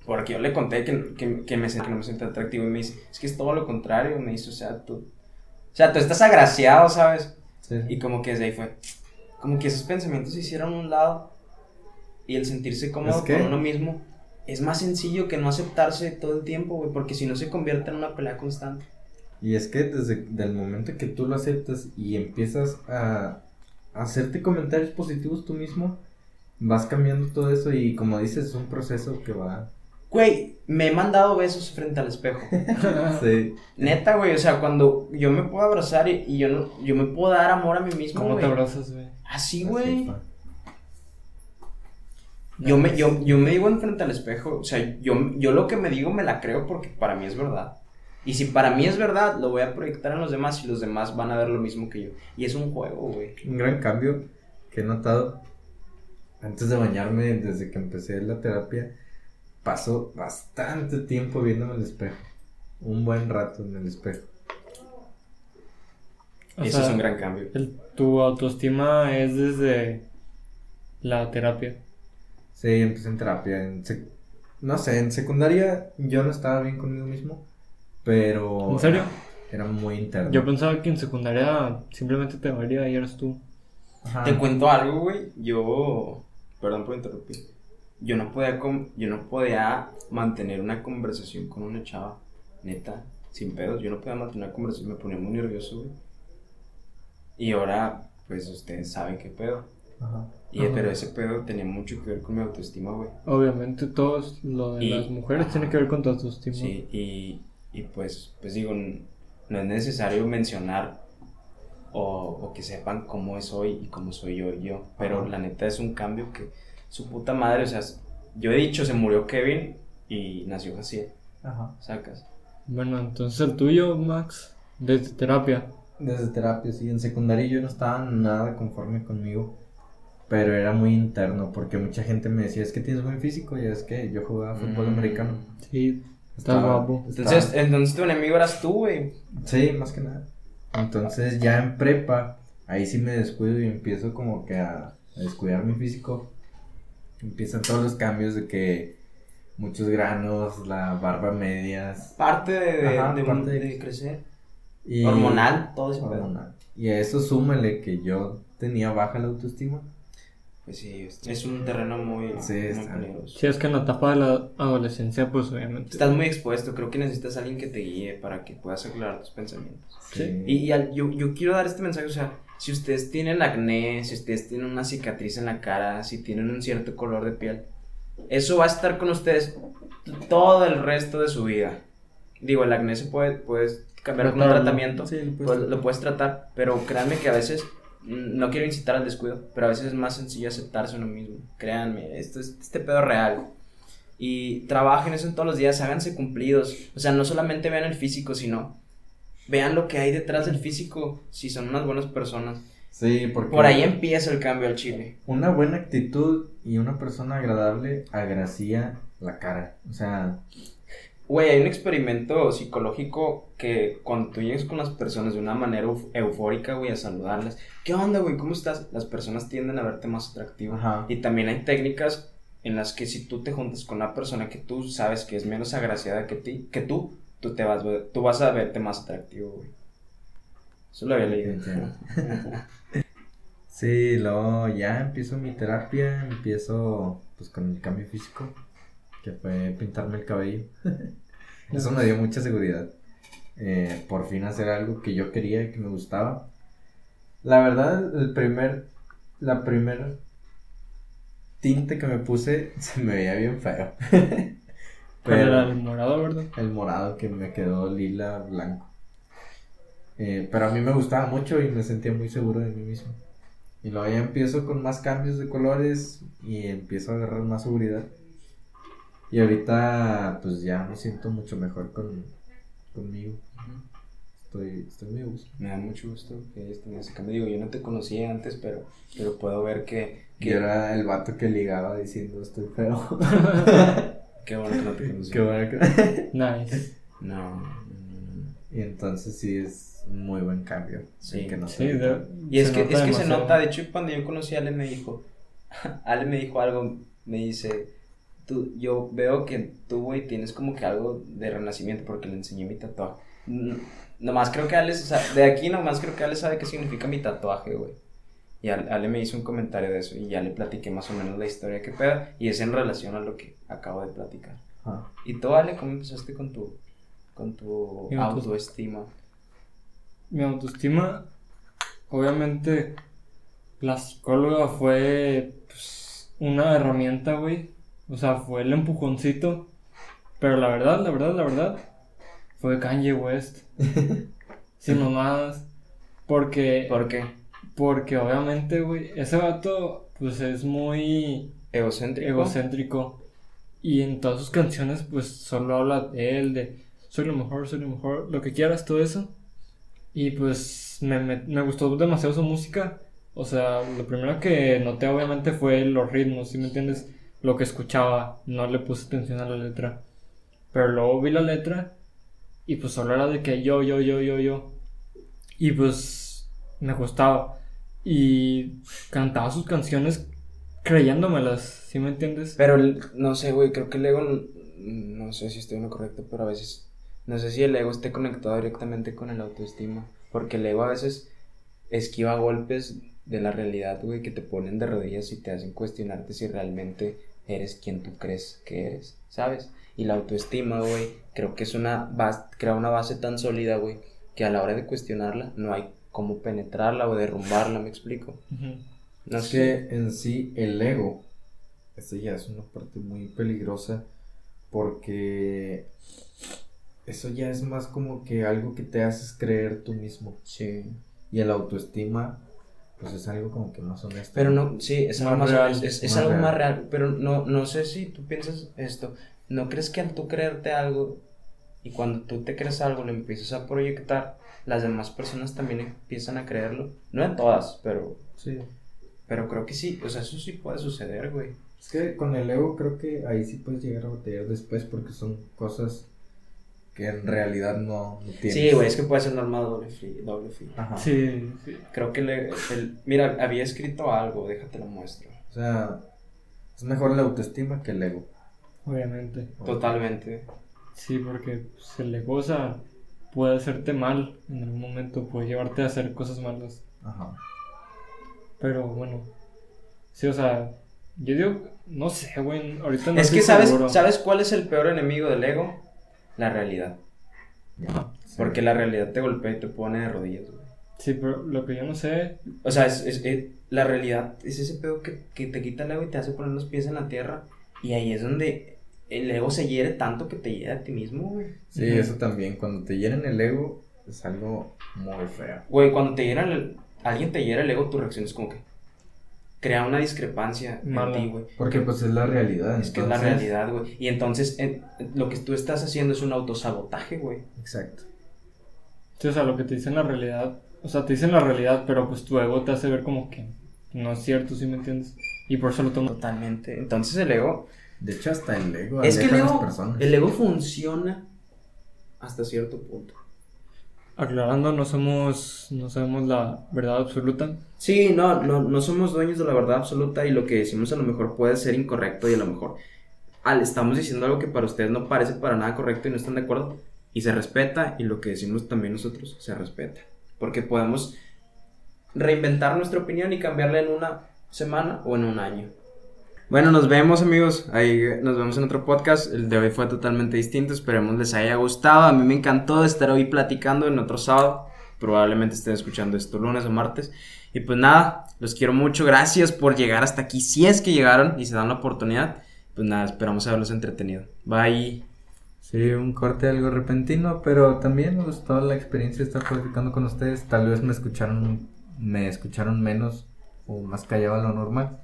porque yo le conté que, que, que me, que no me sentía atractivo. Y me dice, es que es todo lo contrario. Me dice, o sea, tú, o sea, tú estás agraciado, ¿sabes? Sí. Y como que desde ahí fue, como que esos pensamientos se hicieron a un lado. Y el sentirse cómodo Es que- con uno mismo es más sencillo que no aceptarse todo el tiempo, güey, porque si no se convierte en una pelea constante. Y es que desde el momento que tú lo aceptas y empiezas a hacerte comentarios positivos tú mismo, vas cambiando todo eso y como dices, es un proceso que va... Güey, me he mandado besos frente al espejo. *laughs* Sí. Neta, güey, o sea, cuando yo me puedo abrazar y, y yo no, yo me puedo dar amor a mí mismo, ¿Cómo te abrazas, güey? Así, güey. Yo me, yo, yo me digo enfrente al espejo, o sea, yo, yo lo que me digo me la creo porque para mí es verdad. Y si para mí es verdad, lo voy a proyectar en los demás y los demás van a ver lo mismo que yo. Y es un juego, güey. Un gran cambio que he notado antes de bañarme, desde que empecé la terapia, paso bastante tiempo viéndome el espejo. Un buen rato en el espejo. O Eso sea, es un gran cambio. el- tu autoestima es desde la terapia. Sí, empecé en terapia. En sec- no sé, en secundaria yo no estaba bien conmigo mismo, pero... ¿En serio? Era muy interno. Yo pensaba que en secundaria simplemente te valía y eras tú. Ajá. Te cuento algo, güey. Yo, perdón por interrumpir. Yo no podía, yo no podía mantener una conversación con una chava, neta, sin pedos. Yo no podía mantener una conversación, me ponía muy nervioso, güey. Y ahora, pues ustedes saben qué pedo. Ajá. Y, Ajá. pero ese pedo tenía mucho que ver con mi autoestima, güey. Obviamente todo lo de Y- las mujeres tiene que ver con tu autoestima. Sí, y, y pues, pues digo, no es necesario mencionar o, o que sepan cómo es hoy y cómo soy yo yo. Pero Ajá. la neta es un cambio que su puta madre, o sea, yo he dicho, se murió Kevin y nació Jaciel, Ajá. sacas. Bueno, entonces el tuyo, Max, desde terapia. Desde terapia, sí. En secundaria yo no estaba nada conforme conmigo. Pero era muy interno porque mucha gente me decía, es que tienes buen físico y es que yo jugaba fútbol Mm. americano. Sí, estás Estaba- guapo. Entonces, estaba- entonces tu enemigo eras tú, güey. Sí, más que nada. Entonces ya en prepa, ahí sí me descuido y empiezo como que a, a descuidar mi físico. Empiezan todos los cambios de que muchos granos, la barba medias. Parte de, de, Ajá, de un- parte de- de crecer. Y, Hormonal, todo pedo. hormonal. Y a eso súmale que yo tenía baja la autoestima. Pues sí, es un terreno muy, Sí, muy está. peligroso. Si es que en la etapa de la adolescencia, pues obviamente. Estás muy expuesto, creo que necesitas a alguien que te guíe para que puedas aclarar tus pensamientos. Sí. Y, y al- yo, yo quiero dar este mensaje, o sea, si ustedes tienen acné, si ustedes tienen una cicatriz en la cara, si tienen un cierto color de piel, eso va a estar con ustedes todo el resto de su vida. Digo, el acné se puede, puedes cambiar con un tratamiento, Sí, lo puedes pues, tratar. lo puedes tratar, pero créanme que a veces, mm, no quiero incitar al descuido, pero a veces es más sencillo aceptarse uno mismo. Créanme, esto es este pedo real. Y trabajen eso en todos los días, háganse cumplidos. O sea, no solamente vean el físico, sino vean lo que hay detrás del físico, si son unas buenas personas. Sí, porque Por ahí empieza el cambio al chile. una buena actitud y una persona agradable agracía la cara. O sea, Güey, hay un experimento psicológico que cuando tú llegas con las personas de una manera euf- eufórica, güey, a saludarlas, ¿qué onda, güey? ¿Cómo estás? Las personas tienden a verte más atractivo. Ajá. Y también hay técnicas en las que si tú te juntas con una persona que tú sabes que es menos agraciada que ti, que tú, tú te vas, tú vas a verte más atractivo, güey. Eso lo había leído. Sí, luego ya empiezo mi terapia, empiezo pues con el cambio físico, que fue pintarme el cabello. *laughs* Eso me dio mucha seguridad. Eh, por fin hacer algo que yo quería y que me gustaba. La verdad, el primer, la primer tinte que me puse *laughs* se me veía bien feo. *laughs* ¿Cuál era el morado, verdad? el morado que me quedó lila blanco. Eh, pero a mí me gustaba mucho y me sentía muy seguro de mí mismo. Y luego ya empiezo con más cambios de colores y empiezo a agarrar más seguridad. Y ahorita pues ya me siento mucho mejor con, conmigo. Estoy, estoy muy gusto. Me da mucho gusto que hayas tenido ese cambio. Digo, yo no te conocía antes, pero, pero puedo ver que, Que que era el vato que ligaba diciendo estoy feo. *laughs* qué bueno que no te conocía. Qué bueno que... *laughs* Nice. No, no, no, no. Y entonces sí es un muy buen cambio. Sí, que no Sí, de- Y es se que, es que se nota, de hecho, cuando yo conocí a Ale me dijo, *laughs* Ale me dijo algo, me dice, tú, yo veo que tú, güey, tienes como que algo de renacimiento porque le enseñé mi tatuaje. N- Nomás creo que Ale, sa- de aquí nomás creo que Ale sabe qué significa mi tatuaje, güey. Y Ale, me hizo un comentario de eso y ya le platiqué más o menos la historia que pedo y es en relación a lo que acabo de platicar. Ajá. ¿Y tú, Ale, cómo empezaste con tu, con tu Mi auto- autoestima? Mi autoestima, obviamente, la psicóloga fue pues, una herramienta, güey. O sea, fue el empujoncito. Pero la verdad, la verdad, la verdad, fue Kanye West. *laughs* Sin mamadas. Porque, ¿Por qué? Porque obviamente, güey, ese vato, pues es muy ¿Egocéntrico? egocéntrico. Y en todas sus canciones, pues solo habla de él, de soy lo mejor, soy lo mejor, lo que quieras, todo eso. Y pues me, me, me gustó demasiado su música. O sea, lo primero que noté obviamente fue los ritmos, ¿sí me entiendes? Lo que escuchaba, no le puse atención a la letra. Pero luego vi la letra y pues solo era de que yo, yo, yo, yo, yo. Y pues me gustaba. Y cantaba sus canciones creyéndomelas, ¿sí me entiendes? Pero no sé, güey, creo que el ego, no sé si estoy en lo correcto, pero a veces, no sé si el ego esté conectado directamente con el autoestima, porque el ego a veces esquiva golpes de la realidad, güey, que te ponen de rodillas y te hacen cuestionarte si realmente eres quien tú crees que eres, ¿sabes? Y la autoestima, güey, creo que es una base, crea una base tan sólida, güey, que a la hora de cuestionarla no hay cómo penetrarla o derrumbarla, ¿me explico? Ujú. No es que en sí el ego, esto ya es una parte muy peligrosa porque eso ya es más como que algo que te haces creer tú mismo. Sí. Y el autoestima, pues es algo como que más honesto. Pero no, sí, es algo Más más real. es, es- es Más algo real. más real, pero no, no sé si tú piensas esto, ¿no crees que al tú creerte algo y cuando tú te crees algo lo empiezas a proyectar, las demás personas también empiezan a creerlo? No en todas, pero, Sí. pero creo que sí, o sea, eso sí puede suceder, güey. Es que con el ego creo que ahí sí puedes llegar a batallar después porque son cosas que en realidad no, no tienes. Sí, güey, es que puede ser normal doble filo, doble. Ajá. Sí, sí. Creo que le, el- mira, había escrito algo, déjate lo muestro. O sea, es mejor la autoestima que el ego. Obviamente. Totalmente. Sí, porque pues, el ego, o sea, puede hacerte mal en algún momento, puede llevarte a hacer cosas malas. Ajá. Pero bueno, Sí, o sea, yo digo, no sé, güey, ahorita no es que sabes, seguro. ¿sabes cuál es el peor enemigo del ego? La realidad. Ajá. Porque la realidad te golpea y te pone de rodillas, güey. Sí, pero lo que yo no sé, O sea, es, es- es- la realidad es ese pedo que, que te quita el ego y te hace poner los pies en la tierra. Y ahí es donde el ego se hiere tanto que te hiere a ti mismo, güey. Sí, eso también. Cuando te llenan el ego, es algo muy feo. Güey, cuando te hieran el- alguien te hiera el ego, tu reacción es como que crea una discrepancia Mala. en ti, güey. Porque pues es la realidad. Es que es la realidad, güey. Y entonces eh, lo que tú estás haciendo es un autosabotaje, güey. Exacto. sí, o sea, lo que te dicen la realidad, o sea, te dicen la realidad, pero pues tu ego te hace ver como que no es cierto, ¿sí me entiendes? Y por eso lo tomas. Totalmente. Entonces el ego. De hecho, hasta el ego Es que el ego funciona hasta cierto punto. Aclarando, no somos, no sabemos la verdad absoluta. Sí, no, no, no somos dueños de la verdad absoluta y lo que decimos a lo mejor puede ser incorrecto y a lo mejor al, estamos diciendo algo que para ustedes no parece para nada correcto y no están de acuerdo y se respeta y lo que decimos también nosotros se respeta. Porque podemos reinventar nuestra opinión y cambiarla en una semana o en un año. Bueno, nos vemos amigos, ahí nos vemos en otro podcast, el de hoy fue totalmente distinto, esperemos les haya gustado, a mí me encantó estar hoy platicando en otro sábado, probablemente estén escuchando esto lunes o martes, y pues nada, los quiero mucho, gracias por llegar hasta aquí, si es que llegaron y se dan la oportunidad, pues nada, esperamos haberlos entretenido, bye. Sí, un corte algo repentino, pero también me gustó la experiencia de estar platicando con ustedes. Tal vez me escucharon, me escucharon menos o más callado a lo normal,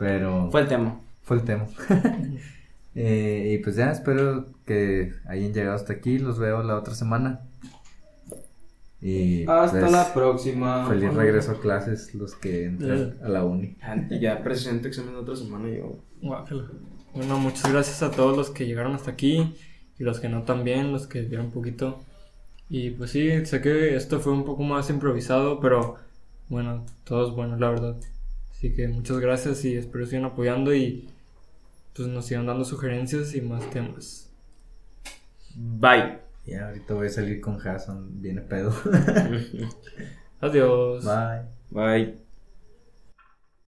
pero Fue el tema. fue el tema. *laughs* Eh, y pues ya espero que hayan llegado hasta aquí. Los veo la otra semana. Y Hasta pues, la próxima. Feliz regreso a clases los que entran a la uni. Y ya presento examen de otra semana yo. Bueno, muchas gracias a todos los que llegaron hasta aquí y los que no también, los que vieron un poquito. Y pues sí, sé que esto fue un poco más improvisado, pero bueno, todo es bueno, la verdad. Así que muchas gracias y espero sigan apoyando y pues nos sigan dando sugerencias y más temas. Bye. Ya ahorita voy a salir con Hassan, viene pedo. *laughs* Adiós. Bye. Bye.